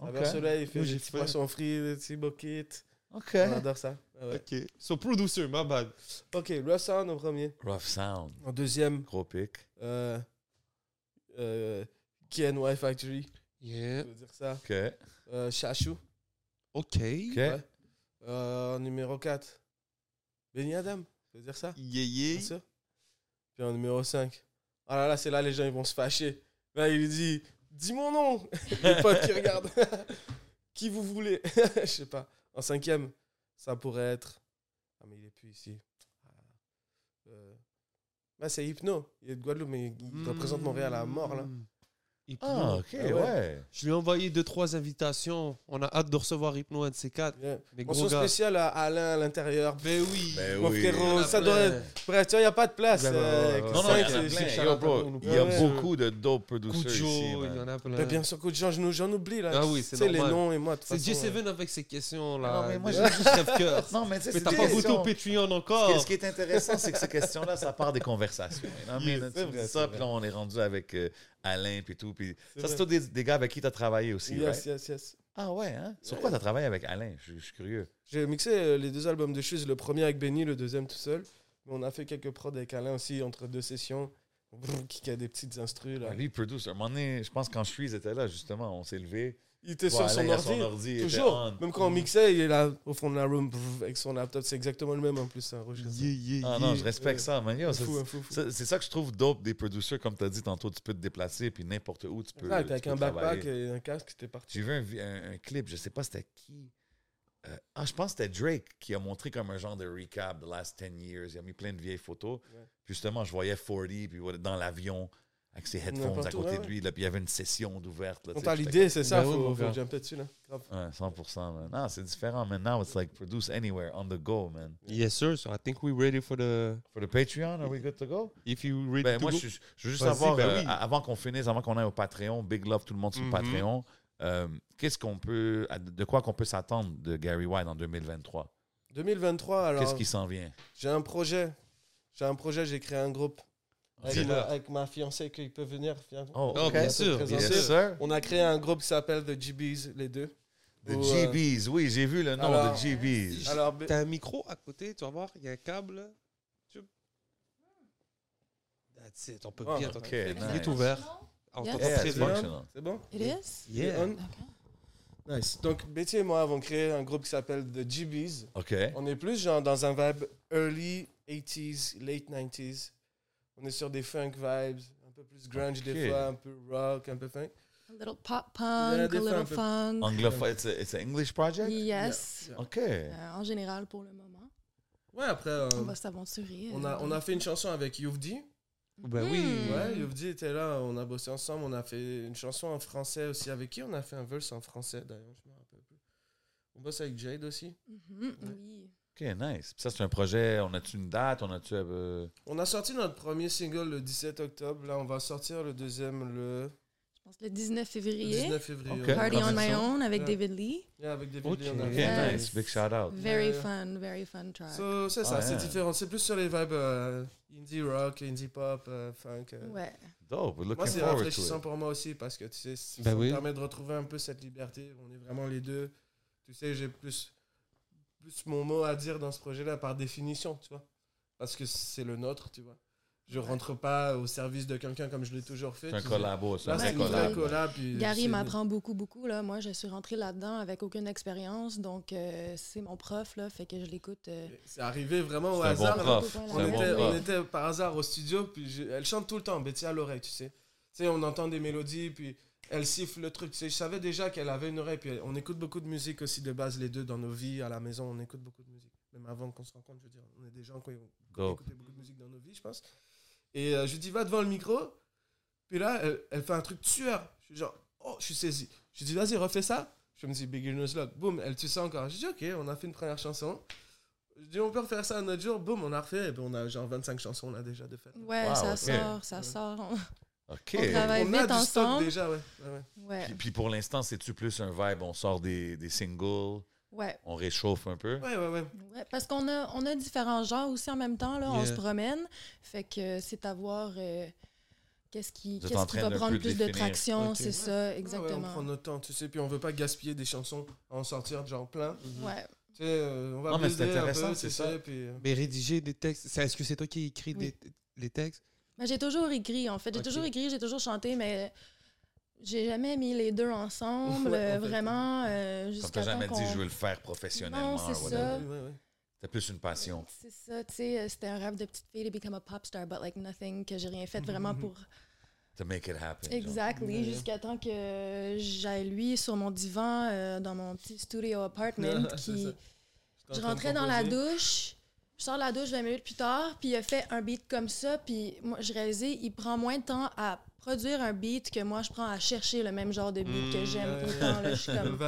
Saveur. Soleil, il fait Oui, des petits fait. poissons frits, des petits buckets. OK. On adore ça. Ah ouais. Ok. So, producer, ma bad. Ok, Rough Sound en premier. Rough Sound. En deuxième, Gros pic. euh, euh, KNY Factory. Yeah. Je veux dire ça? OK. Euh, Chachou. Ok. Ouais. Euh, numéro 4, Benny Adam. Je veux dire ça? Yeah, Bien yeah. sûr. Puis en numéro 5. Ah là là, c'est là les gens ils vont se fâcher. Là, il lui dit Dis mon nom Les potes qui regardent. qui vous voulez? Je sais pas. En cinquième, ça pourrait être. Ah, mais il est plus ici. Ah. Euh, Bah, c'est Hypno. Il est de Guadeloupe, mais il représente Montréal à mort là. Hypno. Ah, OK, Ah ouais. ouais. Je lui ai envoyé deux, trois invitations. On a hâte de recevoir Hypno, un de ces quatre. Yeah. Mais Mention spéciale à Alain à l'intérieur. Ben oui. Ben Mon oui. frérot, ça plein. doit être. Bref, tu vois, il n'y a pas de place. Ben, ben, euh. Non, non, il y a beaucoup de dope producers Cujo, ici, il y en a plein. Ben, bien sûr, coup de gens, j'en j'en oublie là. Ah oui, c'est Tu sais, les normal. noms et moi, C'est façon, J7 avec ces questions-là. Non, mais moi, j'ai- juste rêve-cœur. Non, mais tu sais, Mais t'as pas goûté au Patreon encore. ce qui est intéressant, c'est que ces questions-là, ça part des conversations. C'est vrai, ça, puis là, on est rendu avec euh, Alain puis tout. Puis ça, c'est tous des, des gars avec qui tu as travaillé aussi, Yes, right? yes, yes. Ah ouais, hein? Sur quoi tu as travaillé avec Alain? Je, je suis curieux. J'ai mixé euh, les deux albums de Shoes, le premier avec Benny, le deuxième tout seul. On a fait quelques prods avec Alain aussi entre deux sessions. Qui a des petites instrus là. Lui, il produce. Un moment donné, je pense quand Shreeze était là, justement, on s'est levé. Il était sur son ordi. Toujours. on. Même quand on mixait, il est là au fond de la room avec son laptop. C'est exactement le même en plus. Yeah, yeah, Ah yeah. non, je respecte ça, C'est ça que je trouve dope des producers, comme tu as dit tantôt, tu peux te déplacer, puis n'importe où tu peux. Ah, tu t'es avec peux un backpack et un casque, t'es parti. J'ai vu un, vi- un- un clip, je sais pas c'était qui. Euh, ah, je pense que c'était Drake qui a montré comme un genre de recap the last 10 years. Il a mis plein de vieilles photos. Ouais. Puis justement, je voyais 40 puis dans l'avion avec ses headphones à côté ouais, de lui. Là, puis il y avait une session d'ouverte. là, On tu sais, t'a j'étais l'idée, c'est ça, Ben faut, mon faut gars. jumper dessus là. Ouais, 100%, man. Non, c'est différent, man. Now it's like produce anywhere, on the go, man. Yes, sir. So I think we're ready for the. For the Patreon, are we good to go? If you ready Ben, to moi, go. je, je veux juste savoir, ben euh, oui. avant qu'on finisse, avant qu'on aille au Patreon, big love tout le monde sur le Patreon, euh, qu'est-ce qu'on peut, de quoi qu'on peut s'attendre de Gary White en 2023? 2023, alors. Qu'est-ce qui s'en vient? J'ai un projet. J'ai un projet, j'ai créé un groupe. Avec, ma, avec ma fiancée qui peut venir. Oh, Oh, ok. bien sûr. Yes, sir. On a créé un groupe qui s'appelle The GBs, les deux. The Ou, euh, GBs, oui, j'ai vu le nom alors- de GBs. Alors, T'as un micro à côté, tu vas voir, il y a un câble. Tu- That's it, on peut bien ok, t'entendre. Il est ouvert. On Yes. très bien. c'est bon? It is? Yeah. On? Okay. Nice. Donc, Betty et moi avons créé un groupe qui s'appelle The GBs. OK. On est plus genre dans un vibe early 80s, late 90s. On est sur des funk vibes, un peu plus grunge des fois, un peu rock, un peu funk. A little pop punk, a fois little un peu- funk. Anglophone, it's a, it's an English project? Yes. Yeah. OK. Euh, en général, pour le moment. Ouais, après, euh, On va s'aventurer. on, a, euh, on a fait une chanson avec Youvdi. Ben oui. Hmm. Ouais, Youvdi était là, on a bossé ensemble. On a fait une chanson en français aussi. Avec qui? On a fait un verse en français d'ailleurs Je me rappelle plus. On bosse avec Jade aussi. Mhm, Oui. OK, nice. Puis ça, c'est un projet. On a-tu une date? On a-tu. euh, On a sorti notre premier single le 17 octobre. Là, on va sortir le deuxième le Je pense le 19 février. 19 février. Ok. ouais. Party on my own avec Yeah. David Lee. Yeah, avec David. Lee, on a OK, nice. Big shout out. Very Yeah. fun, very fun track. So, c'est ça, Ah, c'est yeah. différent. C'est plus sur les vibes euh, indie rock, indie pop, euh, funk. euh. ouais. Dope. We're Moi, looking c'est forward to rafraîchissant pour moi aussi parce que tu sais, ça Ben me oui. permet de retrouver un peu cette liberté. On est vraiment les deux. Tu sais, j'ai plus, plus mon mot à dire dans ce projet-là par définition, tu vois. Parce que c'est le nôtre, tu vois. Je rentre pas au service de quelqu'un comme je l'ai toujours fait. C'est un collabo, c'est un collab. puis Gary m'apprend beaucoup, beaucoup. Là. Moi, je suis rentrée là-dedans avec aucune expérience. Donc, euh, c'est mon prof, là, fait que je l'écoute. euh, C'est arrivé vraiment au bon hasard. prof. On était, bon on prof. était par hasard au studio, puis je- elle chante tout le temps, Betty à l'oreille, tu sais. Tu sais, on entend des mélodies, puis elle siffle le truc. Tu sais, je savais déjà qu'elle avait une oreille, puis on écoute beaucoup de musique aussi de base, les deux, dans nos vies, à la maison, on écoute beaucoup de musique. Même avant qu'on se rencontre, je veux dire, on est des gens qui ont écouté beaucoup de musique dans nos vies, je pense. Et euh, je lui dis, va devant le micro, puis là, elle, elle fait un truc tueur. Je suis genre, oh, je suis saisi. Je lui dis, vas-y, refais ça. Je me dis, Beginner's Luck. Boum, elle tue ça encore. Je dis, ok, on a fait une première chanson. Je dis, on peut refaire ça un autre jour. Boum, on a refait. Et puis on a genre 25 chansons là déjà de fait. Ouais, Wow, ça sort, ça Ouais. sort. OK. On travaille on a vite du stock ensemble. déjà, ouais. ouais, Puis, puis pour l'instant, c'est-tu plus un vibe? On sort des, des singles, ouais. on réchauffe un peu? Ouais, ouais, ouais. Ouais, parce qu'on a, on a différents genres aussi en même temps. Là, On se promène. Fait que c'est à voir euh, qu'est-ce qui, en qui va prendre plus de traction. C'est Ouais. ça, Ouais, ouais, exactement. on prend notre temps, tu sais. Puis on veut pas gaspiller des chansons à en sortir genre plein. Ouais. Tu sais, euh, on va Non, mais c'est intéressant, peu, c'est ça. Puis, euh, Mais rédiger des textes, c'est- est-ce que c'est toi qui écris Oui. des, les textes? Ben, j'ai toujours écrit, en fait. J'ai toujours écrit, j'ai toujours chanté, mais j'ai jamais mis les deux ensemble, Ouais, en fait. vraiment, euh, jusqu'à jamais temps dit, qu'on- je veux le faire professionnellement. Non, c'est ça. ouais, ouais, plus une passion. C'est ça, tu sais, euh, c'était un rêve de petite fille de become a pop star, but like nothing, que j'ai rien fait vraiment pour... To make it happen. Exactly, jusqu'à temps que j'aille lui sur mon divan euh, dans mon petit studio apartment, qui... Je rentrais dans la douche, je sors de la douche 20 minutes plus tard, puis il a fait un beat comme ça, puis moi, je réalisais, il prend moins de temps à produire un beat que moi, je prends à chercher le même genre de beat que Mm, j'aime ouais. autant. Là, je suis comme...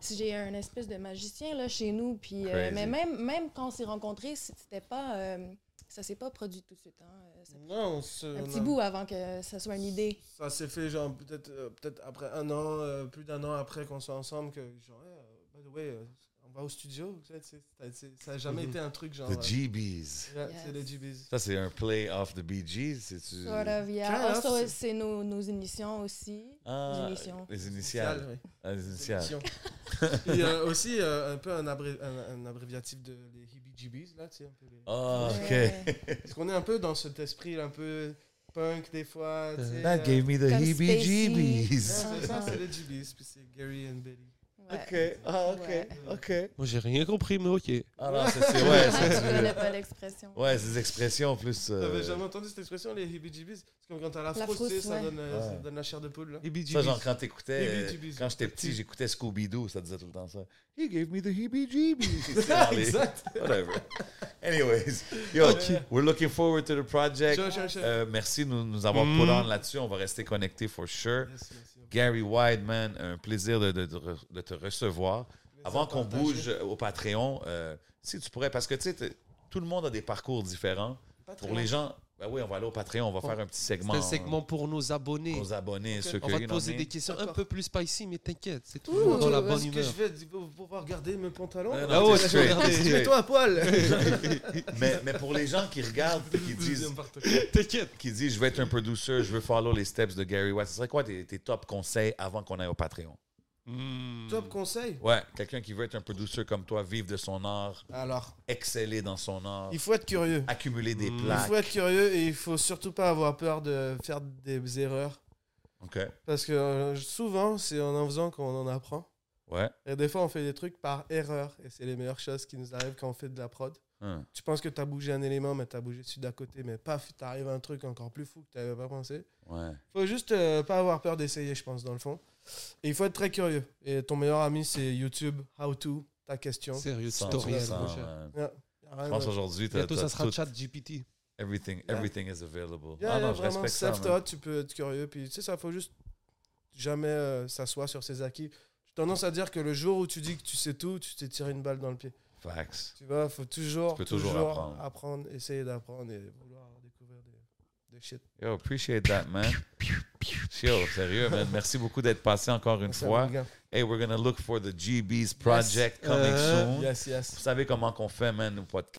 Si j'ai un espèce de magicien là, chez nous, puis... euh, mais même, même quand on s'est rencontrés, c'était pas... euh, ça s'est pas produit tout de suite. hein. Euh, ça Non, un petit bout avant que ça soit une idée. Ça s'est fait genre peut-être euh, peut-être après un an, euh, plus d'un an après qu'on soit ensemble, que genre, hey, euh, by the way, euh, on va au studio. tu sais, c'est- c'est- c'est- ça n'a jamais Mhm. été un truc genre. The euh, GBs. yeah, Yes. C'est les GBs. Ça, c'est un play off the Bee Gees. C'est-tu... Sort of, yeah. Kind of, Also, c'est- c'est nos, nos initiants aussi. Ah, Les initiales. les initiales. ouais. Ah, les initiales. Initiales. Puis euh, aussi euh, un peu un, abré- un, un abréviatif de les heebie-jeebies, là, tu sais, un peu les- Ah, OK. Ouais. Parce qu'on est un peu dans cet esprit un peu punk des fois, tu sais. That euh, gave me the Comme heebie-jeebies. ouais, c'est ça, c'est les GBs, puis c'est Gary and Betty. Ouais. OK. Ah, OK. Ouais. OK. Moi, j'ai rien compris, mais OK. Ah non, c'est... c'est- Ouais, Ah, c'est je connais pas l'expression. Ouais, des expressions plus... euh, T'avais jamais entendu cette expression, les heebie-jeebies? C'est comme quand t'as la La frousse, ça, donne, euh, ça donne la chair de poule. Là. Ça, genre, quand t'écoutais... euh, quand j'étais petit, j'écoutais Scooby-Doo, ça disait tout le temps ça. He gave me the les- exact. Whatever. Anyways, yo, we're looking forward to the project. Sure, sure, sure. Euh, merci de nous, nous avoir Mm. put on là-dessus. On va rester connectés for sure. Yes, merci. Gary Wideman, un plaisir de, te recevoir. Avant qu'on bouge au Patreon, euh, si tu pourrais, parce que tu sais, tout le monde a des parcours différents. Pour les gens, ben oui, on va aller au Patreon, on va faire un petit C'est segment. un segment pour nos abonnés. Aux abonnés, ceux que On va te poser des questions un peu plus spicy, mais t'inquiète, c'est Ouh, toujours dans la bonne Est-ce que humeur. je vais pouvoir garder mes pantalons? Euh, non, Ah ouais, t'es tu regarder. straight. Mets-toi à poil mais, mais pour les gens qui regardent et qui disent, T'inquiète. qui disent je vais être un producer, je veux follow les steps de Gary White, ce serait quoi tes, tes top conseils avant qu'on aille au Patreon? Hmm. Top conseil. Ouais, quelqu'un qui veut être un producer comme toi, vivre de son art, Alors, exceller dans son art, il faut être curieux. accumuler des Mm. Il plaques. faut être curieux et il faut surtout pas avoir peur de faire des erreurs. OK. Parce que euh, souvent, c'est en en faisant qu'on en apprend. Ouais. Et des fois, on fait des trucs par erreur. Et c'est les meilleures choses qui nous arrivent quand on fait de la prod. Hum. Tu penses que tu as bougé un élément, mais tu as bougé celui d'à côté. Mais paf, t'arrives à un truc encore plus fou que tu n'avais pas pensé. Ouais. faut juste euh, pas avoir peur d'essayer, je pense, dans le fond. Et il faut être très curieux. Et ton meilleur ami, c'est YouTube, How to, ta question. Sérieux, tutoriel. Yeah. Je pense aujourd'hui, Bientôt, ça sera tout- chat GPT. everything, Yeah. everything is available. Yeah, ah yeah, non, je vraiment, self-taught, tu peux être curieux. Puis, tu sais, ça, faut juste jamais euh, s'asseoir sur ses acquis. J'ai tendance à dire que le jour où tu dis que tu sais tout, tu t'es tiré une balle dans le pied. Facts. Tu vois, faut toujours, Tu peux toujours toujours apprendre. apprendre. essayer d'apprendre et vouloir découvrir des, des shit. Yo, appreciate that, man. Chill, sérieux, man. Merci beaucoup d'être passé encore une Merci fois. Hey, we're gonna look for the GB's project coming Euh, soon. Yes, yes. Vous savez comment qu'on fait, man, nos podcasts.